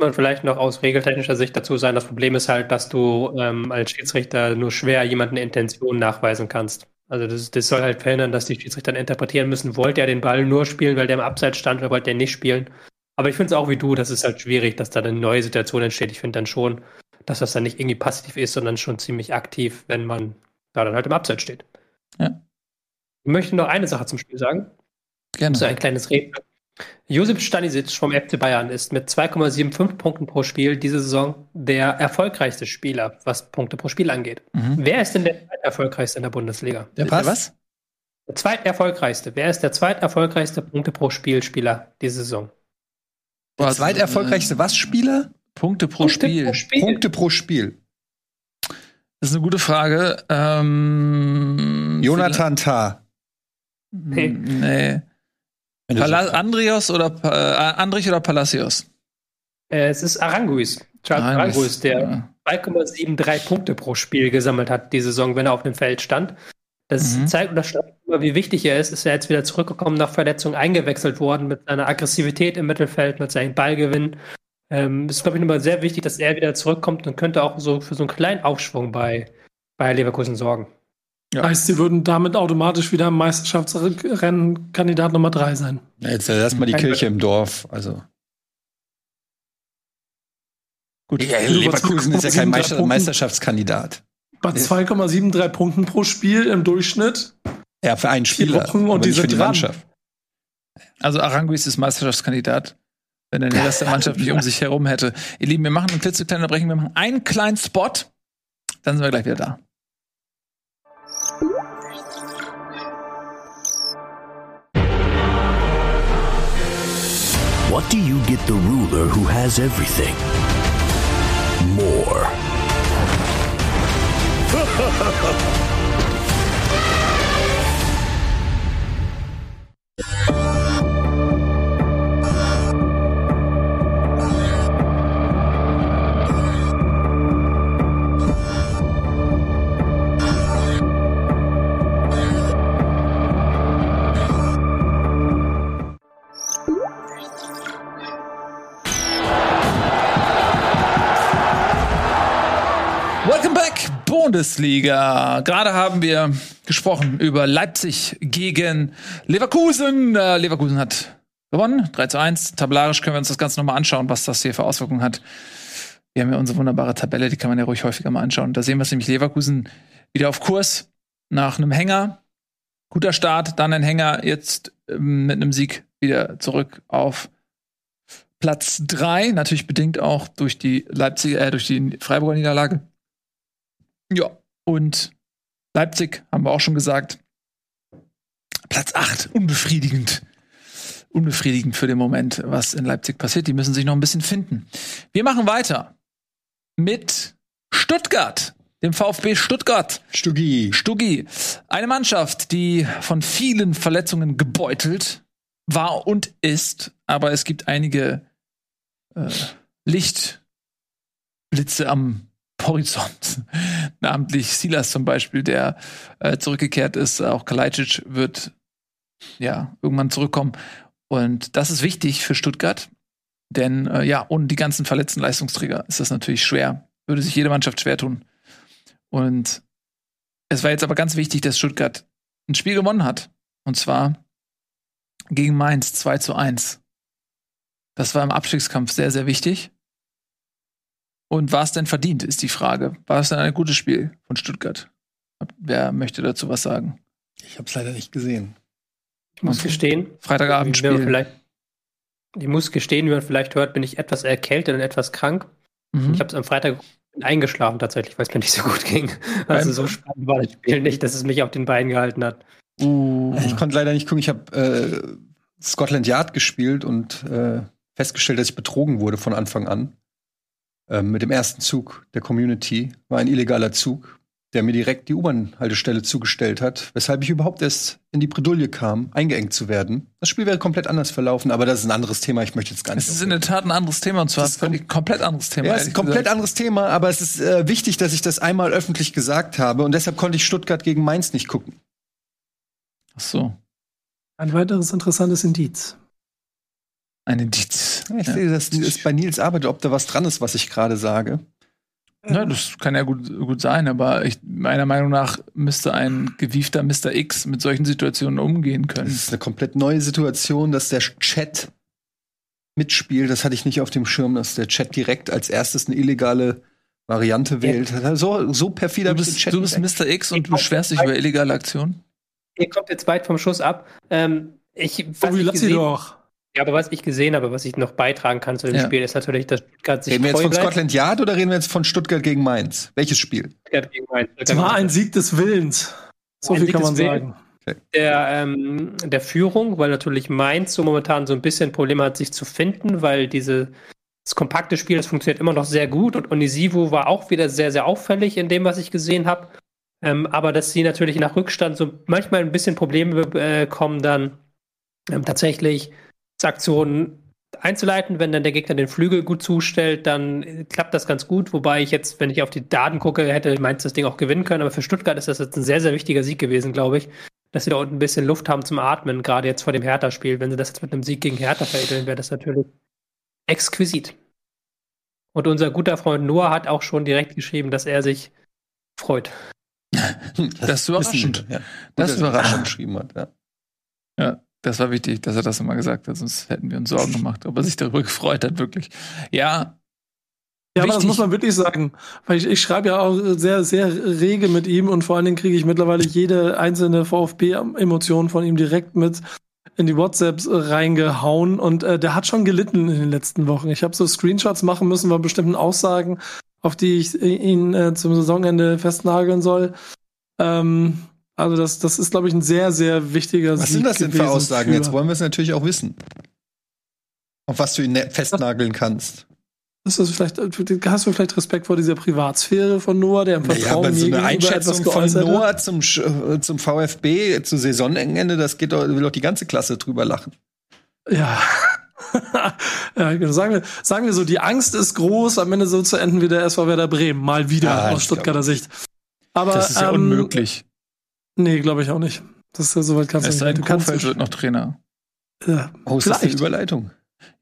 Man vielleicht noch aus regeltechnischer Sicht dazu sein, das Problem ist halt, dass du ähm, als Schiedsrichter nur schwer jemanden Intention nachweisen kannst. Also das, das soll halt verhindern, dass die Schiedsrichter dann interpretieren müssen, wollte er den Ball nur spielen, weil der im Abseits stand oder wollte er nicht spielen. Aber ich finde es auch wie du, das ist halt schwierig, dass da eine neue Situation entsteht. Ich finde dann schon, dass das dann nicht irgendwie passiv ist, sondern schon ziemlich aktiv, wenn man da dann halt im Abseits steht. Ja. Ich möchte noch eine Sache zum Spiel sagen. Gerne. So ein kleines Rätsel. Josip Stanisic vom FC Bayern ist mit 2,75 Punkten pro Spiel diese Saison der erfolgreichste Spieler, was Punkte pro Spiel angeht. Mhm. Wer ist denn der zweiterfolgreichste in der Bundesliga? Der passt. Was? Der zweiterfolgreichste. Wer ist der zweiterfolgreichste Punkte pro Spielspieler diese Saison? Der zweiterfolgreichste was Spieler? Punkte pro Punkte Spiel. pro Spiel. Punkte pro Spiel. Das ist eine gute Frage. Ähm, Jonathan Tah. Nee. Nee. Du Pala Andrios oder äh, Andrich oder Palacios? Äh, es ist Aranguis. Charles Aranguis, der ja. 2,73 Punkte pro Spiel gesammelt hat die Saison, wenn er auf dem Feld stand. Das Mhm. zeigt oder zeigt immer, wie wichtig er ist. Ist er jetzt wieder zurückgekommen nach Verletzung, eingewechselt worden mit seiner Aggressivität im Mittelfeld, mit seinem Ballgewinn. Ähm, ist, glaube ich, nochmal sehr wichtig, dass er wieder zurückkommt und könnte auch so für so einen kleinen Aufschwung bei, bei Leverkusen sorgen. Ja. Heißt, sie würden damit automatisch wieder im Meisterschaftsrennen Kandidat Nummer drei sein. Ja, Jetzt lass mal die Kein Kirche im Dorf. Also. Gut. Ja, Leverkusen ist ja kein 2,73 Meister Punkten. Meisterschaftskandidat. Bei 2,73 Punkten pro Spiel im Durchschnitt. Ja, für einen Spieler. Wochen und die für die dran. Mannschaft. Also Aranguis ist Meisterschaftskandidat, wenn er den Rest der Mannschaft nicht um sich herum hätte. Ihr Lieben, wir machen eine klitzekleine Unterbrechung, wir machen einen kleinen Spot, dann sind wir gleich wieder da. What do you get the ruler who has everything? More. (laughs) Bundesliga. Gerade haben wir gesprochen über Leipzig gegen Leverkusen. Äh, Leverkusen hat gewonnen, 3 zu 1. Tabellarisch können wir uns das Ganze nochmal anschauen, was das hier für Auswirkungen hat. Wir haben ja unsere wunderbare Tabelle, die kann man ja ruhig häufiger mal anschauen. Da sehen wir es nämlich Leverkusen wieder auf Kurs nach einem Hänger. Guter Start, dann ein Hänger, jetzt ähm, mit einem Sieg wieder zurück auf Platz 3. Natürlich bedingt auch durch die Leipziger, äh, durch die Freiburger Niederlage. Ja, und Leipzig haben wir auch schon gesagt. Platz 8, unbefriedigend. Unbefriedigend für den Moment, was in Leipzig passiert. Die müssen sich noch ein bisschen finden. Wir machen weiter mit Stuttgart, dem VfB Stuttgart. Stuggi. Stuggi, eine Mannschaft, die von vielen Verletzungen gebeutelt war und ist, aber es gibt einige äh, Lichtblitze am Horizont. (laughs) Namentlich Silas zum Beispiel, der äh, zurückgekehrt ist. Auch Kalajdzic wird ja irgendwann zurückkommen. Und das ist wichtig für Stuttgart, denn äh, ja, ohne die ganzen verletzten Leistungsträger ist das natürlich schwer. Würde sich jede Mannschaft schwer tun. Und es war jetzt aber ganz wichtig, dass Stuttgart ein Spiel gewonnen hat. Und zwar gegen Mainz 2 zu 1. Das war im Abstiegskampf sehr, sehr wichtig. Und war es denn verdient, ist die Frage. War es denn ein gutes Spiel von Stuttgart? Wer möchte dazu was sagen? Ich habe es leider nicht gesehen. Ich muss gestehen, Freitagabendspiel. vielleicht, ich muss gestehen, wie man vielleicht hört, bin ich etwas erkältet und etwas krank. Mhm. Ich habe es am Freitag eingeschlafen tatsächlich, weil es mir nicht so gut ging. Also so spannend war das Spiel nicht, dass es mich auf den Beinen gehalten hat. Uh, Ich konnte leider nicht gucken. Ich habe äh, Scotland Yard gespielt und äh, festgestellt, dass ich betrogen wurde von Anfang an. Ähm, mit dem ersten Zug der Community. War ein illegaler Zug. der mir direkt die U-Bahn-Haltestelle zugestellt hat, weshalb ich überhaupt erst in die Bredouille kam, eingeengt zu werden. Das Spiel wäre komplett anders verlaufen, aber das ist ein anderes Thema. Ich möchte jetzt gar nicht. Es ist in der Tat ein anderes Thema und zwar ein komplett anderes Thema. Ja, es ist ein komplett gesagt. anderes Thema, aber es ist äh, wichtig, dass ich das einmal öffentlich gesagt habe und deshalb konnte ich Stuttgart gegen Mainz nicht gucken. Ach so, Ein weiteres interessantes Indiz. ein Indiz. Ja, ich Ja. sehe, das ist bei Nils Arbeit, ob da was dran ist, was ich gerade sage. Ja, das kann ja gut, gut sein, aber ich, meiner Meinung nach müsste ein gewiefter Mr. X mit solchen Situationen umgehen Es können. ist eine komplett neue Situation, dass der Chat mitspielt. Das hatte ich nicht auf dem Schirm, dass der Chat direkt als erstes eine illegale Variante wählt. So, so perfide Du hab ich den bist, Chat du bist Mr. X und du beschwerst dich über illegale Aktionen? Ihr kommt jetzt weit vom Schuss ab. Ähm, ich, was Bobby, ich lass sie doch. Ja, aber was ich gesehen habe, was ich noch beitragen kann zu dem Ja. Spiel, ist natürlich, dass Stuttgart sich Reden wir jetzt von bleibt. Scotland Yard oder reden wir jetzt von Stuttgart gegen Mainz? Welches Spiel? Stuttgart gegen Mainz. Es war ein Sieg des Willens. So Ein viel Sieg kann man sagen. der, ähm, der Führung, weil natürlich Mainz so momentan so ein bisschen Probleme hat, sich zu finden, weil diese das kompakte Spiel, das funktioniert immer noch sehr gut und Onisivo war auch wieder sehr, sehr auffällig in dem, was ich gesehen habe. Ähm, aber dass sie natürlich nach Rückstand so manchmal ein bisschen Probleme äh, kommen, dann ähm, tatsächlich Aktionen einzuleiten. Wenn dann der Gegner den Flügel gut zustellt, dann klappt das ganz gut. Wobei ich jetzt, wenn ich auf die Daten gucke, hätte Mainz das Ding auch gewinnen können. Aber für Stuttgart ist das jetzt ein sehr, sehr wichtiger Sieg gewesen, glaube ich. Dass sie da unten ein bisschen Luft haben zum Atmen, gerade jetzt vor dem Hertha-Spiel. Wenn sie das jetzt mit einem Sieg gegen Hertha veredeln, wäre das natürlich exquisit. Und unser guter Freund Noah hat auch schon direkt geschrieben, dass er sich freut. (laughs) Das ist überraschend. Ja. Das Das ist überraschend. (laughs) geschrieben hat. Ja. Ja, das war wichtig, dass er das immer gesagt hat, sonst hätten wir uns Sorgen gemacht, ob er sich darüber (laughs) gefreut hat, wirklich. Ja, Ja, aber das muss man wirklich sagen. Weil ich, ich schreibe ja auch sehr, sehr rege mit ihm und vor allen Dingen kriege ich mittlerweile jede einzelne VfB-Emotion von ihm direkt mit in die WhatsApps reingehauen und äh, der hat schon gelitten in den letzten Wochen. Ich habe so Screenshots machen müssen von bestimmten Aussagen, auf die ich ihn äh, zum Saisonende festnageln soll. Ähm, also das, das ist, glaube ich, ein sehr, sehr wichtiger Was Sieg sind das denn für Aussagen? für- Jetzt wollen wir es natürlich auch wissen. Auf was du ihn ne- festnageln kannst. Ist das vielleicht, hast du vielleicht Respekt vor dieser Privatsphäre von Noah, der im Naja, Vertrauen aber so eine Einschätzung von geäußert hat? Noah zum, äh, zum VfB zu Saisonende, das geht doch, will doch die ganze Klasse drüber lachen. Ja. (laughs) ja, genau. sagen, wir, sagen wir so, die Angst ist groß, am Ende so zu enden wie der SV Werder Bremen. Mal wieder Ja, aus Stuttgarter Sicht. Aber das ist ja ähm, unmöglich. Nee, glaube ich auch nicht. Das ist ja soweit kannst Es sei nicht. denn, Du kannst Kofeld wird noch Trainer. ja, Oh, ist das eine Vielleicht. Überleitung?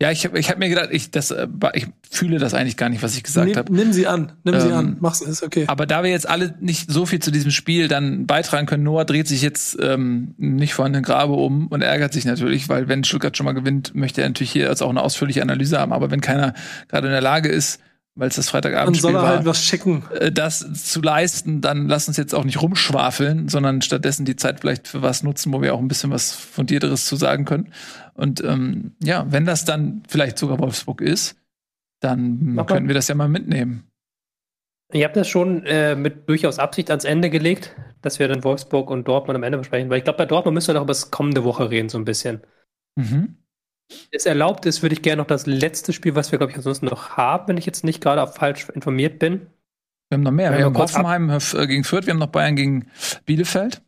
Ja, ich habe ich hab mir gedacht, ich, das, äh, ich fühle das eigentlich gar nicht, was ich gesagt habe. nimm sie an, nimm sie Ähm, an. Mach's, ist okay. Aber da wir jetzt alle nicht so viel zu diesem Spiel dann beitragen können, Noah dreht sich jetzt ähm, nicht vor den Grabe um und ärgert sich natürlich, weil wenn Stuttgart schon mal gewinnt, möchte er natürlich hier jetzt auch eine ausführliche Analyse haben. Aber wenn keiner gerade in der Lage ist, weil es das Dann Freitagabendspiel soll er war, halt was schicken. äh, das zu leisten, dann lass uns jetzt auch nicht rumschwafeln, sondern stattdessen die Zeit vielleicht für was nutzen, wo wir auch ein bisschen was Fundierteres zu sagen können. Und ähm, ja, wenn das dann vielleicht sogar Wolfsburg ist, dann Mach mal. können wir das ja mal mitnehmen. Ich habe das schon äh, mit durchaus Absicht ans Ende gelegt, dass wir dann Wolfsburg und Dortmund am Ende besprechen, weil ich glaube, bei Dortmund müssen wir noch über das kommende Woche reden, so ein bisschen. Mhm. Es erlaubt ist, würde ich gerne noch das letzte Spiel, was wir, glaube ich, ansonsten noch haben, wenn ich jetzt nicht gerade falsch informiert bin. Wir haben noch mehr. Ja, Wir haben ab- Hoffenheim äh, gegen Fürth, wir haben noch Bayern gegen Bielefeld.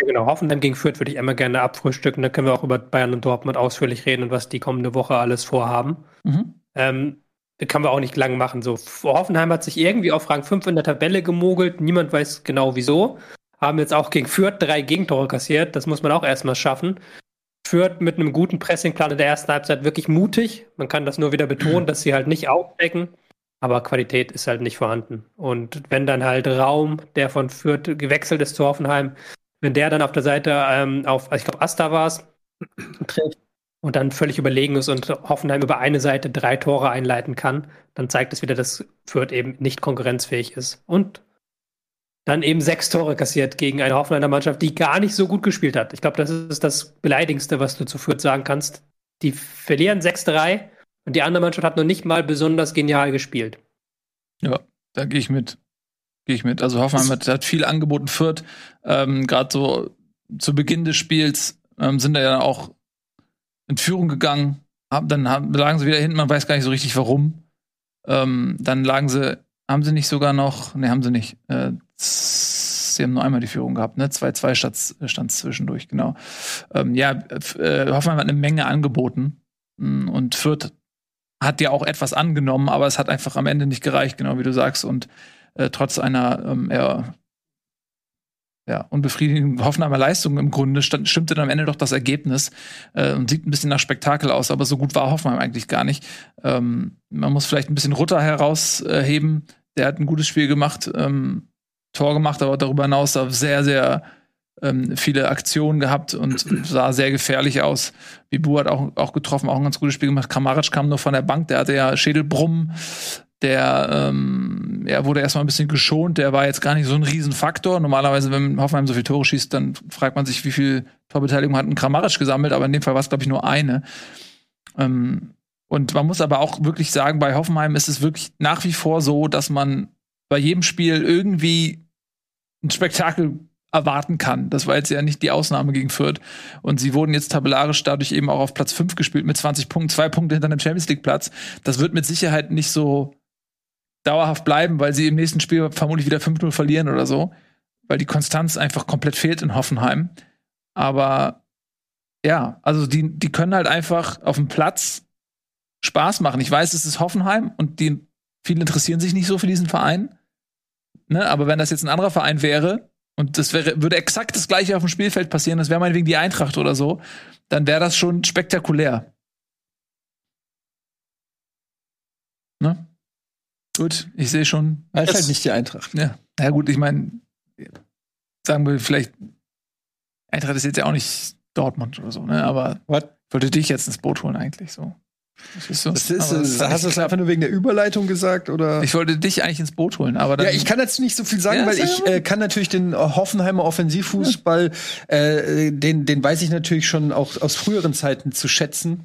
Ja, genau. Hoffenheim gegen Fürth würde ich einmal gerne abfrühstücken. Da können wir auch über Bayern und Dortmund ausführlich reden und was die kommende Woche alles vorhaben. Mhm. Ähm, das kann man auch nicht lang machen. So, Hoffenheim hat sich irgendwie auf Rang 5 in der Tabelle gemogelt. Niemand weiß genau wieso. Haben jetzt auch gegen Fürth drei Gegentore kassiert. Das muss man auch erstmal schaffen. Fürth mit einem guten Pressingplan in der ersten Halbzeit wirklich mutig. Man kann das nur wieder betonen, (clears throat) dass sie halt nicht aufdecken. Aber Qualität ist halt nicht vorhanden. Und wenn dann halt Raum, der von Fürth gewechselt ist zu Hoffenheim, wenn der dann auf der Seite ähm, auf, ich glaube, Asta war es, (clears throat) trifft und dann völlig überlegen ist und Hoffenheim über eine Seite drei Tore einleiten kann, dann zeigt es wieder, dass Fürth eben nicht konkurrenzfähig ist. Und dann eben sechs Tore kassiert gegen eine Hoffenheimer Mannschaft, die gar nicht so gut gespielt hat. Ich glaube, das ist das Beleidigendste, was du zu Fürth sagen kannst. Die verlieren 6-3 und die andere Mannschaft hat noch nicht mal besonders genial gespielt. Ja, da gehe ich mit. Gehe ich mit. Also Hoffenheim hat, hat viel angeboten. Fürth, ähm, gerade so zu Beginn des Spiels, ähm, sind da ja auch in Führung gegangen. Hab, dann haben, lagen sie wieder hinten, man weiß gar nicht so richtig warum. Ähm, dann lagen sie, haben sie nicht sogar noch, ne, haben sie nicht, äh, sie haben nur einmal die Führung gehabt, ne? 2-2 stand zwischendurch, genau. Ähm, ja, äh, Hoffenheim hat eine Menge angeboten. Mm, und Fürth hat ja auch etwas angenommen, aber es hat einfach am Ende nicht gereicht, genau wie du sagst. Und äh, trotz einer ähm, eher ja, unbefriedigenden Hoffenheimer Leistung im Grunde stand, stimmte dann am Ende doch das Ergebnis äh, und sieht ein bisschen nach Spektakel aus, aber so gut war Hoffenheim eigentlich gar nicht. Ähm, man muss vielleicht ein bisschen Rutter herausheben. Der hat ein gutes Spiel gemacht, ähm, Tor gemacht, aber darüber hinaus sehr, sehr ähm, viele Aktionen gehabt und sah sehr gefährlich aus. Bibu hat auch, auch getroffen, auch ein ganz gutes Spiel gemacht. Kamaric kam nur von der Bank, der hatte ja Schädelbrummen. Der ähm, ja, wurde erstmal ein bisschen geschont, der war jetzt gar nicht so ein Riesenfaktor. Normalerweise, wenn Hoffenheim so viele Tore schießt, dann fragt man sich, wie viel Torbeteiligung hat ein Kramaric gesammelt, aber in dem Fall war es, glaube ich, nur eine. Ähm, und man muss aber auch wirklich sagen, bei Hoffenheim ist es wirklich nach wie vor so, dass man bei jedem Spiel irgendwie ein Spektakel erwarten kann. Das war jetzt ja nicht die Ausnahme gegen Fürth. Und sie wurden jetzt tabellarisch dadurch eben auch auf Platz 5 gespielt mit 20 Punkten, zwei Punkte hinter dem Champions League Platz. Das wird mit Sicherheit nicht so dauerhaft bleiben, weil sie im nächsten Spiel vermutlich wieder 5-0 verlieren oder so, weil die Konstanz einfach komplett fehlt in Hoffenheim. Aber ja, also die, die können halt einfach auf dem Platz Spaß machen. Ich weiß, es ist Hoffenheim und die viele interessieren sich nicht so für diesen Verein. Ne? Aber wenn das jetzt ein anderer Verein wäre, und das wäre, würde exakt das gleiche auf dem Spielfeld passieren, das wäre meinetwegen die Eintracht oder so, dann wäre das schon spektakulär. Ne? Gut, ich sehe schon. Das ist halt nicht die Eintracht. Ja, ja gut, ich meine, sagen wir vielleicht, Eintracht ist jetzt ja auch nicht Dortmund oder so, ne? Aber What? wollte dich jetzt ins Boot holen eigentlich so. Das ist. Das ist, das hast du es einfach nur wegen der Überleitung gesagt oder? Ich wollte dich eigentlich ins Boot holen, aber dann ja, ich kann dazu nicht so viel sagen, ja, weil ich äh, kann natürlich den Hoffenheimer Offensivfußball, ja. äh, den, den weiß ich natürlich schon auch aus früheren Zeiten zu schätzen.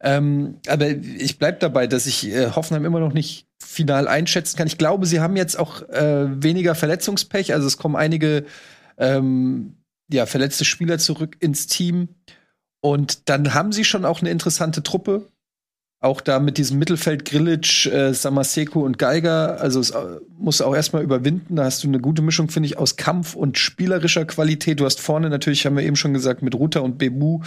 Ähm, aber ich bleib dabei, dass ich äh, Hoffenheim immer noch nicht final einschätzen kann. Ich glaube, sie haben jetzt auch äh, weniger Verletzungspech, also es kommen einige ähm, ja, verletzte Spieler zurück ins Team. Und dann haben sie schon auch eine interessante Truppe auch da mit diesem Mittelfeld Grilic, äh, Samaseko und Geiger, also es äh, muss auch erstmal überwinden. Da hast du eine gute Mischung, finde ich, aus Kampf und spielerischer Qualität. Du hast vorne natürlich, haben wir eben schon gesagt, mit Ruta und Bebu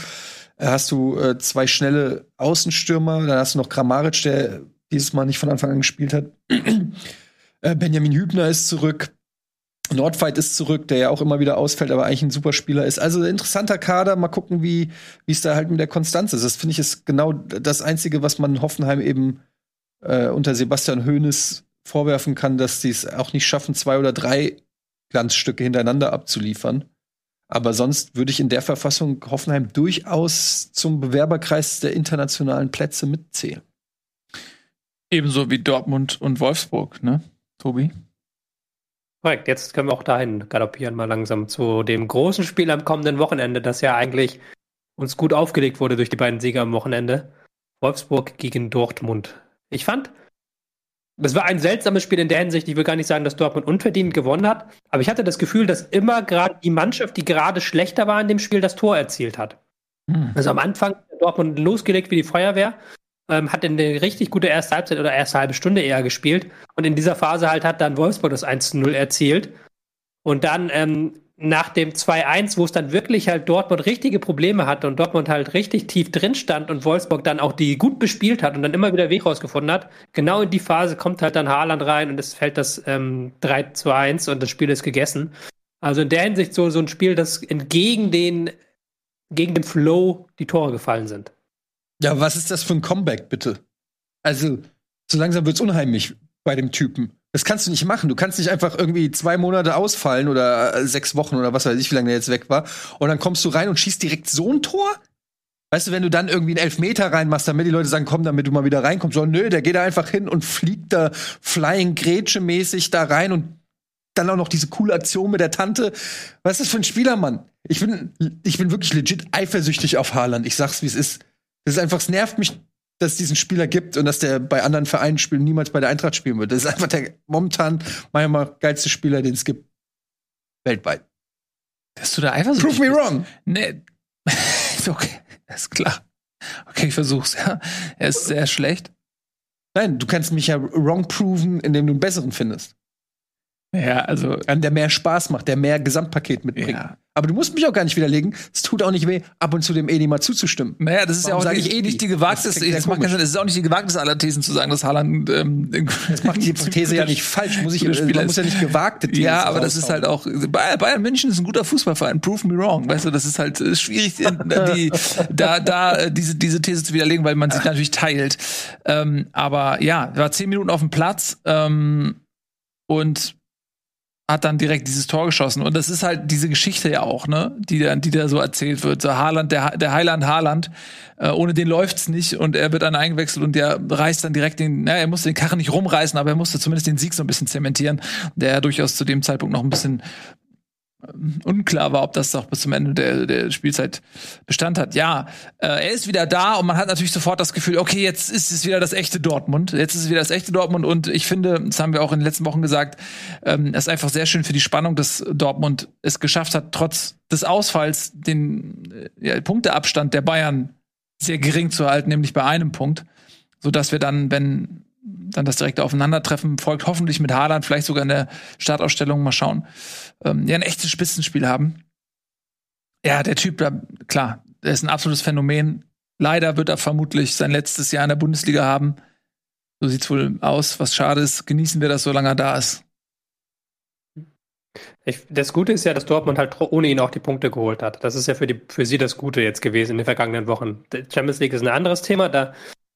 äh, hast du äh, zwei schnelle Außenstürmer. Dann hast du noch Kramaric, der dieses Mal nicht von Anfang an gespielt hat. (clears throat) Äh, Benjamin Hübner ist zurück. Nordfight ist zurück, der ja auch immer wieder ausfällt, aber eigentlich ein super Spieler ist. Also interessanter Kader. Mal gucken, wie wie es da halt mit der Konstanz ist. Das finde ich ist genau das Einzige, was man Hoffenheim eben äh, unter Sebastian Hoeneß vorwerfen kann, dass sie es auch nicht schaffen, zwei oder drei Glanzstücke hintereinander abzuliefern. Aber sonst würde ich in der Verfassung Hoffenheim durchaus zum Bewerberkreis der internationalen Plätze mitzählen. Ebenso wie Dortmund und Wolfsburg, ne, Tobi? Korrekt, jetzt können wir auch dahin galoppieren, mal langsam zu dem großen Spiel am kommenden Wochenende, das ja eigentlich uns gut aufgelegt wurde durch die beiden Sieger am Wochenende. Wolfsburg gegen Dortmund. Ich fand, es war ein seltsames Spiel in der Hinsicht, ich will gar nicht sagen, dass Dortmund unverdient gewonnen hat, aber ich hatte das Gefühl, dass immer gerade die Mannschaft, die gerade schlechter war in dem Spiel, das Tor erzielt hat. Hm. Also am Anfang Dortmund losgelegt wie die Feuerwehr ähm, hat eine richtig gute erste Halbzeit oder erste halbe Stunde eher gespielt. Und in dieser Phase halt hat dann Wolfsburg das 1-0 erzielt. Und dann ähm, nach dem 2-1, wo es dann wirklich halt Dortmund richtige Probleme hatte und Dortmund halt richtig tief drin stand und Wolfsburg dann auch die gut bespielt hat und dann immer wieder Weg rausgefunden hat, genau in die Phase kommt halt dann Haaland rein und es fällt das ähm, 3 zu 1 und das Spiel ist gegessen. Also in der Hinsicht so, so ein Spiel, das entgegen den, gegen den Flow die Tore gefallen sind. Ja, was ist das für ein Comeback, bitte? Also, so langsam wird's unheimlich bei dem Typen. Das kannst du nicht machen. Du kannst nicht einfach irgendwie zwei Monate ausfallen oder äh, sechs Wochen oder was weiß ich, wie lange der jetzt weg war. Und dann kommst du rein und schießt direkt so ein Tor? Weißt du, wenn du dann irgendwie einen Elfmeter reinmachst, damit die Leute sagen, komm, damit du mal wieder reinkommst. So, nö, der geht da einfach hin und fliegt da Flying Grätsche mäßig da rein und dann auch noch diese coole Aktion mit der Tante. Was ist das für ein Spieler, Mann? Ich bin, ich bin wirklich legit eifersüchtig auf Haaland. Ich sag's, wie es ist. Das ist einfach, es nervt mich, dass es diesen Spieler gibt und dass der bei anderen Vereinen spielt niemals bei der Eintracht spielen wird. Das ist einfach der momentan meiner geilste Spieler, den es gibt. Weltweit. Bist du da eifersüchtig? Prove me wrong. Nee. (laughs) okay, ist klar. Okay, ich versuch's, ja. Er ist sehr schlecht. Nein, du kannst mich ja wrong proven, indem du einen besseren findest. Ja, also. Einen, der mehr Spaß macht, der mehr Gesamtpaket mitbringt. Ja. Aber du musst mich auch gar nicht widerlegen. Es tut auch nicht weh, ab und zu dem Edi mal zuzustimmen. Naja, das ist Warum ja auch nicht, ich eh nicht die gewagteste, Das das macht keinen. Sinn. es ist auch nicht die gewagteste aller Thesen zu sagen, dass Haaland ähm, Das macht die These ja nicht falsch. Muss ich, Spieler man muss ja nicht gewagte Thesen Ja, aber das ist halt auch Bayern München ist ein guter Fußballverein. Prove me wrong. Weißt du, das ist halt äh, schwierig, äh, die, da da äh, diese diese These zu widerlegen, weil man sich natürlich teilt. Ähm, aber ja, war zehn Minuten auf dem Platz ähm, und hat dann direkt dieses Tor geschossen. Und das ist halt diese Geschichte ja auch, ne, die da, die da so erzählt wird. So Haaland, der, der Heiland Haaland, äh, ohne den läuft's nicht und er wird dann eingewechselt und der reißt dann direkt den, naja, er musste den Karren nicht rumreißen, aber er musste zumindest den Sieg so ein bisschen zementieren, der ja durchaus zu dem Zeitpunkt noch ein bisschen unklar war, ob das auch bis zum Ende der, der Spielzeit Bestand hat. Ja, äh, er ist wieder da und man hat natürlich sofort das Gefühl, okay, jetzt ist es wieder das echte Dortmund. Jetzt ist es wieder das echte Dortmund und ich finde, das haben wir auch in den letzten Wochen gesagt, ähm, es ist einfach sehr schön für die Spannung, dass Dortmund es geschafft hat, trotz des Ausfalls den äh, ja, Punkteabstand der Bayern sehr gering zu halten, nämlich bei einem Punkt, so dass wir dann, wenn dann das direkte Aufeinandertreffen folgt, hoffentlich mit Haaland, vielleicht sogar in der Startausstellung, mal schauen, ähm, ja, ein echtes Spitzenspiel haben. Ja, der Typ, da, klar, der ist ein absolutes Phänomen. Leider wird er vermutlich sein letztes Jahr in der Bundesliga haben. So sieht's wohl aus, was schade ist. Genießen wir das, solange er da ist. Ich, das Gute ist ja, dass Dortmund halt ohne ihn auch die Punkte geholt hat. Das ist ja für, die, für sie das Gute jetzt gewesen in den vergangenen Wochen. Die Champions League ist ein anderes Thema, da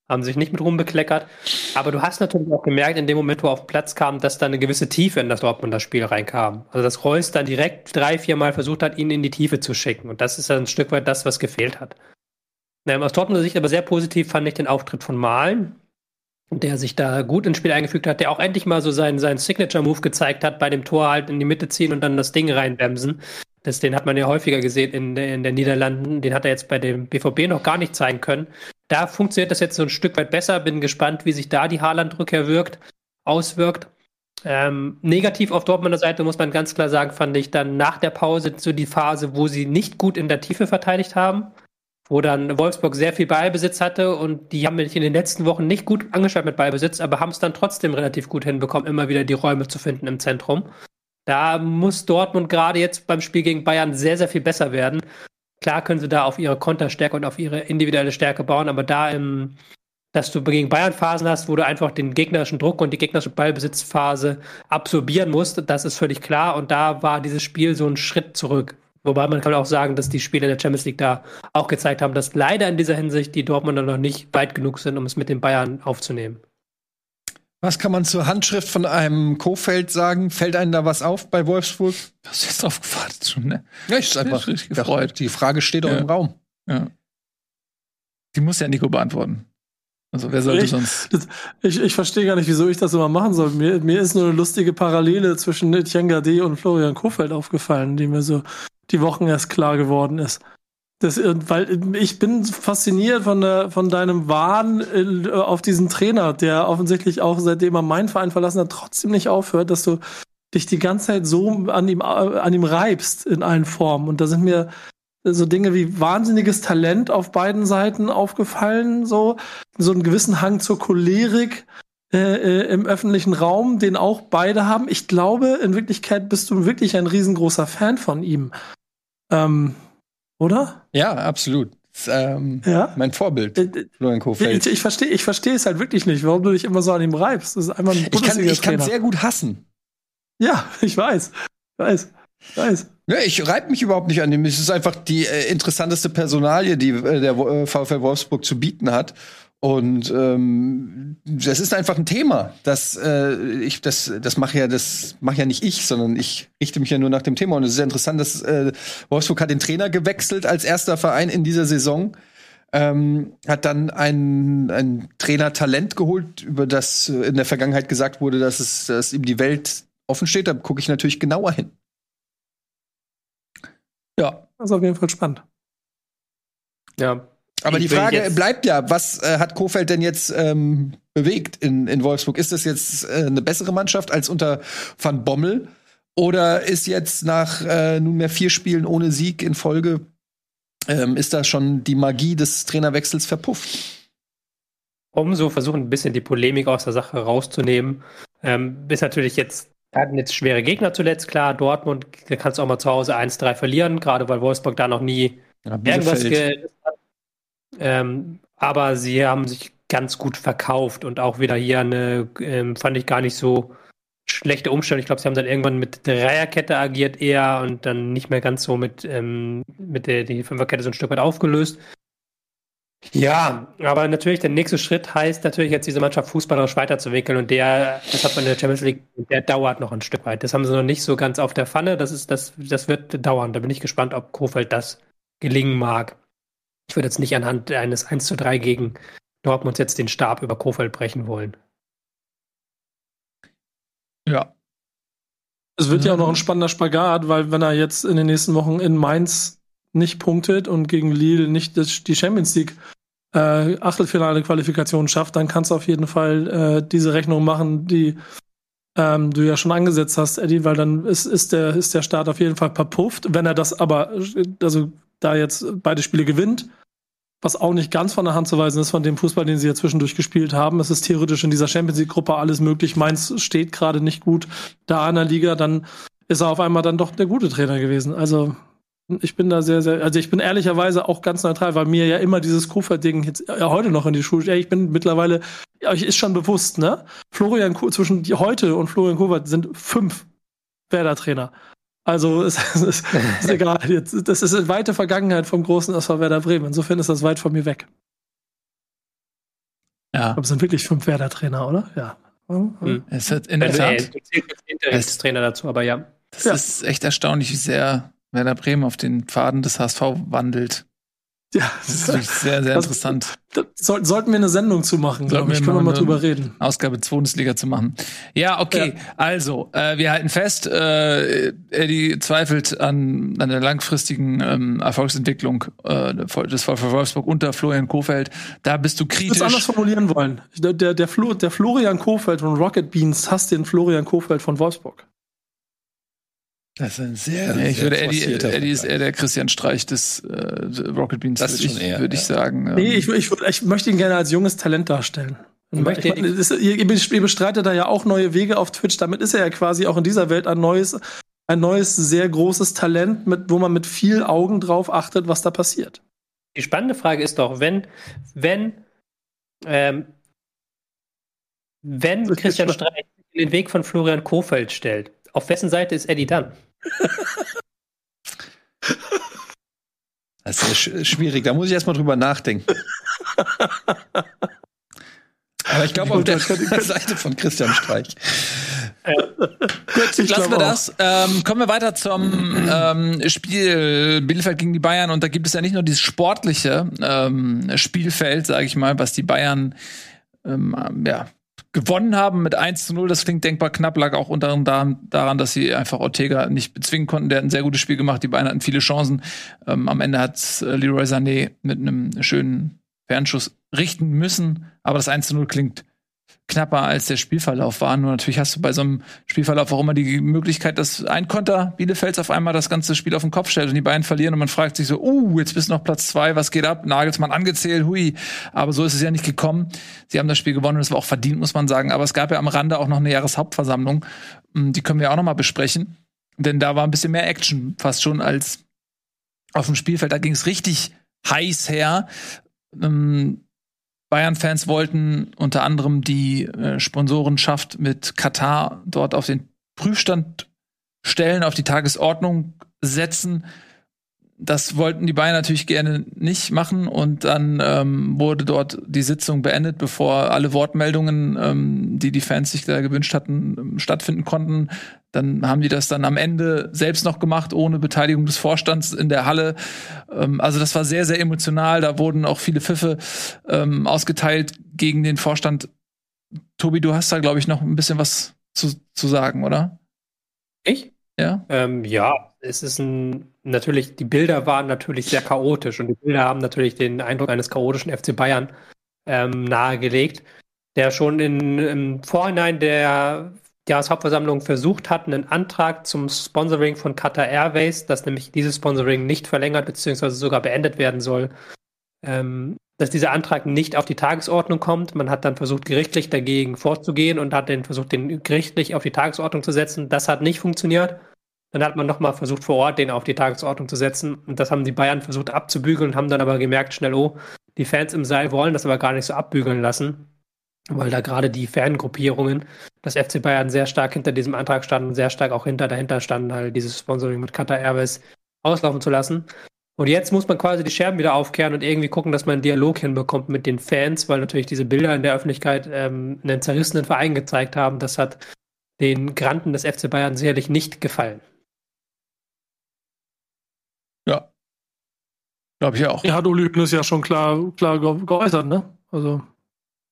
haben sich nicht mit rumbekleckert. Aber du hast natürlich auch gemerkt, in dem Moment, wo er auf den Platz kam, dass da eine gewisse Tiefe in das Dortmunder Spiel reinkam. Also dass Reus dann direkt drei, vier Mal versucht hat, ihn in die Tiefe zu schicken. Und das ist dann ein Stück weit das, was gefehlt hat. Ähm, aus Dortmunder Sicht aber sehr positiv fand ich den Auftritt von Malen, der sich da gut ins Spiel eingefügt hat, der auch endlich mal so seinen, seinen Signature-Move gezeigt hat, bei dem Tor halt in die Mitte ziehen und dann das Ding reinbremsen. Das, den hat man ja häufiger gesehen in, in den Niederlanden. Den hat er jetzt bei dem BVB noch gar nicht zeigen können. Da funktioniert das jetzt so ein Stück weit besser. Bin gespannt, wie sich da die Haaland-Rückkehr wirkt, auswirkt. Ähm, negativ auf Dortmunder Seite muss man ganz klar sagen, fand ich dann nach der Pause so die Phase, wo sie nicht gut in der Tiefe verteidigt haben wo dann Wolfsburg sehr viel Ballbesitz hatte und die haben mich in den letzten Wochen nicht gut angeschaut mit Ballbesitz, aber haben es dann trotzdem relativ gut hinbekommen, immer wieder die Räume zu finden im Zentrum. Da muss Dortmund gerade jetzt beim Spiel gegen Bayern sehr, sehr viel besser werden. Klar können sie da auf ihre Konterstärke und auf ihre individuelle Stärke bauen, aber da im, dass du gegen Bayern Phasen hast, wo du einfach den gegnerischen Druck und die gegnerische Ballbesitzphase absorbieren musst, das ist völlig klar und da war dieses Spiel so ein Schritt zurück. Wobei man kann auch sagen, dass die Spiele der Champions League da auch gezeigt haben, dass leider in dieser Hinsicht die Dortmunder noch nicht weit genug sind, um es mit den Bayern aufzunehmen. Was kann man zur Handschrift von einem Kofeld sagen? Fällt einem da was auf bei Wolfsburg? Jetzt drauf gewartet schon, ne? Ja, ich ist einfach richtig gefreut. Die Frage steht doch Ja. im Raum. Ja. Die muss ja Nico beantworten. Also wer sollte Ich- sonst? Ich, ich verstehe gar nicht, wieso ich das immer machen soll. Mir, mir ist nur eine lustige Parallele zwischen Etienne Gade und Florian Kofeld aufgefallen, die mir so die Wochen erst klar geworden ist. Das, weil ich bin fasziniert von, der, von deinem Wahn äh, auf diesen Trainer, der offensichtlich auch seitdem er meinen Verein verlassen hat, trotzdem nicht aufhört, dass du dich die ganze Zeit so an ihm, äh, an ihm reibst in allen Formen. Und da sind mir so Dinge wie wahnsinniges Talent auf beiden Seiten aufgefallen, so, so einen gewissen Hang zur Cholerik äh, äh, im öffentlichen Raum, den auch beide haben. Ich glaube, in Wirklichkeit bist du wirklich ein riesengroßer Fan von ihm. Ähm, oder? Ja, absolut. Ist, ähm, Ja. mein Vorbild, Äh, Florian Kofeld. Ich, ich verstehe ich verstehe es halt wirklich nicht, warum du dich immer so an ihm reibst. Das ist einfach ein Ich kann, ich kann sehr gut hassen. Ja, (laughs) ich weiß. Ich weiß. Ich weiß. Ja, ich reibe mich überhaupt nicht an dem. Es ist einfach die äh, interessanteste Personalie, die äh, der äh, VfL Wolfsburg zu bieten hat. Und ähm, das ist einfach ein Thema. Das, äh, ich, das, das mache ja, das mache ja nicht ich, sondern ich richte mich ja nur nach dem Thema. Und es ist sehr interessant, dass äh, Wolfsburg hat den Trainer gewechselt als erster Verein in dieser Saison. Ähm, hat dann ein, ein Trainer-Talent geholt, über das in der Vergangenheit gesagt wurde, dass es dass ihm die Welt offen steht. Da gucke ich natürlich genauer hin. Ja, Das ist auf jeden Fall spannend. Ja. Aber Ich die Frage bleibt ja, was äh, hat Kofeld denn jetzt ähm, bewegt in, in Wolfsburg? Ist das jetzt äh, eine bessere Mannschaft als unter Van Bommel? Oder ist jetzt nach äh, nunmehr vier Spielen ohne Sieg in Folge, ähm, ist da schon die Magie des Trainerwechsels verpufft? Um so versuchen, ein bisschen die Polemik aus der Sache rauszunehmen, ähm, ist natürlich jetzt hatten jetzt schwere Gegner zuletzt, klar. Dortmund, da kannst du auch mal zu Hause 1-3 verlieren, gerade weil Wolfsburg da noch nie Ja, irgendwas ge hat. Ähm, aber sie haben sich ganz gut verkauft und auch wieder hier eine, ähm, fand ich gar nicht so schlechte Umstellung. Ich glaube, sie haben dann irgendwann mit Dreierkette agiert eher und dann nicht mehr ganz so mit, ähm, mit der die Fünferkette so ein Stück weit aufgelöst. Ja, aber natürlich der nächste Schritt heißt natürlich jetzt diese Mannschaft fußballerisch weiterzuwickeln und der, das hat man in der Champions League, der dauert noch ein Stück weit. Das haben sie noch nicht so ganz auf der Pfanne. Das ist, das, das wird dauern. Da bin ich gespannt, ob Kofeld das gelingen mag. Ich würde jetzt nicht anhand eines 1 zu 3 gegen Dortmund jetzt den Stab über Kofeld brechen wollen. Ja. Es wird ja auch noch ein spannender Spagat, weil wenn er jetzt in den nächsten Wochen in Mainz nicht punktet und gegen Lille nicht die Champions League äh, Achtelfinale Qualifikation schafft, dann kannst du auf jeden Fall äh, diese Rechnung machen, die ähm, du ja schon angesetzt hast, Eddie, weil dann ist, ist, der, ist der Start auf jeden Fall verpufft. Wenn er das aber, also da jetzt beide Spiele gewinnt, was auch nicht ganz von der Hand zu weisen ist von dem Fußball, den sie ja zwischendurch gespielt haben. Es ist theoretisch in dieser Champions League-Gruppe alles möglich. Mainz steht gerade nicht gut da in der Liga, dann ist er auf einmal dann doch der gute Trainer gewesen. Also ich bin da sehr, sehr, also ich bin ehrlicherweise auch ganz neutral, weil mir ja immer dieses Kofeld-Ding jetzt ja, heute noch in die Schule, ja, ich bin mittlerweile, ja, ich ist schon bewusst, ne? Florian zwischen heute und Florian Kofeld sind fünf Werder-Trainer. Also es, (laughs) es ist, ist (laughs) egal. Jetzt, das ist eine weite Vergangenheit vom großen SV Werder Bremen. Insofern ist das weit von mir weg. Ja. Aber es sind wirklich fünf Werder-Trainer, oder? Ja. Hm. Es hat in der Also, äh, Tat, zählst jetzt Interimstrainer dazu, aber ja. das ja. ist echt erstaunlich, wie sehr Werder Bremen auf den Pfaden des HSV wandelt. Ja, Das ist wirklich sehr, sehr Das- interessant. Da soll, sollten wir eine Sendung zu machen, glaube ich. Können wir mal drüber reden. Ausgabe 2 Bundesliga zu machen. Ja, okay. Also, äh, wir halten fest, äh, Eddie zweifelt an, an der langfristigen ähm, Erfolgsentwicklung äh, des VfL Wolfsburg unter Florian Kofeld. Da bist du Ich würde es anders kritisch. formulieren wollen. Der, der, der, Flo, der Florian Kofeld von Rocket Beans hasst den Florian Kofeld von Wolfsburg. Das ist ein sehr, Ja, ich sehr würde Eddie, Eddie ist eher der Christian Streich des äh, Rocket Beans, Das würde ich, eher, würde ich ja. sagen. Ähm, Nee, ich, ich, würd- ich möchte ihn gerne als junges Talent darstellen. Ich möchte- ich meine, ist, ihr, bestreitet da ja auch neue Wege auf Twitch. Damit ist er ja quasi auch in dieser Welt ein neues, ein neues, sehr großes Talent, mit, wo man mit viel Augen drauf achtet, was da passiert. Die spannende Frage ist doch, wenn, wenn, ähm, wenn Christian. Streich den Weg von Florian Kofeld stellt, auf wessen Seite ist Eddie dann? (laughs) Das ist sch schwierig, da muss ich erstmal drüber nachdenken. Aber ich glaube auf der (laughs) Seite von Christian Streich. Gut, Ich lassen wir das. Ähm, kommen wir weiter zum ähm, Spiel Bielefeld gegen die Bayern. Und da gibt es ja nicht nur dieses sportliche ähm, Spielfeld, sage ich mal, was die Bayern ähm, ja, gewonnen haben mit 1 zu 0. Das klingt denkbar knapp, lag auch unter anderem daran, dass sie einfach Ortega nicht bezwingen konnten. Der hat ein sehr gutes Spiel gemacht. Die Bayern hatten viele Chancen. Ähm, am Ende hat äh, Leroy Sané mit einem schönen Fernschuss richten müssen. Aber das 1 zu 0 klingt knapper als der Spielverlauf war. Nur natürlich hast du bei so einem Spielverlauf auch immer die Möglichkeit, dass ein Konter Bielefelds auf einmal das ganze Spiel auf den Kopf stellt und die beiden verlieren und man fragt sich so, uh, jetzt bist du noch Platz zwei, was geht ab? Nagelsmann angezählt, hui. Aber so ist es ja nicht gekommen. Sie haben das Spiel gewonnen und es war auch verdient, muss man sagen. Aber es gab ja am Rande auch noch eine Jahreshauptversammlung. Mm, Die können wir auch noch mal besprechen. Denn da war ein bisschen mehr Action, fast schon als auf dem Spielfeld. Da ging es richtig heiß her. Ähm, Bayern-Fans wollten unter anderem die äh, Sponsorenschaft mit Katar dort auf den Prüfstand stellen, auf die Tagesordnung setzen. Das wollten die Bayern natürlich gerne nicht machen und dann ähm, wurde dort die Sitzung beendet, bevor alle Wortmeldungen, ähm, die die Fans sich da gewünscht hatten, ähm, stattfinden konnten. Dann haben die das dann am Ende selbst noch gemacht, ohne Beteiligung des Vorstands in der Halle. Ähm, also das war sehr, sehr emotional. Da wurden auch viele Pfiffe ähm, ausgeteilt gegen den Vorstand. Tobi, du hast da, glaube ich, noch ein bisschen was zu, zu sagen, oder? Ich? Ja? Ähm, ja, es ist ein, natürlich, die Bilder waren natürlich sehr chaotisch und die Bilder haben natürlich den Eindruck eines chaotischen FC Bayern ähm, nahegelegt, der schon in, im Vorhinein der Jahreshauptversammlung versucht hat, einen Antrag zum Sponsoring von Qatar Airways, dass nämlich dieses Sponsoring nicht verlängert bzw. sogar beendet werden soll, ähm, dass dieser Antrag nicht auf die Tagesordnung kommt. Man hat dann versucht, gerichtlich dagegen vorzugehen und hat dann versucht, den gerichtlich auf die Tagesordnung zu setzen. Das hat nicht funktioniert. Dann hat man nochmal versucht, vor Ort den auf die Tagesordnung zu setzen. Und das haben die Bayern versucht abzubügeln, haben dann aber gemerkt, schnell, oh, die Fans im Seil wollen das aber gar nicht so abbügeln lassen, weil da gerade die Fangruppierungen das FC Bayern sehr stark hinter diesem Antrag standen, sehr stark auch hinter dahinter standen, halt dieses Sponsoring mit Qatar Airways auslaufen zu lassen. Und jetzt muss man quasi die Scherben wieder aufkehren und irgendwie gucken, dass man einen Dialog hinbekommt mit den Fans, weil natürlich diese Bilder in der Öffentlichkeit ähm, einen zerrissenen Verein gezeigt haben. Das hat den Granten des FC Bayern sicherlich nicht gefallen. Ja. Glaube ich auch. Er hat Uli Hoeneß ja schon klar, klar ge geäußert, ne? Also.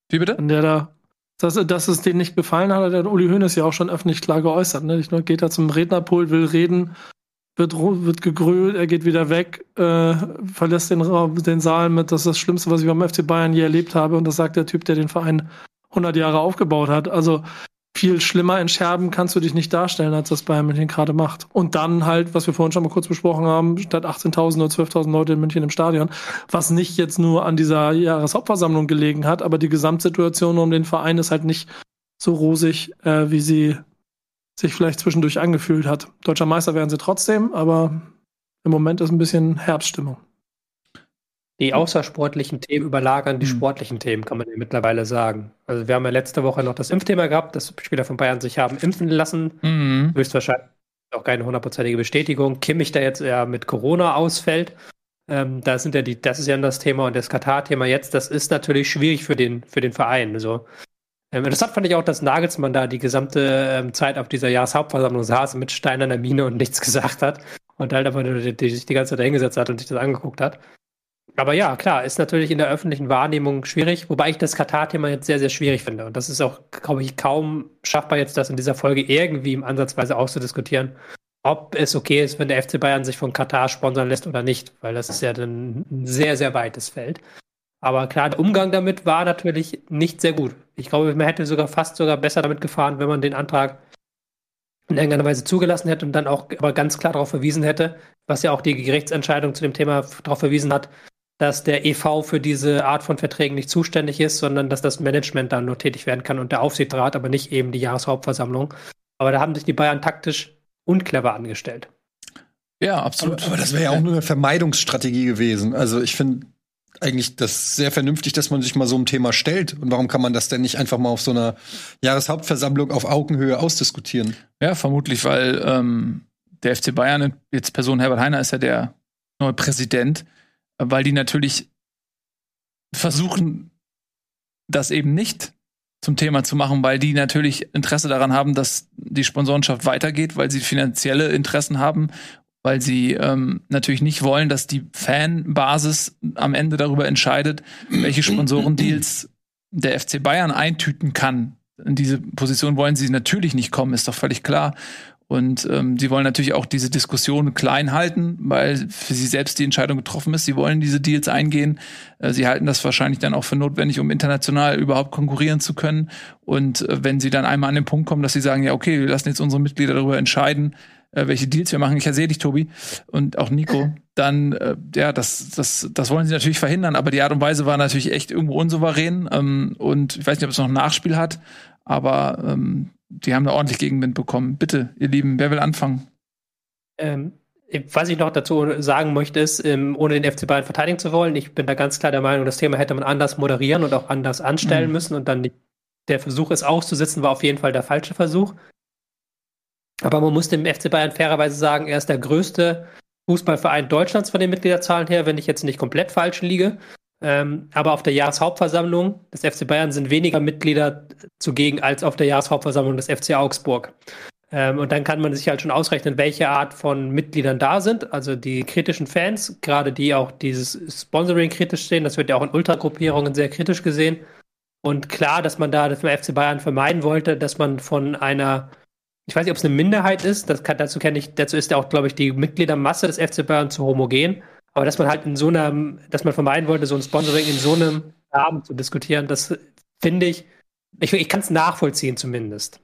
Wie bitte? Wenn der da, dass, dass es denen nicht gefallen hat, hat der Uli Hoeneß ja auch schon öffentlich klar geäußert, ne? Nicht nur geht er zum Rednerpult, will reden, wird, wird gegrölt, er geht wieder weg, äh, verlässt den, den Saal mit, das ist das Schlimmste, was ich beim FC Bayern je erlebt habe. Und das sagt der Typ, der den Verein 100 Jahre aufgebaut hat. Also viel schlimmer in Scherben kannst du dich nicht darstellen, als das Bayern München gerade macht. Und dann halt, was wir vorhin schon mal kurz besprochen haben, statt 18.000 oder 12.000 Leute in München im Stadion, was nicht jetzt nur an dieser Jahreshauptversammlung gelegen hat, aber die Gesamtsituation um den Verein ist halt nicht so rosig, äh, wie sie sich vielleicht zwischendurch angefühlt hat. Deutscher Meister werden sie trotzdem, aber im Moment ist ein bisschen Herbststimmung. Die außersportlichen Themen überlagern die hm. sportlichen Themen, kann man ja mittlerweile sagen. Also wir haben ja letzte Woche noch das Impfthema gehabt, dass Spieler von Bayern sich haben impfen lassen. Mhm. Höchstwahrscheinlich auch keine hundertprozentige Bestätigung. Kimmich da jetzt ja mit Corona ausfällt. Ähm, da sind ja die, das ist ja das Thema und das Katar-Thema jetzt, das ist natürlich schwierig für den, für den Verein. Also ähm, interessant fand ich auch, dass Nagelsmann da die gesamte ähm, Zeit auf dieser Jahreshauptversammlung saß mit Stein an der Mine und nichts (laughs) gesagt hat. Und halt aber die, die, sich die ganze Zeit hingesetzt hat und sich das angeguckt hat. Aber ja, klar, ist natürlich in der öffentlichen Wahrnehmung schwierig, wobei ich das Katar-Thema jetzt sehr, sehr schwierig finde. Und das ist auch, glaube ich, kaum schaffbar jetzt, das in dieser Folge irgendwie im Ansatzweise auszudiskutieren, ob es okay ist, wenn der FC Bayern sich von Katar sponsern lässt oder nicht, weil das ist ja dann ein sehr, sehr weites Feld. Aber klar, der Umgang damit war natürlich nicht sehr gut. Ich glaube, man hätte sogar fast sogar besser damit gefahren, wenn man den Antrag in irgendeiner Weise zugelassen hätte und dann auch aber ganz klar darauf verwiesen hätte, was ja auch die Gerichtsentscheidung zu dem Thema darauf verwiesen hat, dass der EV für diese Art von Verträgen nicht zuständig ist, sondern dass das Management dann nur tätig werden kann und der Aufsichtsrat, aber nicht eben die Jahreshauptversammlung. Aber da haben sich die Bayern taktisch unclever angestellt. Ja, absolut. Aber, aber das wäre ja auch nur eine Vermeidungsstrategie gewesen. Also ich finde, eigentlich das sehr vernünftig, dass man sich mal so einem Thema stellt. Und warum kann man das denn nicht einfach mal auf so einer Jahreshauptversammlung auf Augenhöhe ausdiskutieren? Ja, vermutlich, weil ähm, der FC Bayern, jetzt Person Herbert Heiner ist ja der neue Präsident, weil die natürlich versuchen, das eben nicht zum Thema zu machen, weil die natürlich Interesse daran haben, dass die Sponsorenschaft weitergeht, weil sie finanzielle Interessen haben weil sie ähm, natürlich nicht wollen, dass die Fanbasis am Ende darüber entscheidet, welche Sponsorendeals der FC Bayern eintüten kann. In diese Position wollen sie natürlich nicht kommen, ist doch völlig klar. Und ähm, sie wollen natürlich auch diese Diskussion klein halten, weil für sie selbst die Entscheidung getroffen ist. Sie wollen diese Deals eingehen. Äh, sie halten das wahrscheinlich dann auch für notwendig, um international überhaupt konkurrieren zu können. Und äh, wenn sie dann einmal an den Punkt kommen, dass sie sagen, ja, okay, wir lassen jetzt unsere Mitglieder darüber entscheiden, äh, welche Deals wir machen. Ich sehe dich, Tobi, und auch Nico. Dann, äh, ja, das, das, das wollen sie natürlich verhindern, aber die Art und Weise war natürlich echt irgendwo unsouverän. Ähm, und ich weiß nicht, ob es noch ein Nachspiel hat, aber ähm, die haben da ordentlich Gegenwind bekommen. Bitte, ihr Lieben, wer will anfangen? Ähm, was ich noch dazu sagen möchte, ist, ähm, ohne den FC Bayern verteidigen zu wollen, ich bin da ganz klar der Meinung, das Thema hätte man anders moderieren und auch anders anstellen mhm. müssen und dann der Versuch, es auszusitzen, war auf jeden Fall der falsche Versuch. Aber man muss dem FC Bayern fairerweise sagen, er ist der größte Fußballverein Deutschlands von den Mitgliederzahlen her, wenn ich jetzt nicht komplett falsch liege. Ähm, aber auf der Jahreshauptversammlung des FC Bayern sind weniger Mitglieder zugegen als auf der Jahreshauptversammlung des FC Augsburg. Ähm, und dann kann man sich halt schon ausrechnen, welche Art von Mitgliedern da sind. Also die kritischen Fans, gerade die auch dieses Sponsoring kritisch sehen, das wird ja auch in Ultragruppierungen sehr kritisch gesehen. Und klar, dass man da das FC Bayern vermeiden wollte, dass man von einer ich weiß nicht, ob es eine Minderheit ist, das kann, dazu kenne ich, dazu ist ja auch, glaube ich, die Mitgliedermasse des FC Bayern zu homogen. Aber dass man halt in so einem, dass man vermeiden wollte, so ein Sponsoring in so einem Rahmen zu diskutieren, das finde ich, ich, ich kann es nachvollziehen zumindest.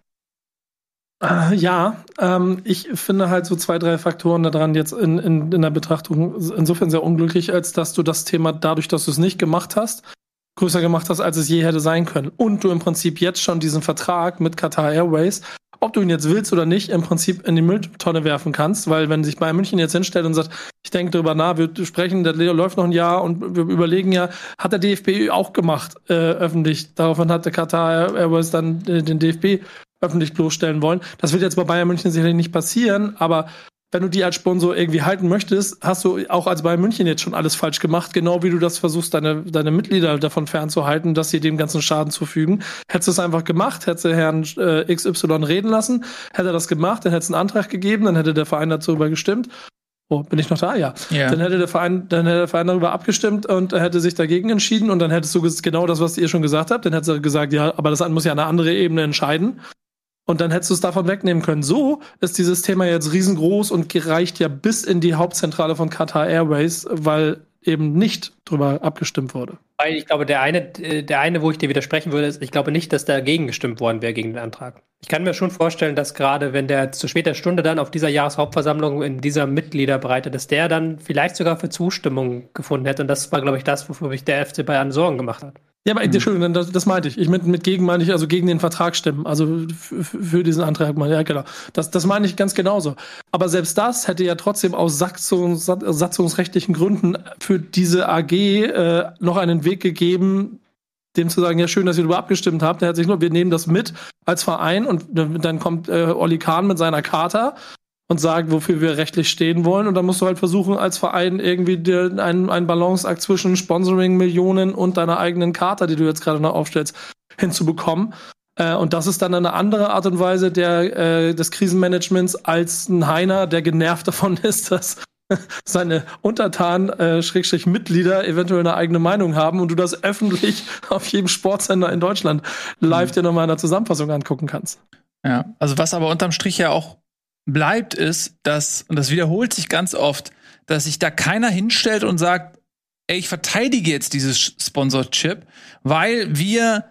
Äh, ja, ähm, ich finde halt so zwei, drei Faktoren daran jetzt in, in, in der Betrachtung insofern sehr unglücklich, als dass du das Thema dadurch, dass du es nicht gemacht hast, größer gemacht hast, als es je hätte sein können. Und du im Prinzip jetzt schon diesen Vertrag mit Qatar Airways, ob du ihn jetzt willst oder nicht, im Prinzip in die Mülltonne werfen kannst, weil wenn sich Bayern München jetzt hinstellt und sagt, ich denke darüber nach, wir sprechen, der läuft noch ein Jahr und wir überlegen ja, hat der DFB auch gemacht, äh, öffentlich. Daraufhin hat der Qatar Airways dann äh, den DFB öffentlich bloßstellen wollen. Das wird jetzt bei Bayern München sicherlich nicht passieren, aber wenn du die als Sponsor irgendwie halten möchtest, hast du auch als Bayern München jetzt schon alles falsch gemacht, genau wie du das versuchst, deine, deine Mitglieder davon fernzuhalten, dass sie dem ganzen Schaden zufügen. Hättest du es einfach gemacht, hättest du Herrn äh, XY reden lassen, hätte er das gemacht, dann hätte es einen Antrag gegeben, dann hätte der Verein darüber gestimmt. Oh, bin ich noch da? Ja. ja. Dann hätte der Verein, dann hätte der Verein darüber abgestimmt und hätte sich dagegen entschieden und dann hättest du genau das, was ihr schon gesagt habt, dann hättest du gesagt, ja, aber das muss ja eine andere Ebene entscheiden. Und dann hättest du es davon wegnehmen können. So ist dieses Thema jetzt riesengroß und gereicht ja bis in die Hauptzentrale von Qatar Airways, weil eben nicht drüber abgestimmt wurde. Ich glaube, der eine, der eine, wo ich dir widersprechen würde, ist, ich glaube nicht, dass dagegen gestimmt worden wäre gegen den Antrag. Ich kann mir schon vorstellen, dass gerade wenn der zu später Stunde dann auf dieser Jahreshauptversammlung in dieser Mitgliederbreite, dass der dann vielleicht sogar für Zustimmung gefunden hätte. Und das war, glaube ich, das, wofür sich der FC Bayern Sorgen gemacht hat. Ja, aber mhm. Entschuldigung, das, das meinte ich. Ich mit, mit gegen meine ich also gegen den Vertrag stimmen, also für diesen Antrag. Ja, genau. Das, das meine ich ganz genauso. Aber selbst das hätte ja trotzdem aus Satzungs, satzungsrechtlichen Gründen für diese AG äh, noch einen Weg gegeben, dem zu sagen, ja schön, dass ihr darüber abgestimmt habt. Der hat sich nur, wir nehmen das mit als Verein und dann kommt äh, Olli Kahn mit seiner Charta und sagt, wofür wir rechtlich stehen wollen. Und dann musst du halt versuchen, als Verein irgendwie dir einen, einen Balanceakt zwischen Sponsoring, Millionen und deiner eigenen Karte, die du jetzt gerade noch aufstellst, hinzubekommen. Äh, und das ist dann eine andere Art und Weise der, äh, des Krisenmanagements als ein Heiner, der genervt davon (laughs) ist, dass seine Untertanen, äh, Schrägstrich Mitglieder, eventuell eine eigene Meinung haben und du das öffentlich (laughs) auf jedem Sportsender in Deutschland live mhm. dir nochmal in der Zusammenfassung angucken kannst. Ja, also was aber unterm Strich ja auch bleibt, ist, dass, und das wiederholt sich ganz oft, dass sich da keiner hinstellt und sagt, ey, ich verteidige jetzt dieses Sponsor-Chip, weil wir,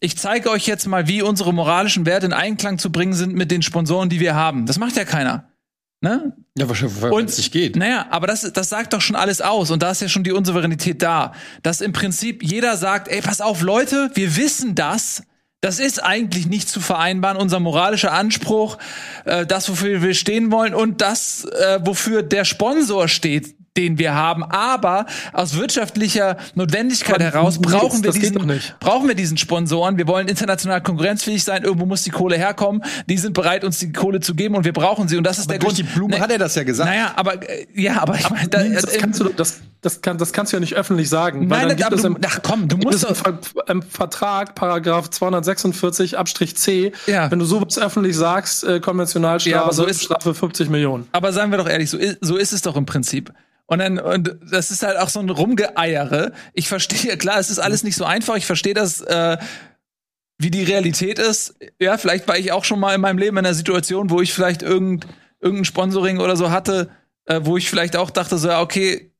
ich zeige euch jetzt mal, wie unsere moralischen Werte in Einklang zu bringen sind mit den Sponsoren, die wir haben. Das macht ja keiner. Ne? Ja, wahrscheinlich, weil es nicht geht. Naja, aber das, das sagt doch schon alles aus und da ist ja schon die Unsouveränität da. Dass im Prinzip jeder sagt, ey, pass auf, Leute, wir wissen das, das ist eigentlich nicht zu vereinbaren, unser moralischer Anspruch, äh, das, wofür wir stehen wollen und das, äh, wofür der Sponsor steht, den wir haben. Aber aus wirtschaftlicher Notwendigkeit heraus brauchen wir, diesen, brauchen wir diesen Sponsoren. Wir wollen international konkurrenzfähig sein. Irgendwo muss die Kohle herkommen. Die sind bereit, uns die Kohle zu geben und wir brauchen sie. Und das ist aber der Grund. Die Blume ne, hat er das ja gesagt. Naja, aber äh, ja, aber ich meine, da, das, äh, kannst du, das, das, kann, das kannst du ja nicht öffentlich sagen. Nein, aber du, im, ach komm, du musst im, im Vertrag, Paragraph 246 Abstrich C, ja. wenn du sowas öffentlich sagst, äh, Konventionalstrafe, ja, so ist, Strafe 50 Millionen. Aber seien wir doch ehrlich, so ist, so ist es doch im Prinzip. Und dann, und das ist halt auch so ein Rumgeeiere. Ich verstehe, klar, es ist alles nicht so einfach. Ich verstehe das, äh, wie die Realität ist. Ja, vielleicht war ich auch schon mal in meinem Leben in einer Situation, wo ich vielleicht irgend, irgendein Sponsoring oder so hatte, äh, wo ich vielleicht auch dachte, so, ja, okay,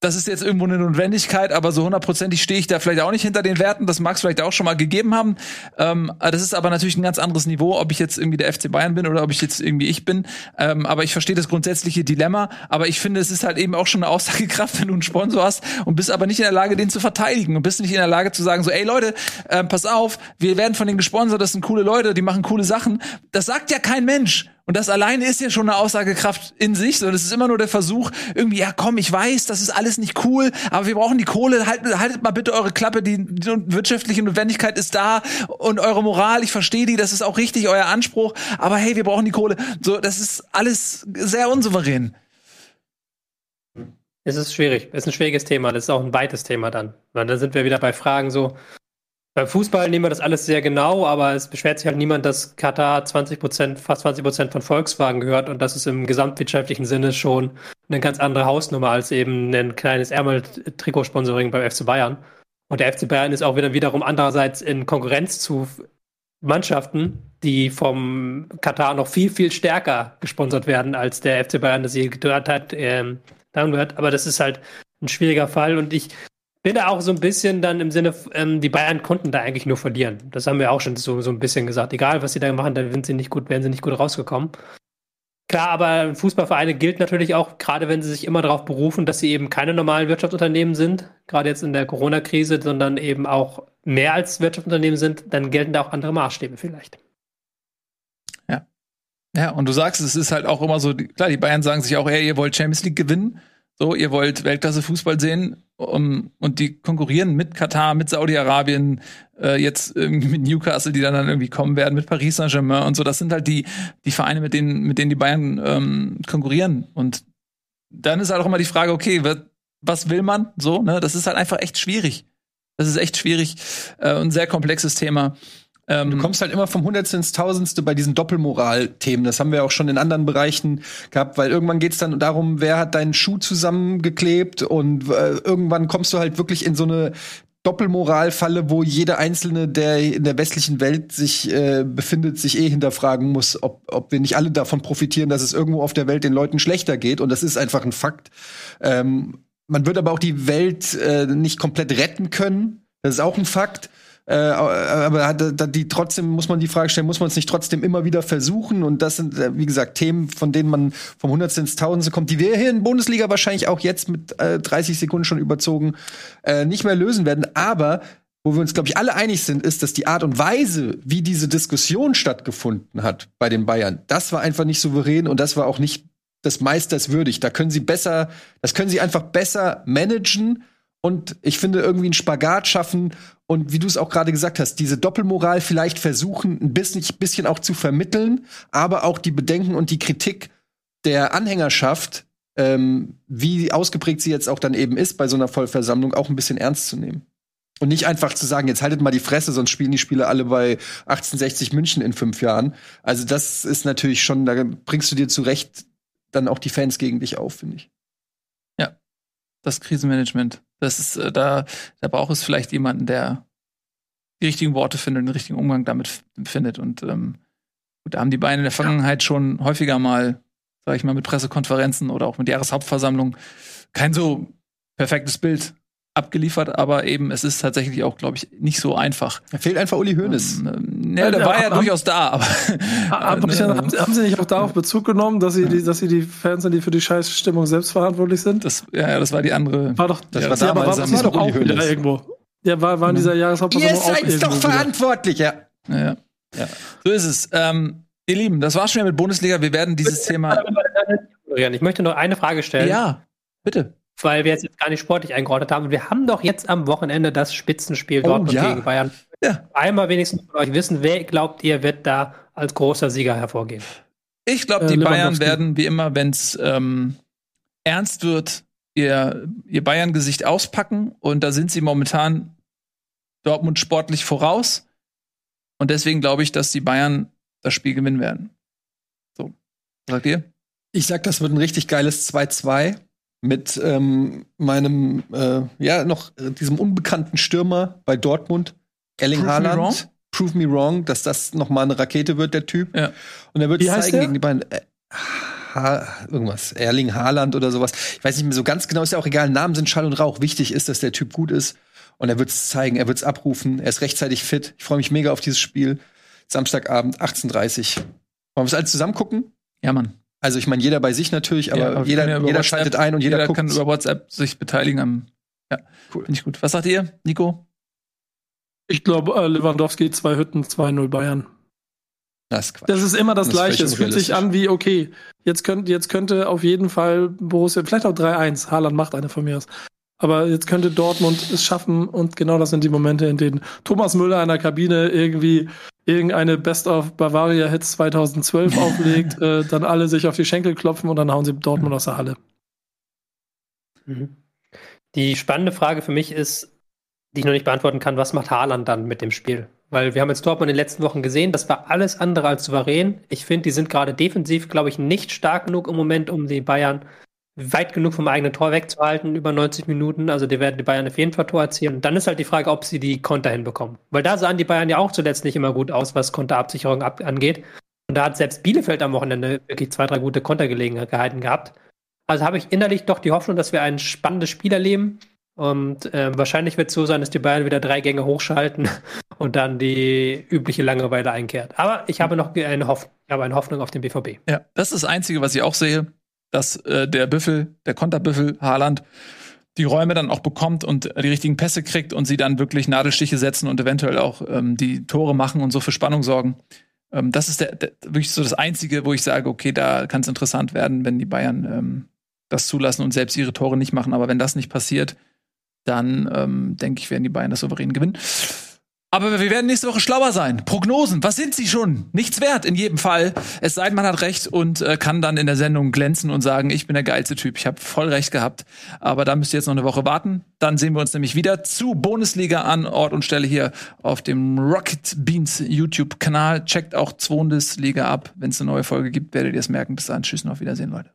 das ist jetzt irgendwo eine Notwendigkeit, aber so hundertprozentig stehe ich da vielleicht auch nicht hinter den Werten. Das mag es vielleicht auch schon mal gegeben haben. Ähm, das ist aber natürlich ein ganz anderes Niveau, ob ich jetzt irgendwie der FC Bayern bin oder ob ich jetzt irgendwie ich bin. Ähm, aber ich verstehe das grundsätzliche Dilemma. Aber ich finde, es ist halt eben auch schon eine Aussagekraft, (laughs) wenn du einen Sponsor hast und bist aber nicht in der Lage, den zu verteidigen und bist nicht in der Lage zu sagen, so, ey Leute, äh, pass auf, wir werden von denen gesponsert, das sind coole Leute, die machen coole Sachen. Das sagt ja kein Mensch. Und das alleine ist ja schon eine Aussagekraft in sich, sondern es ist immer nur der Versuch, irgendwie, ja komm, ich weiß, das ist alles nicht cool, aber wir brauchen die Kohle, haltet, haltet mal bitte eure Klappe, die, die wirtschaftliche Notwendigkeit ist da und eure Moral, ich verstehe die, das ist auch richtig, euer Anspruch, aber hey, wir brauchen die Kohle. So, das ist alles sehr unsouverän. Es ist schwierig, es ist ein schwieriges Thema, das ist auch ein weites Thema dann. Weil dann sind wir wieder bei Fragen so, beim Fußball nehmen wir das alles sehr genau, aber es beschwert sich halt niemand, dass Katar 20 Prozent, fast 20 Prozent von Volkswagen gehört und das ist im gesamtwirtschaftlichen Sinne schon eine ganz andere Hausnummer als eben ein kleines Ärmel-Trikotsponsoring beim FC Bayern. Und der FC Bayern ist auch wieder wiederum andererseits in Konkurrenz zu Mannschaften, die vom Katar noch viel, viel stärker gesponsert werden, als der FC Bayern das je gehört hat, ähm, dann wird. Aber das ist halt ein schwieriger Fall und ich bin da auch so ein bisschen dann im Sinne, ähm, die Bayern konnten da eigentlich nur verlieren. Das haben wir auch schon so, so ein bisschen gesagt. Egal, was sie da machen, dann sind sie nicht gut, wären sie nicht gut rausgekommen. Klar, aber Fußballvereine gilt natürlich auch, gerade wenn sie sich immer darauf berufen, dass sie eben keine normalen Wirtschaftsunternehmen sind, gerade jetzt in der Corona-Krise, sondern eben auch mehr als Wirtschaftsunternehmen sind, dann gelten da auch andere Maßstäbe vielleicht. Ja. Ja, und du sagst, es ist halt auch immer so, klar, die Bayern sagen sich auch, ey, ihr wollt Champions League gewinnen, so, ihr wollt Weltklasse Fußball sehen um, und die konkurrieren mit Katar, mit Saudi-Arabien, äh, jetzt irgendwie mit Newcastle, die dann, dann irgendwie kommen werden, mit Paris Saint-Germain und so. Das sind halt die, die Vereine, mit denen, mit denen die Bayern ähm, konkurrieren. Und dann ist halt auch immer die Frage, okay, was, was will man? So, ne? Das ist halt einfach echt schwierig. Das ist echt schwierig äh, und ein sehr komplexes Thema. Ähm, du kommst halt immer vom Hundertste ins Tausendste bei diesen Doppelmoral-Themen. Das haben wir auch schon in anderen Bereichen gehabt, weil irgendwann geht's dann darum, wer hat deinen Schuh zusammengeklebt und äh, irgendwann kommst du halt wirklich in so eine Doppelmoralfalle, wo jeder Einzelne, der in der westlichen Welt sich äh, befindet, sich eh hinterfragen muss, ob, ob wir nicht alle davon profitieren, dass es irgendwo auf der Welt den Leuten schlechter geht. Und das ist einfach ein Fakt. Ähm, man wird aber auch die Welt äh, nicht komplett retten können. Das ist auch ein Fakt. Äh, aber die trotzdem muss man die Frage stellen, muss man es nicht trotzdem immer wieder versuchen? Und das sind, äh, wie gesagt, Themen, von denen man vom Hundertste ins Tausendste kommt, die wir hier in Bundesliga wahrscheinlich auch jetzt mit äh, 30 Sekunden schon überzogen äh, nicht mehr lösen werden. Aber wo wir uns, glaube ich, alle einig sind, ist, dass die Art und Weise, wie diese Diskussion stattgefunden hat bei den Bayern, das war einfach nicht souverän und das war auch nicht des Meisters würdig. Da können sie besser, das können sie einfach besser managen und ich finde irgendwie einen Spagat schaffen und wie du es auch gerade gesagt hast, diese Doppelmoral vielleicht versuchen, ein bisschen, bisschen auch zu vermitteln, aber auch die Bedenken und die Kritik der Anhängerschaft, ähm, wie ausgeprägt sie jetzt auch dann eben ist bei so einer Vollversammlung, auch ein bisschen ernst zu nehmen. Und nicht einfach zu sagen, jetzt haltet mal die Fresse, sonst spielen die Spieler alle bei 1860 München in fünf Jahren. Also das ist natürlich schon, da bringst du dir zu Recht dann auch die Fans gegen dich auf, finde ich. Ja, das Krisenmanagement. Das ist, äh, da, da braucht es vielleicht jemanden, der die richtigen Worte findet, den richtigen Umgang damit findet. Und ähm, gut, da haben die Beine in der Vergangenheit ja. schon häufiger mal, sag ich mal, mit Pressekonferenzen oder auch mit Jahreshauptversammlungen kein so perfektes Bild abgeliefert, aber eben es ist tatsächlich auch, glaube ich, nicht so einfach. Da fehlt einfach Uli Hoeneß. Ähm, ja, der war ja, ja durchaus da, aber, (laughs) aber (laughs) äh, haben, haben, Sie nicht auch darauf Bezug genommen, dass Sie, die, dass Sie die Fans sind, die für die Scheißstimmung selbst verantwortlich sind? Das, ja, das war die andere. War doch, das ja, war damals. Ja, aber war, war doch auch wieder irgendwo. Ja, war, war in dieser Jahreshauptversammlung Ihr seid doch verantwortlich, ja. ja. Ja. So ist es. Ähm, ihr Lieben, das war's schon mit Bundesliga. Wir werden dieses Thema. Ich möchte noch eine Frage stellen. Ja, bitte weil wir jetzt gar nicht sportlich eingeordnet haben. Wir haben doch jetzt am Wochenende das Spitzenspiel oh, Dortmund ja. gegen Bayern. Ja. Einmal wenigstens von euch wissen, wer glaubt ihr, wird da als großer Sieger hervorgehen? Ich glaube, die äh, Bayern werden wie immer, wenn es ähm, ernst wird, ihr, ihr Bayern-Gesicht auspacken. Und da sind sie momentan Dortmund sportlich voraus. Und deswegen glaube ich, dass die Bayern das Spiel gewinnen werden. So, was sagt ihr? Ich sag, das wird ein richtig geiles 2-2 mit ähm, meinem, äh, ja, noch äh, diesem unbekannten Stürmer bei Dortmund, Erling Prove Haaland. Me Prove me wrong, dass das noch mal eine Rakete wird, der Typ. Ja. Und er wird es zeigen gegen die beiden. Äh, ha irgendwas, Erling Haaland oder sowas. Ich weiß nicht mehr so ganz genau, ist ja auch egal. Namen sind Schall und Rauch. Wichtig ist, dass der Typ gut ist. Und er wird es zeigen, er wird es abrufen. Er ist rechtzeitig fit. Ich freue mich mega auf dieses Spiel. Samstagabend, 18.30 Wollen wir es alles zusammen gucken? Ja, Mann. Also ich meine, jeder bei sich natürlich, aber, ja, aber jeder, ja jeder schaltet ein und jeder, jeder guckt. kann über WhatsApp sich beteiligen am. Ja, cool. Finde ich gut. Was sagt ihr, Nico? Ich glaube, äh, Lewandowski, zwei Hütten, 2-0 Bayern. Das ist, das ist immer das, das Gleiche. Es fühlt sich an wie, okay, jetzt, könnt, jetzt könnte auf jeden Fall Borussia, vielleicht auch 3-1, Haaland macht eine von mir aus. Aber jetzt könnte Dortmund es schaffen und genau das sind die Momente, in denen Thomas Müller in der Kabine irgendwie irgendeine Best of Bavaria Hits 2012 (laughs) auflegt, äh, dann alle sich auf die Schenkel klopfen und dann hauen sie Dortmund aus der Halle. Mhm. Die spannende Frage für mich ist, die ich noch nicht beantworten kann, was macht Haaland dann mit dem Spiel? Weil wir haben jetzt Dortmund in den letzten Wochen gesehen, das war alles andere als souverän. Ich finde, die sind gerade defensiv, glaube ich, nicht stark genug im Moment, um die Bayern weit genug vom eigenen Tor wegzuhalten über 90 Minuten. Also die werden die Bayern auf jeden Fall Tor erzielen. Und dann ist halt die Frage, ob sie die Konter hinbekommen. Weil da sahen die Bayern ja auch zuletzt nicht immer gut aus, was Konterabsicherung ab angeht. Und da hat selbst Bielefeld am Wochenende wirklich zwei, drei gute Kontergelegenheiten gehabt. Also habe ich innerlich doch die Hoffnung, dass wir ein spannendes Spiel erleben. Und äh, wahrscheinlich wird es so sein, dass die Bayern wieder drei Gänge hochschalten (laughs) und dann die übliche Langeweile einkehrt. Aber ich habe noch eine, Hoff ich habe eine Hoffnung auf den BVB. Ja, das ist das Einzige, was ich auch sehe, dass äh, der Büffel, der Konterbüffel Haaland, die Räume dann auch bekommt und die richtigen Pässe kriegt und sie dann wirklich Nadelstiche setzen und eventuell auch ähm, die Tore machen und so für Spannung sorgen. Ähm, das ist der, der, wirklich so das Einzige, wo ich sage, okay, da kann es interessant werden, wenn die Bayern ähm, das zulassen und selbst ihre Tore nicht machen. Aber wenn das nicht passiert, dann ähm, denke ich, werden die Bayern das souverän gewinnen. Aber wir werden nächste Woche schlauer sein. Prognosen, was sind sie schon? Nichts wert in jedem Fall. Es sei denn, man hat recht und äh, kann dann in der Sendung glänzen und sagen, ich bin der geilste Typ. Ich habe voll recht gehabt. Aber da müsst ihr jetzt noch eine Woche warten. Dann sehen wir uns nämlich wieder zu Bundesliga an Ort und Stelle hier auf dem Rocket Beans YouTube-Kanal. Checkt auch Bundesliga ab. Wenn es eine neue Folge gibt, werdet ihr es merken. Bis dann. Tschüss und auf Wiedersehen, Leute.